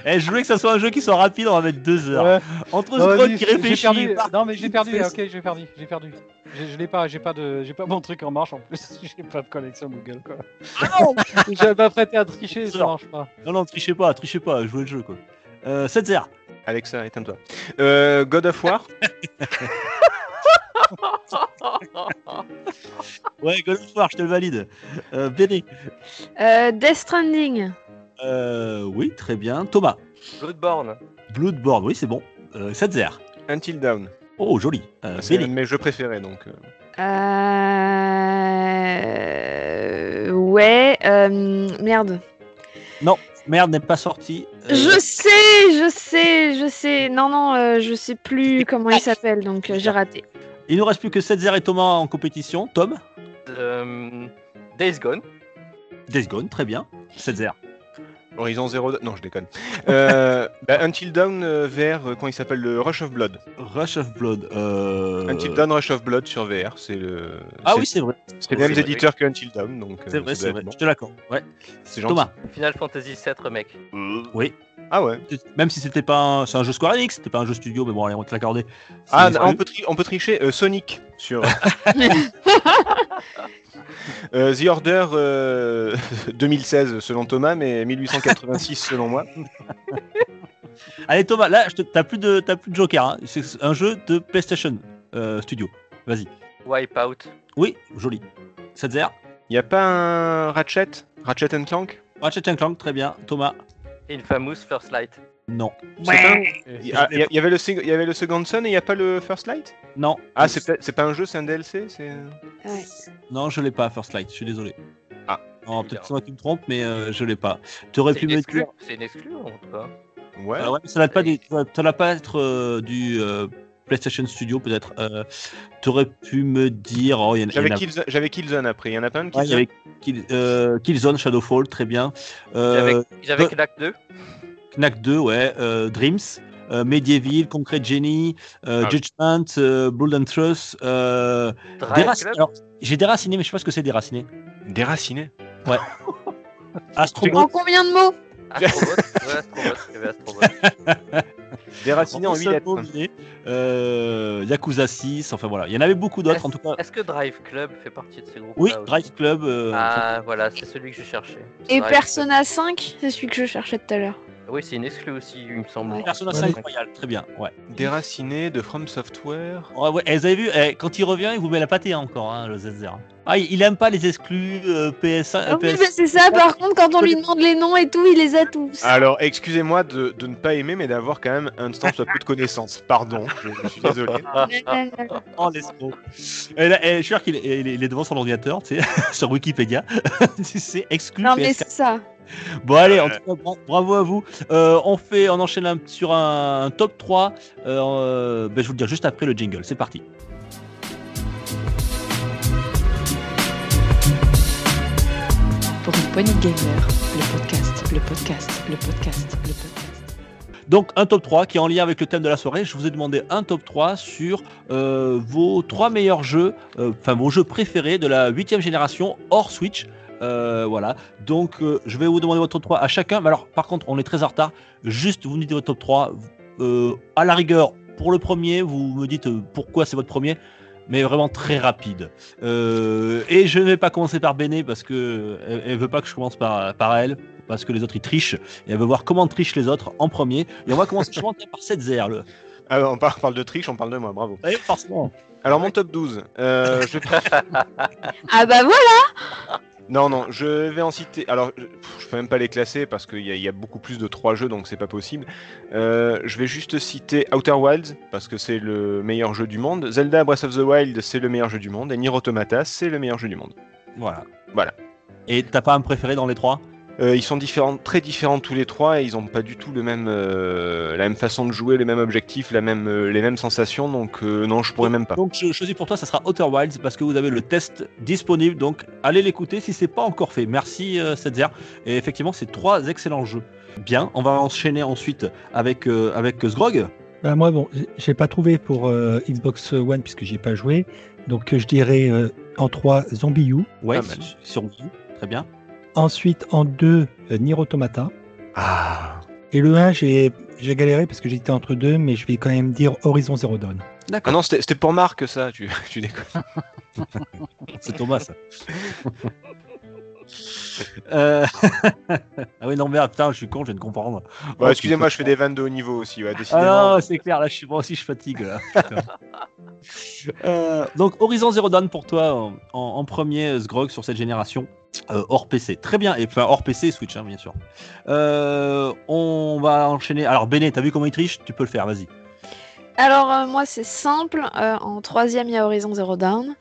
Speaker 2: Eh, je voulais que ça soit un jeu qui soit rapide, on va mettre deux heures.
Speaker 7: Ouais.
Speaker 2: Entre
Speaker 7: Non,
Speaker 2: qui
Speaker 7: j'ai
Speaker 2: réfléchit.
Speaker 7: perdu. Non mais j'ai perdu. Ok, j'ai perdu. J'ai perdu. Je, je l'ai pas. J'ai pas de. J'ai pas mon truc en marche en plus. J'ai pas de connexion Google quoi. J'ai pas prêté à tricher, ça marche pas.
Speaker 2: Non, non, trichez pas, trichez pas, jouez le jeu quoi. Euh, Setzer,
Speaker 5: Alexa, éteins-toi. Euh, God of War
Speaker 2: ouais, God of War, je te le valide. Euh,
Speaker 3: Euh, Death Stranding.
Speaker 2: euh, oui, très bien. Thomas,
Speaker 4: Bloodborne.
Speaker 2: Bloodborne, oui, c'est bon. Euh, Setzer,
Speaker 5: Until Dawn.
Speaker 2: oh, joli. Euh,
Speaker 5: C'est un de mes jeux préférés donc. euh.
Speaker 3: Ouais. euh, Merde.
Speaker 2: Merde n'est pas sorti. Euh,
Speaker 3: Je sais, je sais, je sais. Non, non, euh, je sais plus comment il s'appelle, donc euh, j'ai raté.
Speaker 2: Il nous reste plus que Setzer et Thomas en compétition. Tom,
Speaker 4: Euh, Days Gone.
Speaker 2: Days Gone, très bien. Setzer.
Speaker 5: Horizon Zero Dawn. Non, je déconne. Euh, bah, Until Dawn euh, vers, euh, comment il s'appelle Le Rush of Blood.
Speaker 2: Rush of Blood. Euh...
Speaker 5: Until Dawn Rush of Blood sur VR. C'est le.
Speaker 2: Ah oui, c'est vrai.
Speaker 5: C'est les mêmes éditeurs que Until Dawn. donc. euh,
Speaker 2: C'est vrai, c'est vrai.
Speaker 5: bon.
Speaker 2: Je te l'accorde. Ouais.
Speaker 5: C'est gentil.
Speaker 2: Thomas,
Speaker 4: Final Fantasy 7 Remake.
Speaker 2: oui.
Speaker 5: Ah ouais.
Speaker 2: Même si c'était pas un... c'est un jeu Square Enix, c'était pas un jeu studio, mais bon, allez, on va te l'accorder.
Speaker 5: Ah, non, on, peut tri- on peut tricher euh, Sonic sur euh, The Order euh, 2016 selon Thomas, mais 1886 selon moi.
Speaker 2: Allez Thomas, là, je te- t'as plus de, t'as plus de Joker. hein. C'est un jeu de PlayStation euh, Studio. Vas-y.
Speaker 4: Wipeout.
Speaker 2: Oui, joli. Setzer.
Speaker 5: Il y a pas un Ratchet? Ratchet and Clank?
Speaker 2: Ratchet Clank, très bien. Thomas.
Speaker 4: Infamous First Light.
Speaker 2: Non.
Speaker 5: Pas Il y, a- il y a- il y avait le seg- il y avait le Second Son et il n'y a pas le First Light?
Speaker 2: Non.
Speaker 5: Ah, c'est peut-être- c'est pas un jeu, c'est un DLC c'est...
Speaker 3: Ouais.
Speaker 2: Non, je l'ai pas, First Light. Je suis désolé.
Speaker 5: Ah.
Speaker 2: Non, peut-être que qui me trompe, mais euh, je l'ai pas. T'aurais
Speaker 4: C'est
Speaker 2: pu
Speaker 4: une
Speaker 2: me
Speaker 4: exclu.
Speaker 2: dire.
Speaker 4: C'est une exclu en tout cas.
Speaker 5: Ouais.
Speaker 2: Ah ouais, mais ça n'a pas, des- ça n'a pas être euh, du euh, PlayStation Studio peut-être. Euh, T'aurais pu me dire. Oh,
Speaker 5: J'avais
Speaker 2: a-
Speaker 5: Killzone, après, il y en a pas un
Speaker 2: Ouais,
Speaker 5: Killzone
Speaker 2: avait Kill- euh, Killzone, Shadowfall, très bien. Euh,
Speaker 4: J'avais j'avais
Speaker 2: euh,
Speaker 4: Knack 2.
Speaker 2: Knack 2, ouais. euh, Dreams, euh, Medieval, Concrete Genie, euh,
Speaker 5: Ah.
Speaker 2: Judgment, euh, Blood and Trust. Euh, j'ai déraciné, mais je sais pas ce que c'est déraciné.
Speaker 5: Déraciné
Speaker 2: Astro
Speaker 3: En combien de mots?
Speaker 4: Astrobot. ouais, Astrobot. Astrobot.
Speaker 5: Déraciné en 8
Speaker 2: seul
Speaker 5: lettres.
Speaker 2: mot, mais, euh, Yakuza 6, enfin voilà. Il y en avait beaucoup d'autres en tout cas.
Speaker 4: Est-ce que Drive Club fait partie de ces groupes
Speaker 2: Oui, Drive Club. euh,
Speaker 4: Ah voilà, c'est celui que je cherchais.
Speaker 3: Et
Speaker 4: Drive
Speaker 3: Persona 5, c'est celui que je cherchais tout à l'heure.
Speaker 4: Oui, c'est une exclu aussi, il me semble.
Speaker 2: Persona
Speaker 6: Ouais,
Speaker 2: 5
Speaker 6: ouais.
Speaker 2: Royal, très bien. Ouais.
Speaker 5: Déraciné de From Software.
Speaker 2: Ouais, ouais, et vous avez vu, eh, quand il revient, il vous met la pâtée hein, encore, hein, le ZZR. Ah, il, aime pas les exclus euh, PS1. euh,
Speaker 3: Ah oui,
Speaker 2: PS...
Speaker 3: c'est ça, par contre, quand on lui demande les noms et tout, il les a tous.
Speaker 5: Alors, excusez-moi de, de ne pas aimer, mais d'avoir quand même un temps soit peu de connaissances. Pardon, je, je suis désolé.
Speaker 2: Oh, l'escroc. Et là, eh, je suis sûr qu'il est, il est- devant son ordinateur, tu sais, sur Wikipédia. c'est exclu
Speaker 3: non, mais
Speaker 2: PS4.
Speaker 3: c'est ça.
Speaker 2: Bon, allez, en tout cas, bra- bravo à vous. Euh, on, fait, on enchaîne un- sur un, un top 3. Euh, euh, ben, je vous le dire juste après le jingle. C'est parti.
Speaker 1: Pour une poignée de gamer, le podcast. le podcast, le podcast, le podcast.
Speaker 2: Donc un top 3 qui est en lien avec le thème de la soirée. Je vous ai demandé un top 3 sur euh, vos trois meilleurs jeux, euh, enfin vos jeux préférés de la 8 génération hors Switch. Euh, voilà, donc euh, je vais vous demander votre top 3 à chacun. Mais alors, par contre, on est très en retard. Juste, vous nous dites votre top 3. Euh, à la rigueur, pour le premier, vous me dites pourquoi c'est votre premier, mais vraiment très rapide. Euh, et je ne vais pas commencer par Béné parce que elle, elle veut pas que je commence par, par elle, parce que les autres ils trichent. Et elle veut voir comment trichent les autres en premier. Et on va commencer je vais commencer par 7 0 le...
Speaker 5: Ah, on parle, on parle de triche, on parle de moi, bravo.
Speaker 2: Oui, forcément.
Speaker 5: Alors mon top 12, euh, je vais
Speaker 3: Ah bah voilà
Speaker 5: Non, non, je vais en citer. Alors, je, peux même pas les classer parce qu'il y, a- il y a beaucoup plus de trois jeux, donc c'est pas possible. Euh, je vais juste citer Outer Wilds parce que c'est le meilleur jeu du monde. Zelda Breath of the Wild, c'est le meilleur jeu du monde. Et Nier Automata, c'est le meilleur jeu du monde.
Speaker 2: Voilà.
Speaker 5: Voilà.
Speaker 2: Et t'as pas un préféré dans les trois?
Speaker 5: Euh, ils sont différents, très différents tous les trois et ils ont pas du tout le même, euh, la même façon de jouer, les mêmes objectifs, la même, euh, les mêmes sensations. Donc euh, non, je pourrais même pas.
Speaker 2: Donc je choisis pour toi, ça sera Outer Wilds parce que vous avez le test disponible. Donc allez l'écouter si c'est pas encore fait. Merci euh, Setzer. Et effectivement, c'est trois excellents jeux. Bien, on va enchaîner ensuite avec euh, avec Sgrog.
Speaker 6: Bah, moi, bon, j'ai- j'ai pas trouvé pour euh, Xbox One puisque j'y ai pas joué. Donc, je dirais euh, en 3 Zombie U.
Speaker 2: Ouais,
Speaker 5: mal.
Speaker 2: sur Wii. Très bien.
Speaker 6: Ensuite, en 2 euh, Nier Automata.
Speaker 5: Ah.
Speaker 6: Et le 1, j'ai j'ai galéré parce que j'étais entre deux, mais je vais quand même dire Horizon Zero Dawn.
Speaker 5: Ah
Speaker 2: D'accord.
Speaker 5: non, c'était c'était pour Marc ça. Tu, tu déconnes.
Speaker 2: C'est Thomas. ça. Euh, ah oui, non, merde, putain, je suis con, je viens de comprendre.
Speaker 5: Bon,
Speaker 2: Oh,
Speaker 5: excusez-moi, je fais des vannes de haut niveau aussi. Ouais,
Speaker 2: Ah
Speaker 5: décidément.
Speaker 2: c'est clair, là, je suis, moi aussi, je fatigue. Là. Euh, donc, Horizon Zero Dawn pour toi en, en- en premier, Sgrog, sur cette génération, euh, hors PC. Très bien, et enfin, hors PC, Switch, hein, bien sûr. Euh, on va enchaîner. Alors, Béné, t'as vu comment il triche? Tu peux le faire, vas-y.
Speaker 3: Alors euh, moi c'est simple, Euh, en troisième il y a Horizon Zero Dawn,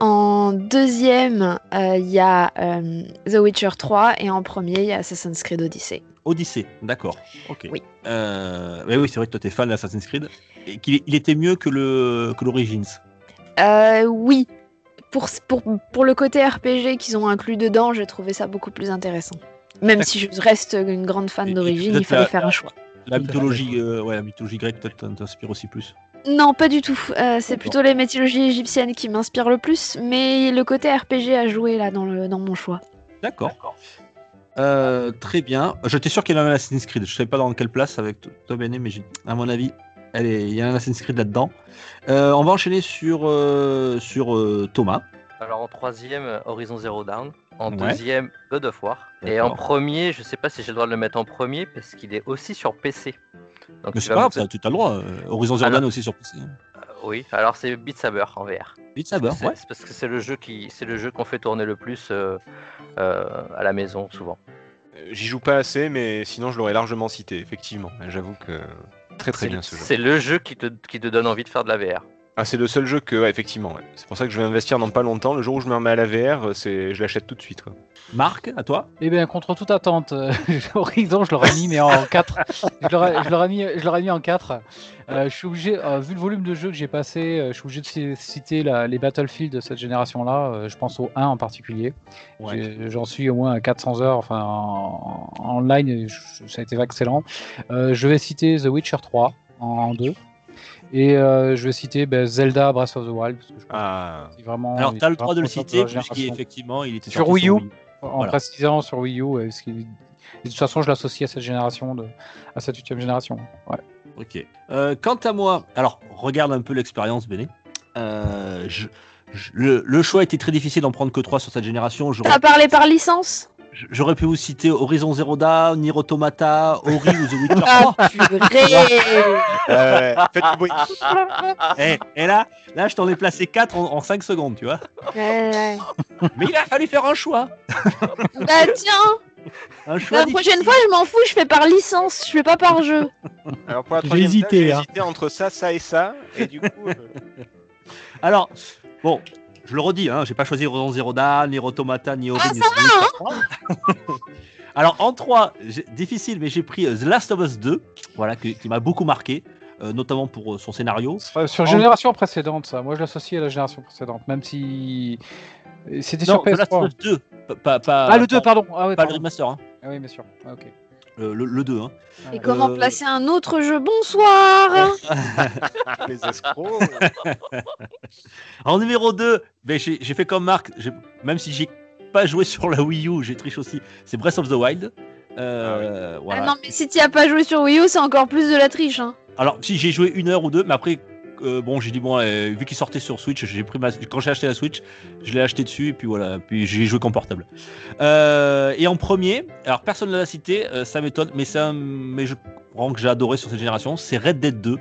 Speaker 3: en deuxième euh, il y a euh, The Witcher 3 et en premier il y a Assassin's Creed Odyssey.
Speaker 2: Odyssey, d'accord. Ok.
Speaker 3: Oui.
Speaker 2: Euh, mais oui, c'est vrai que toi, t'es fan d'Assassin's Creed. Et qu'il il était mieux que le que l'Origins.
Speaker 3: Oui, pour, pour, pour le côté RPG qu'ils ont inclus dedans, j'ai trouvé ça beaucoup plus intéressant. Même si je reste une grande fan d'origine,
Speaker 2: peut-être
Speaker 3: il fallait
Speaker 2: la-
Speaker 3: faire un choix.
Speaker 2: La mythologie, ouais, la mythologie grecque peut-être t'inspire aussi plus.
Speaker 3: Non, pas du tout. Euh, c'est plutôt les mythologies égyptiennes qui m'inspirent le plus, mais le côté RPG a joué là dans, le, dans mon choix.
Speaker 2: D'accord. Euh, très bien. J'étais sûr qu'il y avait un Assassin's Creed. Je savais pas dans quelle place avec toi, Béné, mais j'ai- à mon avis, il y a un Assassin's Creed là-dedans. Euh, on va enchaîner sur, euh, sur euh, Thomas.
Speaker 4: Alors en troisième, Horizon Zero Dawn. En
Speaker 2: Ouais.
Speaker 4: deuxième, God of War. Et en premier, je sais pas si j'ai le droit de le mettre en premier parce qu'il est aussi sur PC. Donc
Speaker 2: Mais c'est pas grave, ça, tu as le droit. euh, Horizon Zero Dawn aussi sur PC. hein.
Speaker 4: Oui, alors c'est Beat Saber en VR.
Speaker 2: Beat Saber,
Speaker 4: C'est
Speaker 2: ouais.
Speaker 4: c'est parce que c'est le jeu qui, c'est le jeu qu'on fait tourner le plus euh, euh, à la maison souvent.
Speaker 5: Euh, J'y joue pas assez, mais sinon je l'aurais largement cité, effectivement. J'avoue que très très
Speaker 4: C'est
Speaker 5: bien
Speaker 4: le-
Speaker 5: ce jeu.
Speaker 4: C'est le jeu qui te, qui te donne envie de faire de la VR.
Speaker 5: Ah, c'est le seul jeu que, ouais, effectivement. ouais. C'est pour ça que je vais investir dans pas longtemps. Le jour où je me remets à la VR, euh, c'est, je l'achète tout de suite. quoi.
Speaker 2: Marc, à toi?
Speaker 7: Eh bien, contre toute attente, euh, Horizon, je l'aurais mis, mais en 4. Je l'aurais mis, je l'aurais mis en 4. je suis obligé, euh, vu le volume de jeux que j'ai passé, euh, je suis obligé de ci- citer la- les Battlefield de cette génération-là. euh, je pense au 1 en particulier. J'en suis au moins à 400 heures enfin, en, en online, et je- ça a été excellent. Euh, je vais citer The Witcher 3 en 2. Et euh, je vais citer ben, Zelda Breath of the Wild. Parce que je
Speaker 5: Ah,
Speaker 7: que c'est vraiment,
Speaker 2: Alors, tu as le droit de le citer,
Speaker 7: la
Speaker 2: puisqu'il
Speaker 7: génération.
Speaker 2: effectivement, il était
Speaker 7: Sur Wii U.
Speaker 2: U.
Speaker 7: En
Speaker 2: Voilà.
Speaker 7: précisant sur Wii U, de toute façon, je l'associe à cette génération, de... à cette huitième génération. Ouais.
Speaker 2: Ok. Euh, quant à moi, alors regarde un peu l'expérience, Béné. Euh, je- je- le, le choix était très difficile d'en prendre que 3 sur cette génération. J'aurais-
Speaker 3: T'as parlé par licence?
Speaker 2: J'aurais pu vous citer Horizon Zero Dawn, Nier Automata, Ori ou The Witcher 3.
Speaker 3: Ah purée
Speaker 5: faites du bruit.
Speaker 2: et, et là, là, je t'en ai placé 4 en, 5 secondes, tu vois.
Speaker 3: Ouais, ouais.
Speaker 2: Mais il a fallu faire un choix.
Speaker 3: Bah tiens,
Speaker 2: Un choix
Speaker 3: la
Speaker 2: difficile.
Speaker 3: prochaine fois je m'en fous, je fais par licence, je fais pas par jeu.
Speaker 5: Alors pour la
Speaker 6: J'ai
Speaker 5: troisième
Speaker 6: hésité,
Speaker 5: place, j'ai
Speaker 6: hein.
Speaker 5: hésité entre ça, ça et ça. Et du coup, euh,
Speaker 2: Alors, bon, je le redis, hein, j'ai pas choisi Horizon Zero Dawn, ni Automata, ni Ori.
Speaker 3: Ah,
Speaker 2: ni 3. Alors, en 3, difficile, mais j'ai pris euh, The Last of Us 2, voilà, que- qui m'a beaucoup marqué, euh, notamment pour euh, son scénario.
Speaker 7: Sur
Speaker 2: En-
Speaker 7: génération précédente, ça. Moi, je l'associe à la génération précédente, même si c'était sur
Speaker 2: The Last of
Speaker 7: PS3.
Speaker 2: Us 2, pas, pas,
Speaker 7: Ah, le 2,
Speaker 2: pas,
Speaker 7: pardon. Ah,
Speaker 2: pas le remaster. Hein.
Speaker 7: Ah oui, bien sûr. Ah, ok.
Speaker 2: Euh, le, le 2. Hein.
Speaker 8: Et comment
Speaker 2: Euh,
Speaker 8: placer un autre jeu Bonsoir
Speaker 5: Les escrocs.
Speaker 2: En numéro 2, ben, j'ai fait comme Marc, même si j'ai pas joué sur la Wii U, j'ai triché aussi. C'est Breath of the Wild. Euh, voilà.
Speaker 8: Ah non, mais si tu as pas joué sur Wii U, c'est encore plus de la triche. Hein.
Speaker 2: Alors, si j'ai joué une heure ou deux, mais après, euh, bon, j'ai dit, bon, euh, vu qu'il sortait sur Switch, j'ai pris quand j'ai acheté la Switch, je l'ai acheté dessus, et puis voilà, puis j'ai joué qu'en. Euh, et en premier, alors personne ne l'a cité, euh, ça m'étonne, mais c'est un mais je rends que j'ai adoré sur cette génération, c'est Red Dead 2.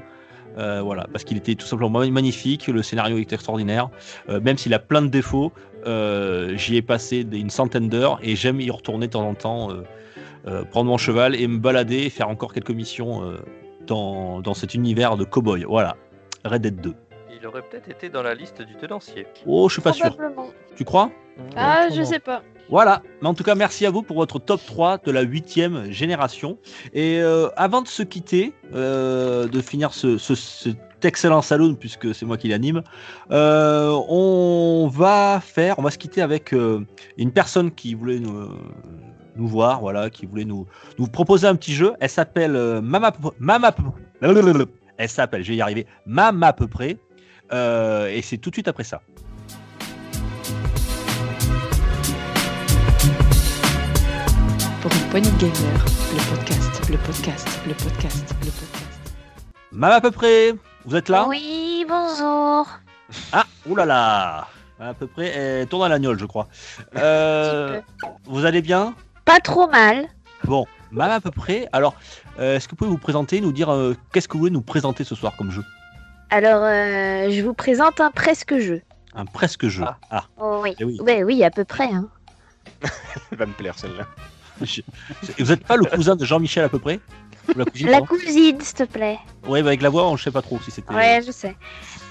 Speaker 2: Euh, voilà, parce qu'il était tout simplement magnifique, le scénario est extraordinaire, même s'il a plein de défauts, j'y ai passé une centaine d'heures et j'aime y retourner de temps en temps, prendre mon cheval et me balader et faire encore quelques missions dans, dans cet univers de cowboy. Voilà, Red Dead 2.
Speaker 4: Il aurait peut-être été dans la liste du tenancier.
Speaker 2: Oh, je suis pas sûr. Tu crois?
Speaker 8: Ah, je sais pas.
Speaker 2: Voilà, mais en tout cas, merci à vous pour votre top 3 de la huitième génération. Et euh, avant de se quitter, euh, de finir ce, ce- cet excellent salon, puisque c'est moi qui l'anime, euh, on va faire, on va se quitter avec euh, une personne qui voulait nous, nous voir, voilà, qui voulait nous, nous proposer un petit jeu. Elle s'appelle euh, Mama, Mama, elle s'appelle, je vais y arriver, Mama à peu près. Euh, et c'est tout de suite après ça.
Speaker 1: Pour une poignée de gamer, le podcast, le podcast, le podcast, le podcast.
Speaker 2: Mama à peu près, vous êtes là?
Speaker 8: Oui, bonjour.
Speaker 2: Ah, oulala À peu près, elle tourne à l'agnole, je crois. Euh, vous allez bien?
Speaker 8: Pas trop mal.
Speaker 2: Bon, même à peu près. Alors, est-ce que vous pouvez vous présenter, nous dire euh, qu'est-ce que vous voulez nous présenter ce soir comme jeu?
Speaker 8: Alors, euh, je vous présente un presque jeu.
Speaker 2: Un presque jeu.
Speaker 4: Ah.
Speaker 2: Ah,
Speaker 8: Oh, oui.
Speaker 2: eh oui.
Speaker 8: Ouais, oui, à peu près. Hein.
Speaker 5: Elle va me plaire celle-là.
Speaker 2: Je- Vous n'êtes pas le cousin de Jean-Michel à peu près? Ou la cousine
Speaker 8: La cousine, s'il te plaît.
Speaker 2: Ouais, bah, avec la voix, on ne sait pas trop si c'était.
Speaker 8: Ouais, je sais.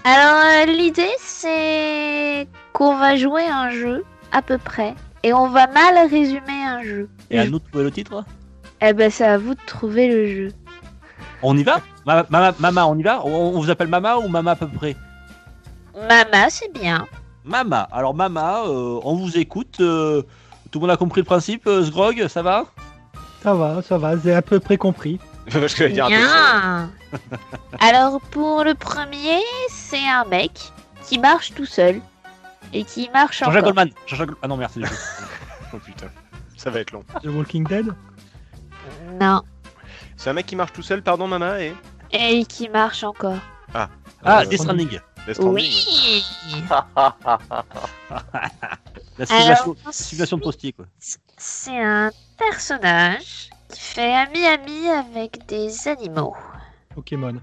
Speaker 8: Alors, euh, l'idée, c'est qu'on va jouer un jeu, à peu près, et on va mal résumer un jeu.
Speaker 2: Et à nous de trouver le titre?
Speaker 8: Eh ben, c'est à vous de trouver le jeu.
Speaker 2: On y va Mama, Mama, Mama, on y va on, on vous appelle Mama ou Mama à peu près
Speaker 8: Mama, c'est bien.
Speaker 2: Mama. Alors, Mama, euh, on vous écoute. euh, tout le monde a compris le principe euh, Sgrog, ça va
Speaker 6: Ça va, ça va, j'ai à peu près compris.
Speaker 5: J'allais dire
Speaker 8: Bien. Alors, pour le premier, c'est un mec qui marche tout seul. Et qui marche
Speaker 2: Jean-Jacques. Goldman. Jean-Jacques Ah non, merci.
Speaker 5: Oh putain, ça va être long.
Speaker 6: The Walking Dead?
Speaker 8: Non.
Speaker 5: C'est un mec qui marche tout seul, pardon, maman, et.
Speaker 8: Et qui marche encore.
Speaker 2: Ah,
Speaker 5: Euh,
Speaker 2: Death Stranding.
Speaker 5: Death Stranding, ouais.
Speaker 8: Oui.
Speaker 2: La simulation,
Speaker 8: Alors,
Speaker 2: simulation de postier, quoi.
Speaker 8: c'est un personnage qui fait ami-ami avec des animaux.
Speaker 6: Pokémon.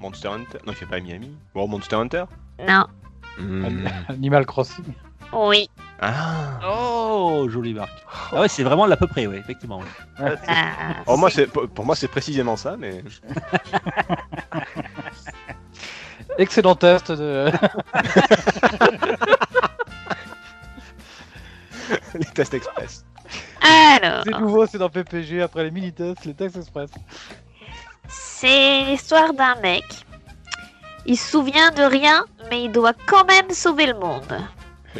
Speaker 5: Monster Hunter? Non, il fait pas Miami. Bon, Monster Hunter?
Speaker 8: Non.
Speaker 5: Hmm.
Speaker 7: Animal Crossing.
Speaker 8: Oui.
Speaker 5: Ah.
Speaker 2: Oh, jolie marque. Ah ouais, c'est vraiment l'à peu près, oui, effectivement. ouais.
Speaker 8: Ah,
Speaker 5: Oh, moi, c'est pour pour moi, c'est précisément ça, mais.
Speaker 7: Excellent test de.
Speaker 5: Les tests express.
Speaker 8: Alors,
Speaker 7: c'est nouveau, c'est dans PPG après les mini-tests, les tests express.
Speaker 8: c'est l'histoire d'un mec. Il se souvient de rien, mais il doit quand même sauver le monde.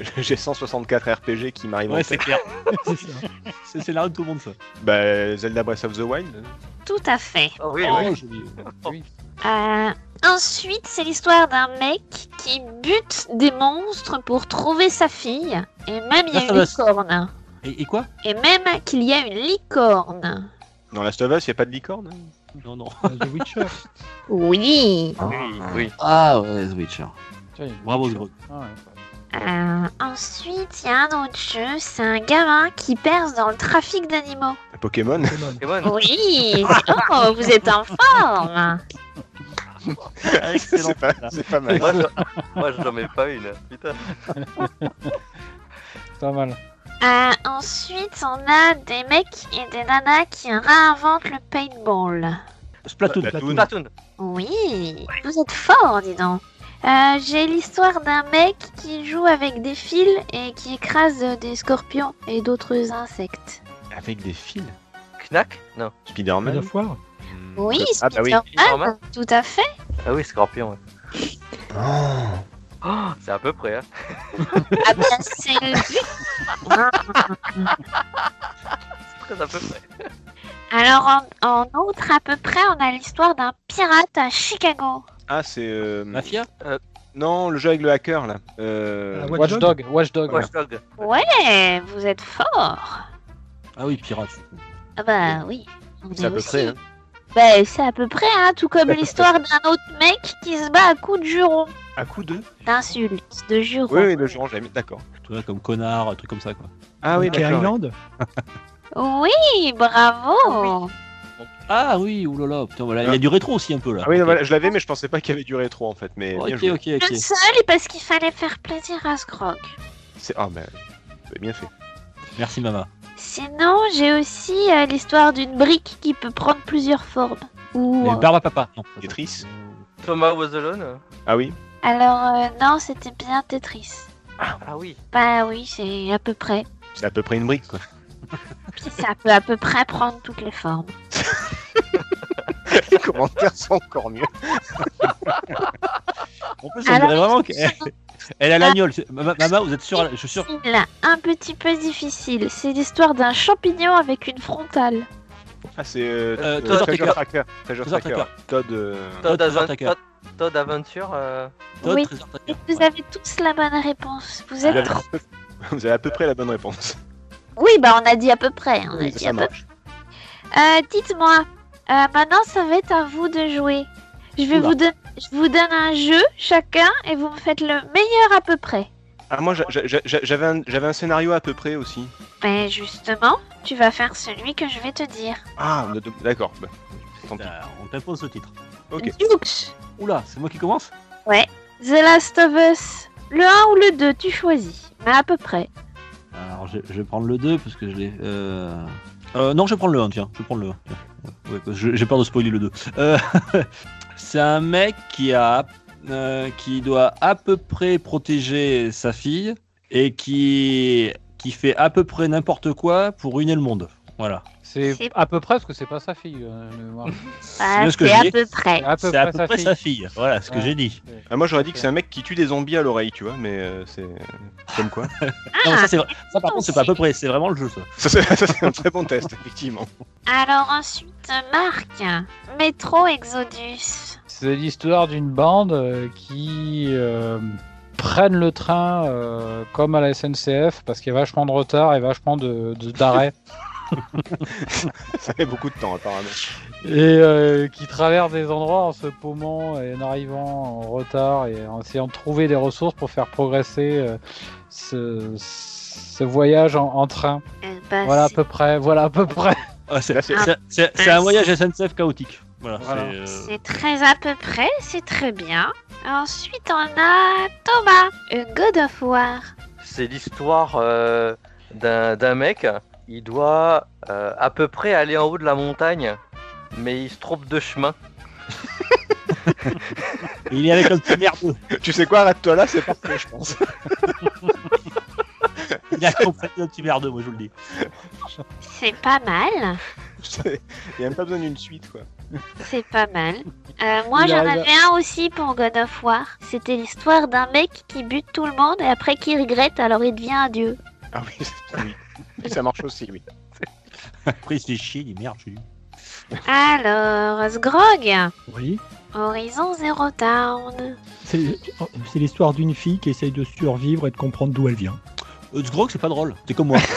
Speaker 5: J'ai 164 RPG qui m'arrivent en
Speaker 2: Ouais, c'est
Speaker 5: tête.
Speaker 2: clair.
Speaker 6: C'est ça.
Speaker 2: C'est de tout le monde, ça.
Speaker 5: Bah, Zelda Breath of the Wild.
Speaker 8: Tout à fait.
Speaker 4: Oh, oui,
Speaker 2: Oh, joli.
Speaker 8: Euh, ensuite, c'est l'histoire d'un mec qui bute des monstres pour trouver sa fille. Et même il y a une licorne.
Speaker 2: Et, et quoi?
Speaker 8: Et même qu'il y a une licorne.
Speaker 5: Dans Last of Us, il a pas de licorne? hein
Speaker 2: Non, non.
Speaker 6: The Witcher.
Speaker 8: Oui.
Speaker 4: Oui, oui.
Speaker 2: Ah ouais, The Witcher. Bravo.
Speaker 7: Ah ouais.
Speaker 8: Euh, ensuite, il y a un autre jeu. C'est un gamin qui perce dans le trafic d'animaux.
Speaker 5: Pokémon?
Speaker 6: Pokémon.
Speaker 8: Oui. Oh, vous êtes en forme.
Speaker 2: Excellent.
Speaker 5: c'est pas, mal.
Speaker 4: Moi, j'en- mets pas une. Putain.
Speaker 7: C'est pas mal.
Speaker 8: Euh, ensuite, on a des mecs et des nanas qui réinventent le paintball.
Speaker 2: Splatoon.
Speaker 5: Splatoon.
Speaker 4: Platoon.
Speaker 8: Oui, vous êtes fort, dis donc. Euh, J'ai l'histoire d'un mec qui joue avec des fils et qui écrase des scorpions et d'autres insectes.
Speaker 5: Avec des fils.
Speaker 4: Knack Non.
Speaker 5: Spider-Man.
Speaker 6: War.
Speaker 5: Hmm.
Speaker 8: Oui,
Speaker 5: Ah bah oui.
Speaker 8: Spider-Man, tout à fait.
Speaker 4: Ah oui, Scorpion. ouais.
Speaker 5: Oh.
Speaker 4: Oh, c'est à peu près. Hein.
Speaker 8: Ah ben, c'est le but. Ah.
Speaker 4: très à peu près.
Speaker 8: Alors, en, en autre, à peu près, on a l'histoire d'un pirate à Chicago.
Speaker 5: Ah, c'est. euh,
Speaker 2: Mafia?
Speaker 5: Non, le jeu avec le hacker là. Euh,
Speaker 6: Ah,
Speaker 7: Watch Dog, Watch Dog.
Speaker 4: Watch Dog.
Speaker 8: Ouais, vous êtes fort.
Speaker 2: Ah oui, pirate.
Speaker 8: Ah bah oui.
Speaker 5: C'est
Speaker 8: est
Speaker 5: à peu
Speaker 8: aussi.
Speaker 5: près. hein.
Speaker 8: Bah, c'est à peu près, hein, tout comme l'histoire d'un autre mec qui se bat à coups de jurons,
Speaker 5: À coup de.
Speaker 8: d'insultes, de jurons.
Speaker 5: Oui, oui, le jurant, j'avais mis. D'accord.
Speaker 2: Tu vois, comme connard, un truc comme ça, quoi.
Speaker 5: Ah oui, d'accord.
Speaker 6: Island?
Speaker 8: Oui, bravo.
Speaker 2: Ah oui, oulala, putain, voilà. Il y a du rétro aussi un peu là.
Speaker 5: Ah oui, non,
Speaker 2: Ok.
Speaker 5: voilà, je l'avais, mais je pensais pas qu'il y avait du rétro en fait. Mais bien
Speaker 2: Ok,
Speaker 5: joué.
Speaker 2: ok, ok.
Speaker 8: Le seul, parce qu'il fallait faire plaisir à Scrog.
Speaker 5: C'est ah ben, c'est bien fait.
Speaker 2: Merci, maman.
Speaker 8: Sinon, j'ai aussi euh, l'histoire d'une brique qui peut prendre plusieurs formes. Ou...
Speaker 2: Et Barbe à papa. Non.
Speaker 5: Tetris.
Speaker 4: Thomas Was Alone.
Speaker 5: Ah oui.
Speaker 8: Alors, euh, non, c'était bien Tetris.
Speaker 4: Ah oui.
Speaker 8: Bah oui, c'est à peu près.
Speaker 5: C'est à peu près une brique quoi.
Speaker 8: Puis ça peut à peu près prendre toutes les formes.
Speaker 5: Les commentaires sont encore mieux.
Speaker 2: En plus, on
Speaker 8: Alors,
Speaker 2: dirait vraiment qu'elle elle a l'agnole. Ma- Maman, vous êtes sûr Je suis sûr.
Speaker 8: Un petit peu difficile. C'est l'histoire d'un champignon avec une frontale.
Speaker 5: Ah c'est euh,
Speaker 2: Euh, Treasure
Speaker 5: Treasure
Speaker 2: Tracker.
Speaker 5: Tracker. Treasure Tracker.
Speaker 2: Tracker.
Speaker 5: Todd. euh,
Speaker 4: Todd, Aven-
Speaker 2: Tracker.
Speaker 4: Todd- Todd Aventure. euh,
Speaker 2: Todd,
Speaker 8: Oui.
Speaker 2: Tracker.
Speaker 8: vous avez tous la bonne réponse. Vous
Speaker 5: Vous
Speaker 8: êtes
Speaker 5: avez,
Speaker 8: trop...
Speaker 5: à peu- vous avez à peu près la bonne réponse.
Speaker 8: Oui, bah on a dit à peu près. On a
Speaker 5: Oui,
Speaker 8: dit à peu... Euh, Dites-moi, euh, maintenant ça va être à vous de jouer. Je vais
Speaker 2: Oula.
Speaker 8: vous, don- je vous donne un jeu chacun et vous me faites le meilleur à peu près.
Speaker 5: Ah moi j'a- j'a- j'a- j'avais un, j'avais un scénario à peu près aussi.
Speaker 8: Ben justement, tu vas faire celui que je vais te dire.
Speaker 5: Ah d'accord. bah.
Speaker 2: Euh, On t'impose ce titre.
Speaker 5: Ok.
Speaker 8: Dukes,
Speaker 2: Oula, c'est moi qui commence?
Speaker 8: The Last of Us, le 1 ou le 2, tu choisis. Mais à peu près.
Speaker 2: Alors, je, je vais prendre le 2 parce que je l'ai. Euh... euh, non, je vais prendre le 1, tiens. Je vais prendre le 1. tiens. Ouais, j'ai peur de spoiler le 2. Euh, c'est un mec qui a. euh, qui doit à peu près protéger sa fille et qui. qui fait à peu près n'importe quoi pour ruiner le monde. Voilà.
Speaker 7: C'est à peu près parce que c'est pas sa fille. euh, le.
Speaker 8: Bah,
Speaker 2: ce
Speaker 8: c'est à peu près.
Speaker 7: C'est à peu près sa
Speaker 2: près
Speaker 7: fille.
Speaker 2: sa fille. Voilà ce que
Speaker 7: Ouais.
Speaker 2: j'ai dit.
Speaker 5: Ah, moi j'aurais dit que c'est un mec qui tue des zombies à l'oreille, tu vois, mais euh, c'est comme quoi.
Speaker 2: Non, ça, par contre, c'est pas à peu près. C'est vraiment le jeu, ça.
Speaker 5: ça c'est un très bon test effectivement.
Speaker 8: Alors ensuite, Marc, Metro Exodus.
Speaker 7: C'est l'histoire d'une bande euh, qui euh, prennent le train euh, comme à la SNCF parce qu'il y a vachement de retard et vachement de de- d'arrêt
Speaker 5: Ça fait beaucoup de temps apparemment.
Speaker 7: et euh, qui traversent des endroits en se paumant et en arrivant en retard et en essayant de trouver des ressources pour faire progresser euh, ce, ce voyage en, en train.
Speaker 8: Bah,
Speaker 7: Voilà à peu près. Voilà à peu près.
Speaker 2: Ah, c'est
Speaker 5: c'est
Speaker 2: un voyage SNCF chaotique. Voilà.
Speaker 7: Voilà.
Speaker 2: c'est, euh,
Speaker 8: C'est très à peu près, c'est très bien. Ensuite, on a Thomas, God of War.
Speaker 4: C'est l'histoire euh, d'un mec. Il doit euh, à peu près aller en haut de la montagne, mais il se trompe de chemin.
Speaker 2: Il est avec un petit merdeux.
Speaker 5: Tu sais quoi, arrête-toi là, c'est parfait, je pense.
Speaker 2: Il a compris un petit merdeux, moi je vous le dis.
Speaker 8: C'est pas mal,
Speaker 5: Il n'y a même pas besoin d'une suite quoi.
Speaker 8: c'est pas mal. Euh, moi, j'en
Speaker 7: à-
Speaker 8: avais un aussi pour God of War. C'était l'histoire d'un mec qui bute tout le monde et après qui regrette, alors il devient un dieu.
Speaker 5: Ah oui, c'est- oui. Et ça marche aussi, oui.
Speaker 2: Après il se fait chier, il dit merde.
Speaker 8: Alors, Sgrog,
Speaker 6: Oui.
Speaker 8: Horizon Zero Town.
Speaker 6: C'est c'est l'histoire d'une fille qui essaye de survivre et de comprendre d'où elle vient.
Speaker 2: Euh, ce gros, c'est pas drôle. C'est comme moi.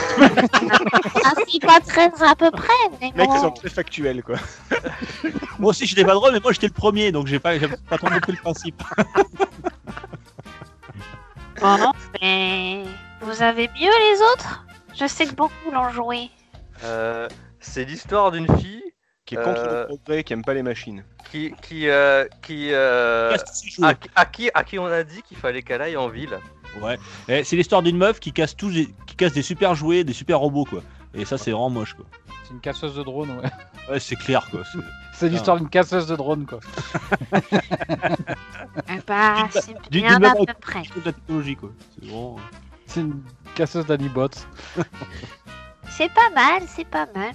Speaker 8: Ah, c'est pas très à peu près, mais
Speaker 5: Les mecs, ils
Speaker 8: bon.
Speaker 5: sont très factuels quoi.
Speaker 2: moi aussi j'étais pas drôle, mais moi j'étais le premier, donc j'ai pas, j'ai pas trop compris le principe.
Speaker 8: Bon, mais vous avez mieux les autres? Je sais que beaucoup l'ont joué.
Speaker 4: Euh, c'est l'histoire d'une fille
Speaker 5: Qui est contre
Speaker 4: Euh.
Speaker 5: le progrès, qui aime pas les machines.
Speaker 4: qui qui euh, qui euh,
Speaker 2: c'est joué
Speaker 4: à, à qui à qui on a dit qu'il fallait qu'elle aille en ville.
Speaker 2: Ouais. Et C'est l'histoire d'une meuf qui casse tous, les- qui casse des super jouets, des super robots quoi. Et ça c'est vraiment moche quoi.
Speaker 7: C'est une casseuse de drone. Ouais.
Speaker 2: Ouais, c'est clair quoi. c'est-
Speaker 7: C'est l'histoire d'une casseuse de drone quoi.
Speaker 8: Eh bah,
Speaker 2: D'une-
Speaker 8: c'est
Speaker 2: d'une-
Speaker 8: bien
Speaker 2: d'une
Speaker 8: à peu près.
Speaker 2: de la technologie quoi. C'est vraiment.
Speaker 7: C'est une casseuse d'Anibot.
Speaker 8: C'est pas mal, c'est pas mal.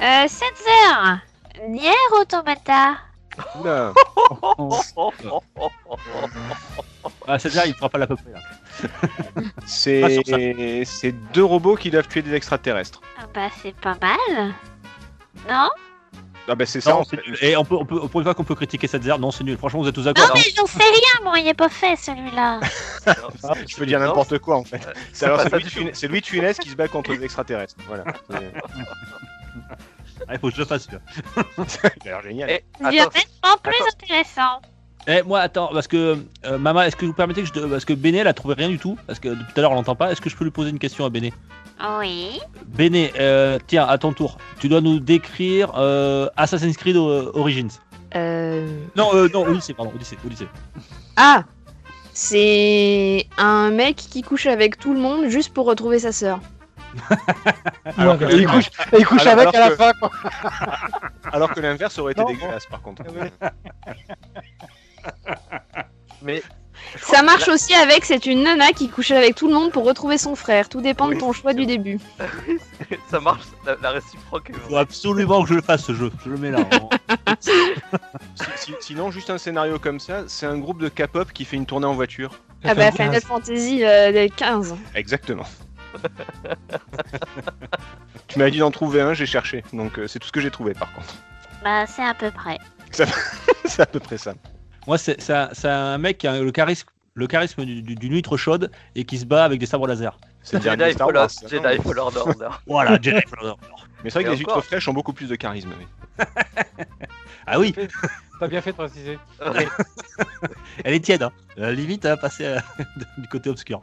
Speaker 8: Euh, 7 heures. Nier Automata.
Speaker 5: Oula.
Speaker 2: Ah, c'est-à-dire, il fera pas l'à peu près là.
Speaker 5: C'est c'est deux robots qui doivent tuer des extraterrestres.
Speaker 8: Ah bah c'est pas mal. Non?
Speaker 5: Ah bah c'est ça.
Speaker 2: Non,
Speaker 5: en
Speaker 2: c'est. Et on peut, on peut, pour une fois qu'on peut critiquer cette zère, non, c'est nul. Franchement, vous êtes tous
Speaker 8: Non
Speaker 2: d'accord
Speaker 8: mais j'en sais rien, moi il est pas fait celui-là.
Speaker 5: Je peux dire n'importe quoi en fait. C'est alors c'est Louis, c'est Louis Funès qui se bat contre les extraterrestres. Voilà.
Speaker 2: Ah, Il faut que je le fasse. celui-là.
Speaker 5: Il a l'air génial.
Speaker 4: Et
Speaker 8: Il est
Speaker 4: attends,
Speaker 8: nettement plus intéressant.
Speaker 2: Eh, moi, attends, parce que euh, Mama, est-ce que vous permettez que je. Parce que Béné, elle a trouvé rien du tout. Parce que depuis tout à l'heure, on l'entend pas. Est-ce que je peux lui poser une question à Béné?
Speaker 8: Oui.
Speaker 2: Béné, euh, tiens, à ton tour. Tu dois nous décrire euh, Assassin's Creed euh, Origins.
Speaker 3: Euh,
Speaker 2: Non, euh, non, Odyssey, pardon, Odyssey, Odyssey.
Speaker 3: Ah C'est un mec qui couche avec tout le monde juste pour retrouver sa sœur.
Speaker 5: Alors que
Speaker 7: il couche, et il couche
Speaker 5: Alors-
Speaker 7: avec
Speaker 5: alors
Speaker 7: à la
Speaker 5: que-
Speaker 7: fin, quoi.
Speaker 5: alors que l'inverse aurait été
Speaker 7: Non.
Speaker 5: dégueulasse par contre.
Speaker 4: mais
Speaker 3: Ça marche
Speaker 4: là-
Speaker 3: aussi avec, c'est une nana qui couche avec tout le monde pour retrouver son frère. Tout dépend
Speaker 4: Oui,
Speaker 3: de ton choix du début.
Speaker 4: ça marche, la, la réciproque.
Speaker 2: Il faut absolument que je le fasse ce jeu. Je le mets là. en-
Speaker 5: Si- si- sinon, juste un scénario comme ça, c'est un groupe de K-pop qui fait une tournée en voiture.
Speaker 3: Ah bah Final Fantasy euh, 15.
Speaker 5: Exactement. tu m'as dit d'en trouver un, j'ai cherché. Donc euh, c'est tout ce que j'ai trouvé par contre.
Speaker 8: Bah c'est à peu près.
Speaker 5: c'est à peu près ça.
Speaker 2: Moi, c'est un, c'est un mec qui a le charisme, le charisme du- du- d'une huître chaude et qui se bat avec des sabres laser.
Speaker 5: C'est
Speaker 4: Jedi
Speaker 5: Wars,
Speaker 4: Jedi Fallen Order.
Speaker 2: Voilà, Jedi Fallen Order.
Speaker 5: Mais c'est vrai que les huîtres fraîches ont beaucoup plus de charisme. oui.
Speaker 2: Ah oui,
Speaker 7: T'as bien fait de préciser.
Speaker 2: elle est tiède. Hein. Euh, limite à passer euh, du côté obscur.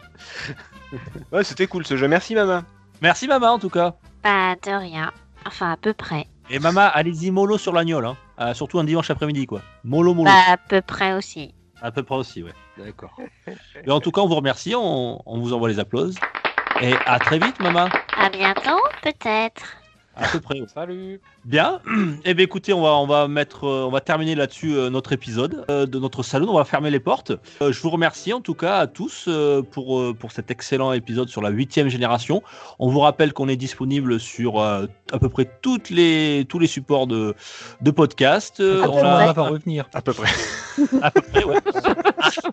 Speaker 5: Ouais, c'était cool ce jeu. Merci maman.
Speaker 2: Merci Mama en tout cas.
Speaker 8: Bah de rien. Enfin à peu près.
Speaker 2: Et Mama, allez-y mollo sur l'agneau, hein. Euh, surtout un dimanche après-midi quoi. Mollo mollo.
Speaker 8: Bah à peu près aussi.
Speaker 2: À peu près aussi, ouais. D'accord. Et en tout cas, on vous remercie, on, on vous envoie les applaudissements. Et à très vite, Mama.
Speaker 8: À bientôt peut-être.
Speaker 2: À peu près.
Speaker 7: Salut.
Speaker 2: Bien. Eh bien, écoutez, on va, on va mettre, euh, on va terminer là-dessus euh, notre épisode euh, de notre salon. On va fermer les portes. Euh, je vous remercie en tout cas à tous euh, pour euh, pour cet excellent épisode sur la huitième génération. On vous rappelle qu'on est disponible sur euh, à peu près toutes les tous les supports de de podcast. On
Speaker 6: va revenir.
Speaker 5: À peu près.
Speaker 2: à peu près, ouais.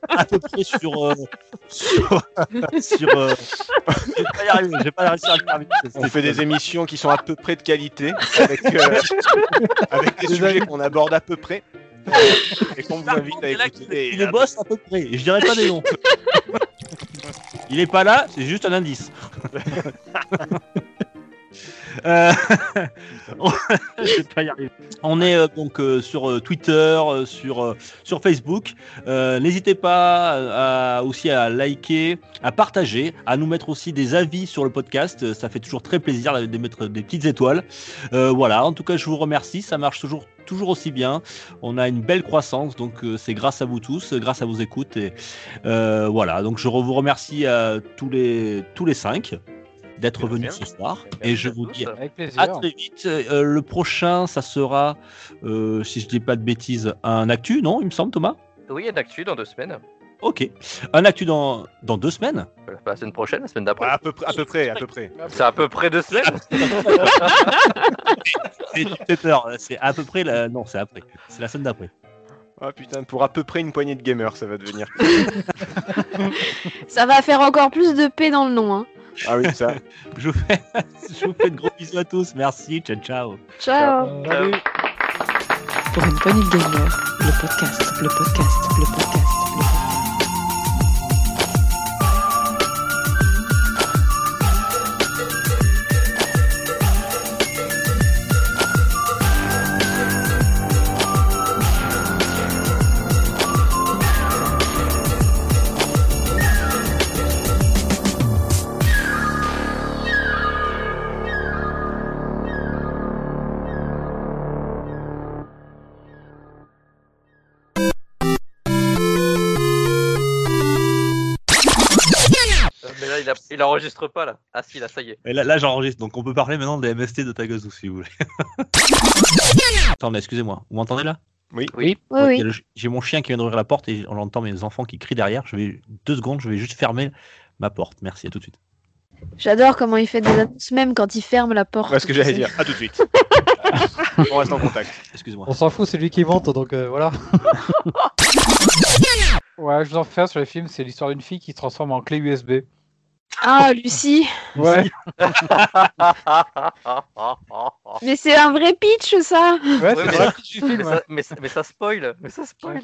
Speaker 2: à, à peu près sur. euh, sur. sur euh, je vais pas y arriver, je vais pas réussir à terminer.
Speaker 5: On fait des émissions qui sont à peu près de qualité, avec, euh, avec des sujets qu'on aborde à peu près. Et qu'on vous invite à
Speaker 2: Il est là
Speaker 5: écouter.
Speaker 2: Il est boss à peu près. Et je dirais pas des noms. Il est pas là, c'est juste un indice. Euh, on- je vais pas y arriver. On est euh, donc euh, sur Twitter, sur, sur Facebook. N'hésitez pas à- aussi à liker, à partager, à nous mettre aussi des avis sur le podcast. Ça fait toujours très plaisir de mettre des petites étoiles. Voilà, en tout cas, je vous remercie. Ça marche toujours, toujours aussi bien. On a une belle croissance, donc euh, c'est grâce à vous tous, grâce à vos écoutes. Et euh, voilà, donc je vous remercie à tous les, tous les cinq d'être venus ce soir.
Speaker 4: Merci
Speaker 2: et je vous dis à très vite. Euh, le prochain, ça sera, euh, si je dis pas de bêtises, un actu, non Il me semble, Thomas?
Speaker 4: Oui, une actu dans deux semaines.
Speaker 2: Ok. Un actu dans, dans deux semaines?
Speaker 4: Euh, pas La semaine prochaine, la semaine d'après.
Speaker 5: Ouais, à, peu, près- à peu près, à peu près.
Speaker 4: C'est à peu près deux semaines.
Speaker 2: C'est 17 heures. C'est à peu près. La... Non, c'est après. C'est la semaine d'après.
Speaker 5: Ah putain, pour à peu près une poignée de gamers, ça va devenir.
Speaker 3: Ça va faire encore plus de paix dans le nom. Hein.
Speaker 5: Ah oui, ça.
Speaker 2: Je vous fais, je vous fais de gros bisous à tous. Merci. Ciao, ciao.
Speaker 3: Ciao.
Speaker 4: Salut.
Speaker 1: Pour une de gamer, le podcast, le podcast, le podcast.
Speaker 4: Il, a- il enregistre pas là. Ah si, là, ça y est.
Speaker 2: Et là, là j'enregistre. Donc, on peut parler maintenant des MST de Tagazu si vous voulez. Attendez, excusez-moi. Vous m'entendez là?
Speaker 7: Oui.
Speaker 3: Oui, oui.
Speaker 2: le- J'ai mon chien qui vient d'ouvrir la porte et on entend mes enfants qui crient derrière. Je vais deux secondes. Je vais juste fermer ma porte. Merci. À tout de suite.
Speaker 3: J'adore comment il fait des annonces même quand il ferme la porte.
Speaker 5: Ouais, ce que j'allais dire. À tout de suite. On reste en contact.
Speaker 2: Excuse-moi.
Speaker 9: On s'en fout, c'est lui qui monte, donc euh, voilà.
Speaker 7: Ouais, je vous en fais un sur le film, c'est l'histoire d'une fille qui se transforme en clé USB.
Speaker 3: Ah, Lucie.
Speaker 7: Ouais,
Speaker 3: Mais c'est un vrai pitch, ça.
Speaker 7: ouais
Speaker 4: Ouais, mais,
Speaker 7: vrai
Speaker 4: ça, mais, ça- mais ça spoil, mais ça spoil.